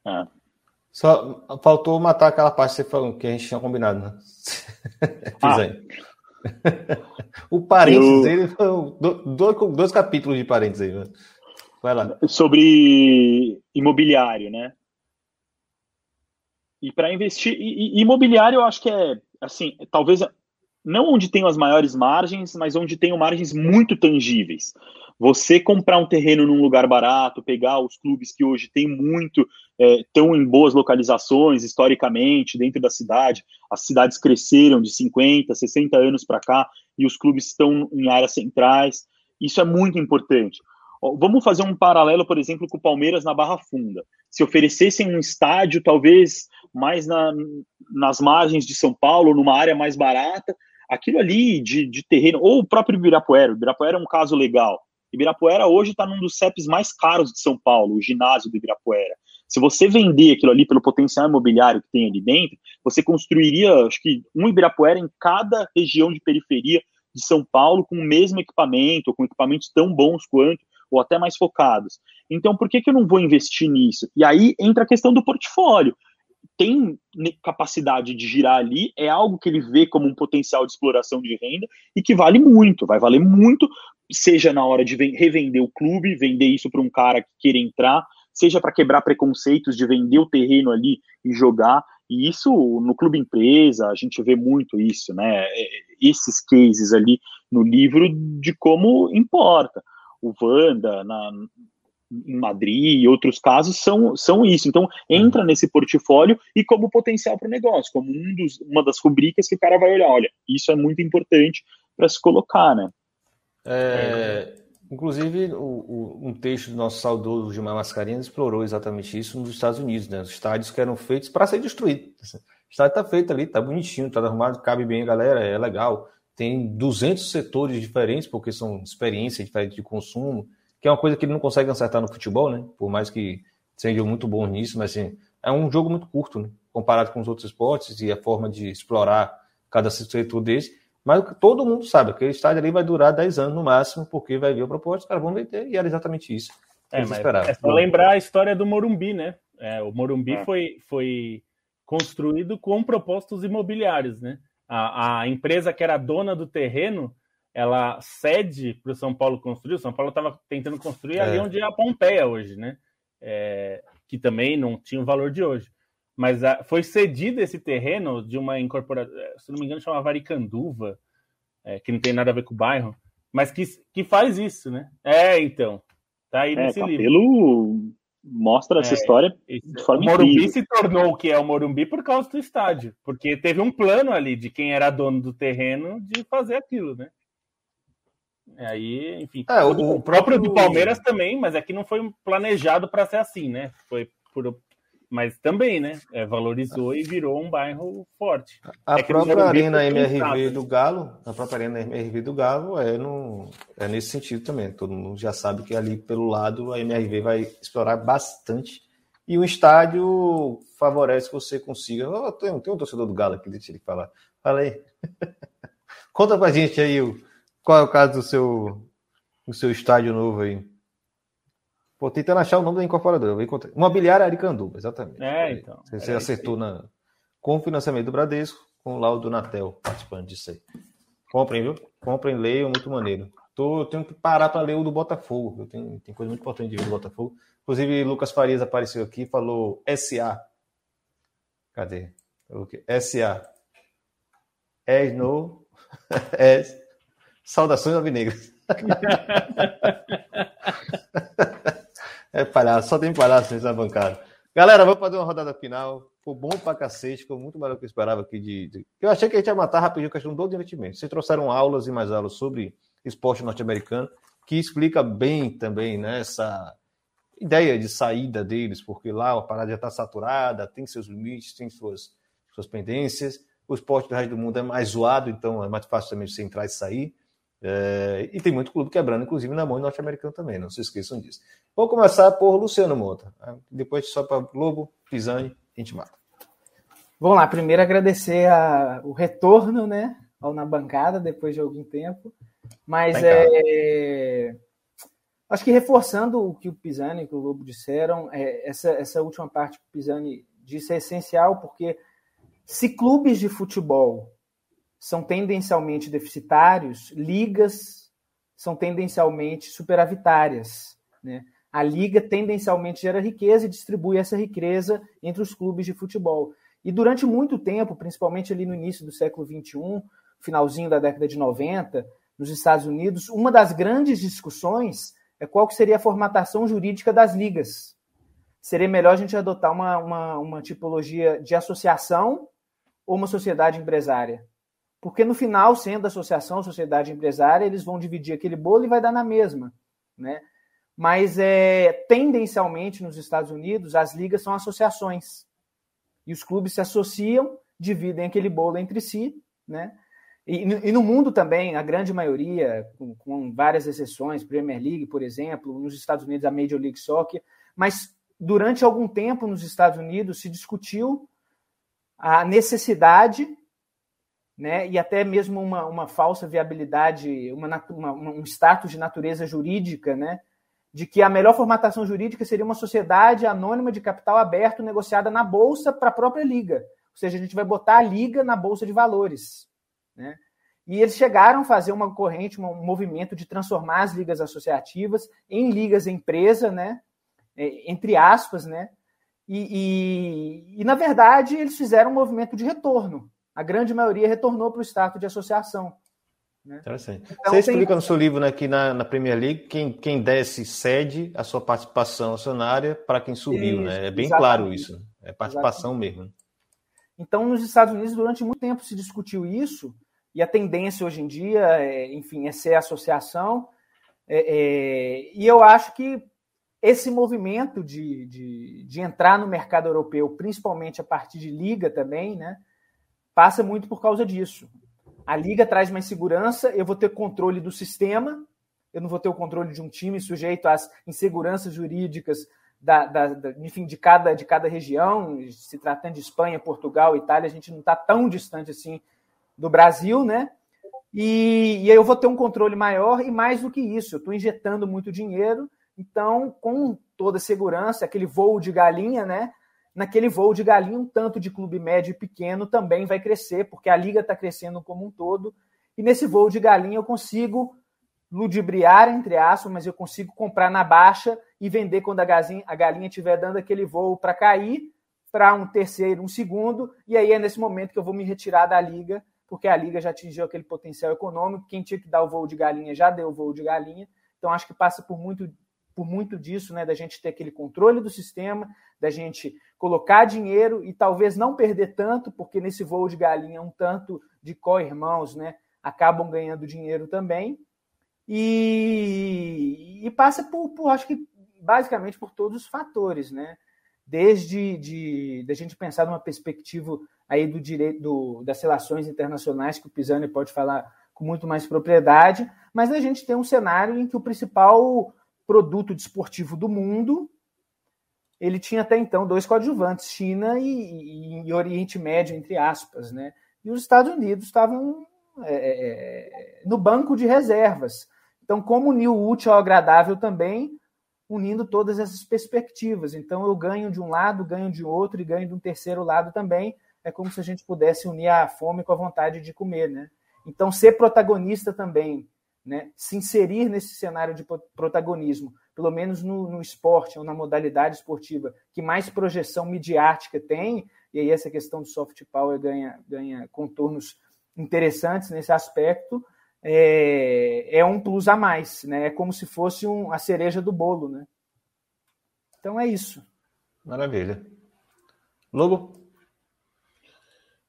Ah. Só faltou matar aquela parte que você falou, que a gente tinha combinado, né? ah. aí. o parênteses eu... dele dois, dois capítulos de parênteses aí. Né? Vai lá. Sobre imobiliário, né? E para investir. E, imobiliário, eu acho que é assim, talvez não onde tem as maiores margens, mas onde tem margens muito tangíveis. Você comprar um terreno num lugar barato, pegar os clubes que hoje têm muito, estão é, em boas localizações historicamente dentro da cidade, as cidades cresceram de 50, 60 anos para cá e os clubes estão em áreas centrais. Isso é muito importante. Vamos fazer um paralelo, por exemplo, com o Palmeiras na Barra Funda. Se oferecessem um estádio, talvez mais na, nas margens de São Paulo, numa área mais barata, aquilo ali de, de terreno, ou o próprio Ibirapuera. O Ibirapuera é um caso legal. Ibirapuera hoje está num dos CEPs mais caros de São Paulo, o ginásio do Ibirapuera. Se você vender aquilo ali pelo potencial imobiliário que tem ali dentro, você construiria, acho que, um Ibirapuera em cada região de periferia de São Paulo com o mesmo equipamento, com equipamentos tão bons quanto, ou até mais focados. Então, por que, que eu não vou investir nisso? E aí entra a questão do portfólio. Tem capacidade de girar ali, é algo que ele vê como um potencial de exploração de renda e que vale muito, vai valer muito, seja na hora de revender o clube, vender isso para um cara que queira entrar, seja para quebrar preconceitos de vender o terreno ali e jogar. E isso no clube empresa, a gente vê muito isso, né? É, esses cases ali no livro de como importa. O Wanda, na, em Madrid e outros casos são, são isso. Então, entra uhum. nesse portfólio e como potencial para o negócio, como um dos, uma das rubricas que o cara vai olhar. Olha, isso é muito importante para se colocar, né? É, inclusive, o, o, um texto do nosso saudoso Gilmar Mascarenhas explorou exatamente isso nos Estados Unidos, né? Os estádios que eram feitos para ser destruídos. O estádio está feito ali, está bonitinho, está arrumado, cabe bem a galera, é legal. Tem 200 setores diferentes, porque são experiências diferentes de consumo, que é uma coisa que ele não consegue acertar no futebol, né? Por mais que seja muito bom nisso, mas assim, é um jogo muito curto, né? Comparado com os outros esportes e a forma de explorar cada setor desse. Mas todo mundo sabe, aquele estádio ali vai durar 10 anos no máximo, porque vai vir o propósito, os caras vão vender, e era exatamente isso. É, mas é só lembrar a história do Morumbi, né? É, o Morumbi é. foi, foi construído com propósitos imobiliários, né? A, a empresa que era dona do terreno, ela cede para o São Paulo construir. O São Paulo estava tentando construir ali é. onde é a Pompeia hoje, né? É, que também não tinha o valor de hoje mas a, foi cedido esse terreno de uma incorporação, é, se não me engano, chama Varicanduva, é, que não tem nada a ver com o bairro, mas que, que faz isso, né? É, então. Tá aí é, nesse Capelo livro. mostra essa é, história de forma O Morumbi incrível. se tornou o que é o Morumbi por causa do estádio, porque teve um plano ali de quem era dono do terreno de fazer aquilo, né? Aí, enfim. É, o, o, próprio do Palmeiras também, mas aqui não foi planejado para ser assim, né? Foi por mas também, né? É, valorizou e virou um bairro forte. A É própria Arena MRV do Galo, a própria Arena MRV do Galo é, no, é nesse sentido também. Todo mundo já sabe que ali pelo lado a MRV vai explorar bastante. E o estádio favorece que você consiga. Oh, tem, tem um torcedor do Galo aqui, deixa ele falar. Fala aí. Conta pra gente aí o, qual é o caso do seu, do seu estádio novo aí. Pô, tentando achar o nome da incorporadora. eu vou encontrar. Mobiliária Aricanduva, exatamente. É, então. Você, acertou na, com o financiamento do Bradesco, com o Laudo Natel participando disso aí. Comprem, viu? Comprem, leiam, muito maneiro. Tô, eu tenho que parar para ler o do Botafogo. Eu tenho, tem coisa muito importante de ver do Botafogo. Inclusive, Lucas Farias apareceu aqui e falou SA. Cadê? SA. É no. É. Saudações alvinegras. é palhaço, só tem palhaço nessa bancada. Galera, vamos fazer uma rodada final. Ficou bom pra cacete, ficou muito melhor do que eu esperava aqui. De, de... Eu achei que a gente ia matar rapidinho a questão do investimento. Vocês trouxeram aulas e mais aulas sobre esporte norte-americano, que explica bem também né, essa ideia de saída deles, porque lá a parada já está saturada, tem seus limites, tem suas, suas pendências. O esporte do resto do mundo é mais zoado, então é mais fácil também você entrar e sair. É, e tem muito clube quebrando, inclusive na mão norte-americano também, não se esqueçam disso. Vou começar por Luciano Monta. né? Depois só para Globo, Pisani, a gente mata. Vamos lá, primeiro agradecer a- o retorno, né, ao na bancada depois de algum tempo. Mas Tá em casa. é, acho que reforçando o que o Pisani e o Lobo disseram, é, essa, essa última parte que o Pisani disse é essencial, porque se clubes de futebol são tendencialmente deficitários, ligas são tendencialmente superavitárias. Né? A liga tendencialmente gera riqueza e distribui essa riqueza entre os clubes de futebol. E durante muito tempo, principalmente ali no início do século XXI, finalzinho da década de 90, nos Estados Unidos, uma das grandes discussões é qual que seria a formatação jurídica das ligas. Seria melhor a gente adotar uma, uma, uma tipologia de associação ou uma sociedade empresária? Porque no final, sendo associação, sociedade empresária, eles vão dividir aquele bolo e vai dar na mesma, né? Mas é, tendencialmente nos Estados Unidos as ligas são associações. E os clubes se associam, dividem aquele bolo entre si, né? E, e no mundo também, a grande maioria, com, com várias exceções, Premier League, por exemplo, nos Estados Unidos a Major League Soccer, mas durante algum tempo nos Estados Unidos se discutiu a necessidade né, e até mesmo uma, uma falsa viabilidade, uma, uma- um status de natureza jurídica, né, de que a melhor formatação jurídica seria uma sociedade anônima de capital aberto negociada na bolsa para a própria liga. Ou seja, a gente vai botar a liga na bolsa de valores. Né? E eles chegaram a fazer uma corrente, um movimento de transformar as ligas associativas em ligas empresa, né? É, entre aspas, né? E, e, e, na verdade, eles fizeram um movimento de retorno. A grande maioria retornou para o status de associação. Né? Interessante. Então, Você tem- explica no seu livro né, que na, na Premier League, quem, quem desce cede a sua participação acionária para quem subiu, Isso, né? É bem exatamente. claro isso. É participação mesmo. né? Então, nos Estados Unidos, durante muito tempo se discutiu isso, e a tendência hoje em dia, é, enfim, é ser associação. É, é, e eu acho que esse movimento de, de, de entrar no mercado europeu, principalmente a partir de liga também, né, passa muito por causa disso. A liga traz mais segurança, eu vou ter controle do sistema, eu não vou ter o controle de um time sujeito às inseguranças jurídicas da, da, da, enfim, de cada, de cada região, se tratando de Espanha, Portugal, Itália, a gente não está tão distante assim do Brasil, né? E, e aí eu vou ter um controle maior e mais do que isso, eu estou injetando muito dinheiro, então com toda segurança, aquele voo de galinha, né? Naquele voo de galinha, um tanto de clube médio e pequeno também vai crescer, porque a liga está crescendo como um todo. E nesse voo de galinha eu consigo ludibriar, entre aspas, mas eu consigo comprar na baixa e vender quando a galinha a galinha estiver dando aquele voo para cair para um terceiro, um segundo, e aí é nesse momento que eu vou me retirar da liga, porque a liga já atingiu aquele potencial econômico, quem tinha que dar o voo de galinha já deu o voo de galinha, então acho que passa por muito, por muito disso, né, da gente ter aquele controle do sistema, da gente colocar dinheiro e talvez não perder tanto, porque nesse voo de galinha um tanto de co-irmãos, né, acabam ganhando dinheiro também, e, e passa por, por, acho que basicamente por todos os fatores, né? desde de, de a gente pensar numa perspectiva aí do direito do, das relações internacionais, que o Pisani pode falar com muito mais propriedade, mas a gente tem um cenário em que o principal produto desportivo do mundo ele tinha até então dois coadjuvantes, China e, e, e Oriente Médio, entre aspas, né? E os Estados Unidos estavam é, é, é no banco de reservas. Então, como unir o útil ao agradável também, unindo todas essas perspectivas. Então, eu ganho de um lado, ganho de outro e ganho de um terceiro lado também. É como se a gente pudesse unir a fome com a vontade de comer, né? Então, ser protagonista também, né? se inserir nesse cenário de protagonismo, pelo menos no, no esporte ou na modalidade esportiva que mais projeção midiática tem, e aí essa questão do soft power ganha, ganha contornos interessantes nesse aspecto, é, é um plus a mais, né? É como se fosse um, a cereja do bolo, né? Então é isso. Maravilha. Logo?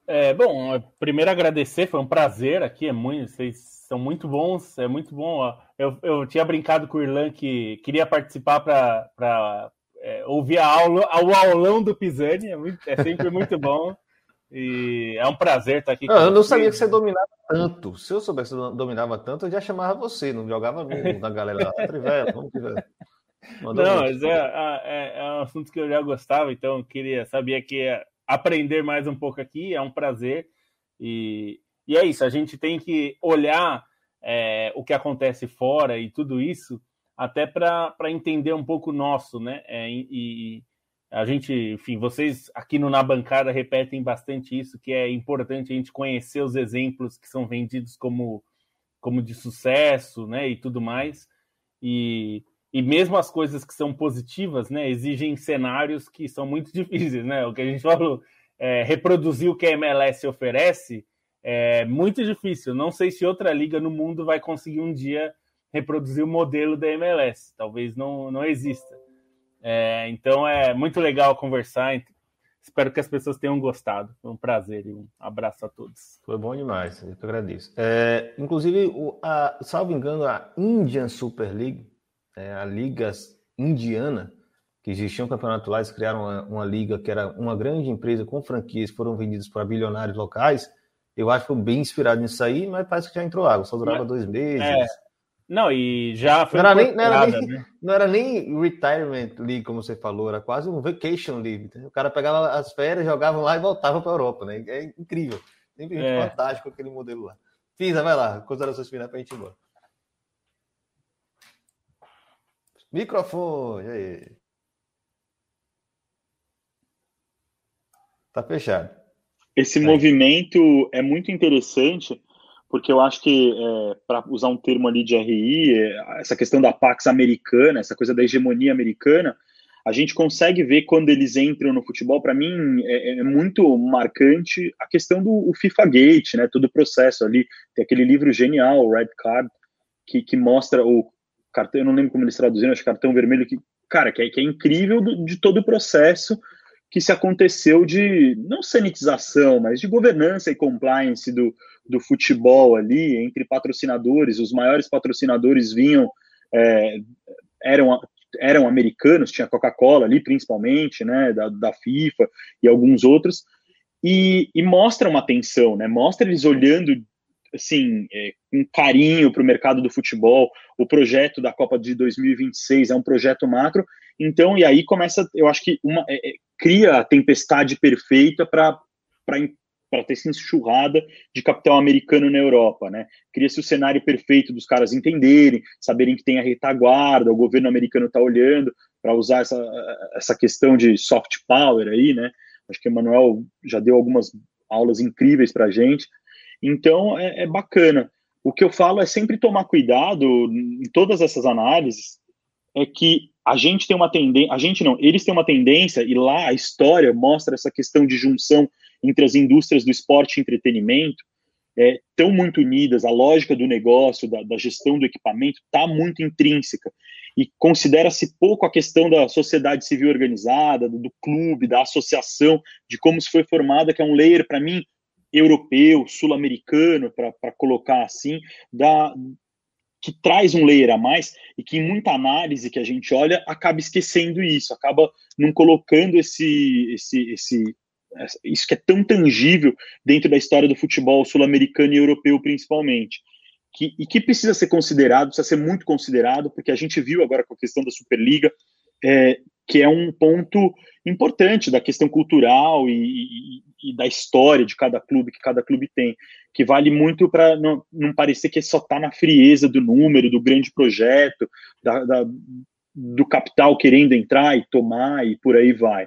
É, bom, primeiro agradecer, foi um prazer aqui, é muito, vocês são muito bons, é muito bom. Ó. Eu, eu tinha brincado com o Irlan que queria participar para é, ouvir a aula, o aulão do Pisani, é, muito, é sempre muito bom. E é um prazer estar aqui. Não, eu não sabia que você dominava tanto. Se eu soubesse que você dominava tanto, eu já chamava você, não jogava no, na galera lá. Trivela, vamos Não, mas é, é, é, um assunto que eu já gostava, então eu queria, sabia que aprender mais um pouco aqui, é um prazer. E, e é isso, a gente tem que olhar é, o que acontece fora e tudo isso, até para entender um pouco nosso, né? É, e, a gente, enfim, vocês aqui no Na Bancada repetem bastante isso, que é importante a gente conhecer os exemplos que são vendidos como, como de sucesso, né, e tudo mais. E, e mesmo as coisas que são positivas, né, exigem cenários que são muito difíceis, né? O que a gente falou, é, reproduzir o que a MLS oferece é muito difícil. Não sei se outra liga no mundo vai conseguir um dia reproduzir o modelo da MLS. Talvez não, não exista. É, então é muito legal conversar. Espero que as pessoas tenham gostado. Foi um prazer e um abraço a todos. Foi bom demais, eu que agradeço. É, inclusive, o, a, salvo engano, a Indian Super League, é, a Liga Indiana, que existia um campeonato lá, eles criaram uma, uma, liga que era uma grande empresa com franquias, foram vendidas para bilionários locais. Eu acho que foi bem inspirado nisso aí, mas parece que já entrou água, só durava dois meses. É, não, e já foi não era, nem, não, era nem, né? não era nem retirement league, como você falou, era quase um vacation league. O cara pegava as férias, jogava lá e voltava para a Europa, né? É incrível. Simplesmente é. fantástico aquele modelo lá. Fisa, vai lá, considerações finais para a gente ir embora. Microfone, aí. Tá fechado. Esse aí. movimento é muito interessante porque eu acho que, é, para usar um termo ali de RI, é, essa questão da Pax americana, essa coisa da hegemonia americana, a gente consegue ver quando eles entram no futebol. Para mim, é, é, muito marcante a questão do FIFA Gate, né? Todo o processo ali. Tem aquele livro genial, o Red Card, que, que mostra o cartão. Eu não lembro como eles traduziram, acho que cartão vermelho, que, cara, que é, que é incrível do, de todo o processo que se aconteceu de não sanitização, mas de governança e compliance do, do futebol ali entre patrocinadores. Os maiores patrocinadores vinham é, eram eram americanos, tinha Coca-Cola ali principalmente, né, da, da FIFA e alguns outros, e, e mostra uma atenção, né, mostra eles olhando assim, é, com carinho para o mercado do futebol. O projeto da Copa de 2026 é um projeto macro. Então, e aí começa, eu acho que uma, é, é cria a tempestade perfeita para para ter essa enxurrada de capital americano na Europa, né? Cria-se o cenário perfeito dos caras entenderem, saberem que tem a retaguarda, o governo americano está olhando para usar essa, essa questão de soft power aí, né? Acho que o Emanuel já deu algumas aulas incríveis para a gente. Então, é, é bacana. O que eu falo é sempre tomar cuidado em todas essas análises, é que a gente tem uma tendência, a gente não, eles têm uma tendência, e lá a história mostra essa questão de junção entre as indústrias do esporte e entretenimento, é, tão muito unidas, a lógica do negócio, da, da gestão do equipamento, está muito intrínseca. E considera-se pouco a questão da sociedade civil organizada, do, do clube, da associação, de como se foi formada, que é um layer, para mim, europeu, sul-americano, para colocar assim, da, que traz um layer a mais e que em muita análise que a gente olha acaba esquecendo isso, acaba não colocando esse, esse, esse isso que é tão tangível dentro da história do futebol sul-americano e europeu principalmente. Que, e que precisa ser considerado, precisa ser muito considerado, porque a gente viu agora com a questão da Superliga, é, que é um ponto importante da questão cultural e, e, e, da história de cada clube que cada clube tem, que vale muito para não, não, parecer que só está na frieza do número, do grande projeto, da, da, do capital querendo entrar e tomar e por aí vai.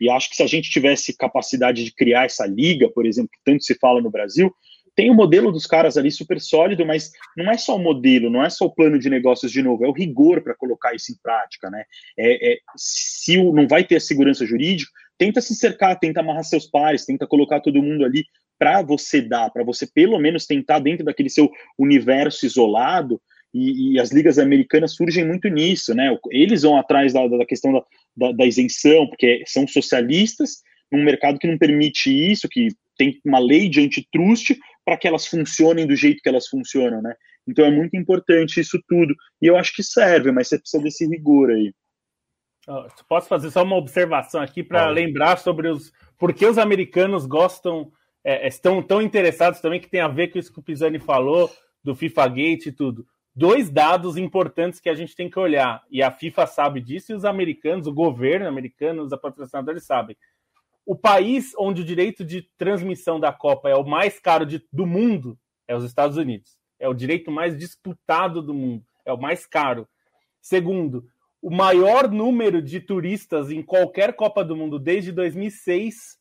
E acho que se a gente tivesse capacidade de criar essa liga, por exemplo, que tanto se fala no Brasil, tem o modelo dos caras ali super sólido, mas não é só o modelo, não é só o plano de negócios de novo, é o rigor para colocar isso em prática, né? É, é, se não vai ter a segurança jurídica, tenta se cercar, tenta amarrar seus pares, tenta colocar todo mundo ali para você dar, para você pelo menos tentar dentro daquele seu universo isolado. E, e, as ligas americanas surgem muito nisso, né? Eles vão atrás da, da questão da, da, da isenção, porque são socialistas num mercado que não permite isso, que tem uma lei de antitrust para que elas funcionem do jeito que elas funcionam, né? Então é muito importante isso tudo. E eu acho que serve, mas você precisa desse rigor aí. Posso fazer só uma observação aqui para lembrar sobre os por que os americanos gostam, é, estão tão interessados também, que tem a ver com isso que o Pisani falou, do FIFA Gate e tudo dois dados importantes que a gente tem que olhar, e a FIFA sabe disso, e os americanos, o governo americano, os patrocinadores sabem. O país onde o direito de transmissão da Copa é o mais caro de, do mundo é os Estados Unidos. É o direito mais disputado do mundo, é o mais caro. Segundo, o maior número de turistas em qualquer Copa do Mundo desde 2006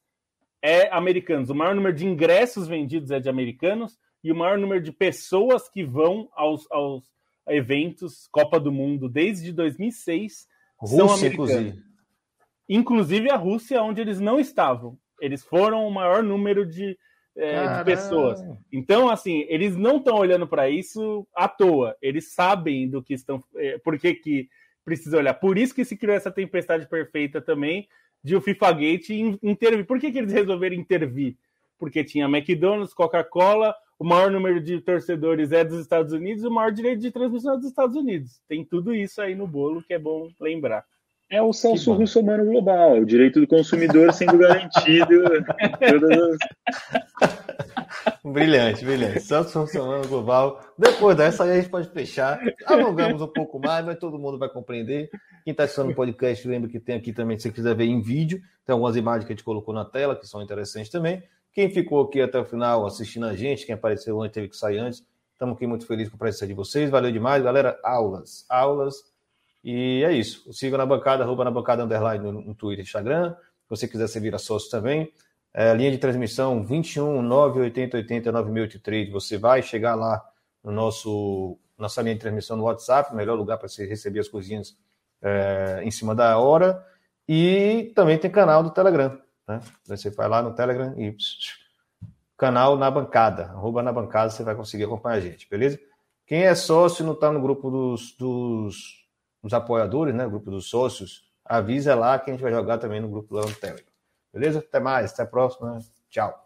é americanos. O maior número de ingressos vendidos é de americanos e o maior número de pessoas que vão aos, aos eventos Copa do Mundo desde 2006 Rússia, são americanos. Inclusive. Inclusive a Rússia, onde eles não estavam. Eles foram o maior número de, é, de pessoas. Então, assim, eles não estão olhando para isso à toa. Eles sabem do que estão. É, por que, que precisa olhar. Por isso que se criou essa tempestade perfeita também de o FIFA Gate intervir. Por que, que eles resolveram intervir? Porque tinha McDonald's, Coca-Cola, o maior número de torcedores é dos Estados Unidos e o maior direito de transmissão é dos Estados Unidos. Tem tudo isso aí no bolo que é bom lembrar. É o Celso Russomano global, o direito do consumidor sendo garantido. brilhante, brilhante. Celso Russomano global. Depois dessa aí a gente pode fechar. Alongamos um pouco mais, mas todo mundo vai compreender. Quem está assistindo o podcast, lembra que tem aqui também, se você quiser ver em vídeo, tem algumas imagens que a gente colocou na tela que são interessantes também. Quem ficou aqui até o final assistindo a gente, quem apareceu antes, teve que sair antes, estamos aqui muito felizes com a presença de vocês. Valeu demais, galera. Aulas, aulas. E é isso. Siga na bancada, arroba na bancada underline no, no Twitter e Instagram. Se você quiser servir a sócio também. É, linha de transmissão 21 980 80 9683. Você vai chegar lá no nosso nossa linha de transmissão no WhatsApp, melhor lugar para você receber as coisinhas é, em cima da hora. E também tem canal do Telegram. Né? Você vai lá no Telegram e canal na bancada, arroba na bancada, você vai conseguir acompanhar a gente, beleza? Quem é sócio e não está no grupo dos, dos, dos, apoiadores, né? Grupo dos sócios, avisa lá que a gente vai jogar também no grupo lá no Telegram. Beleza? Até mais, até a próxima. Tchau.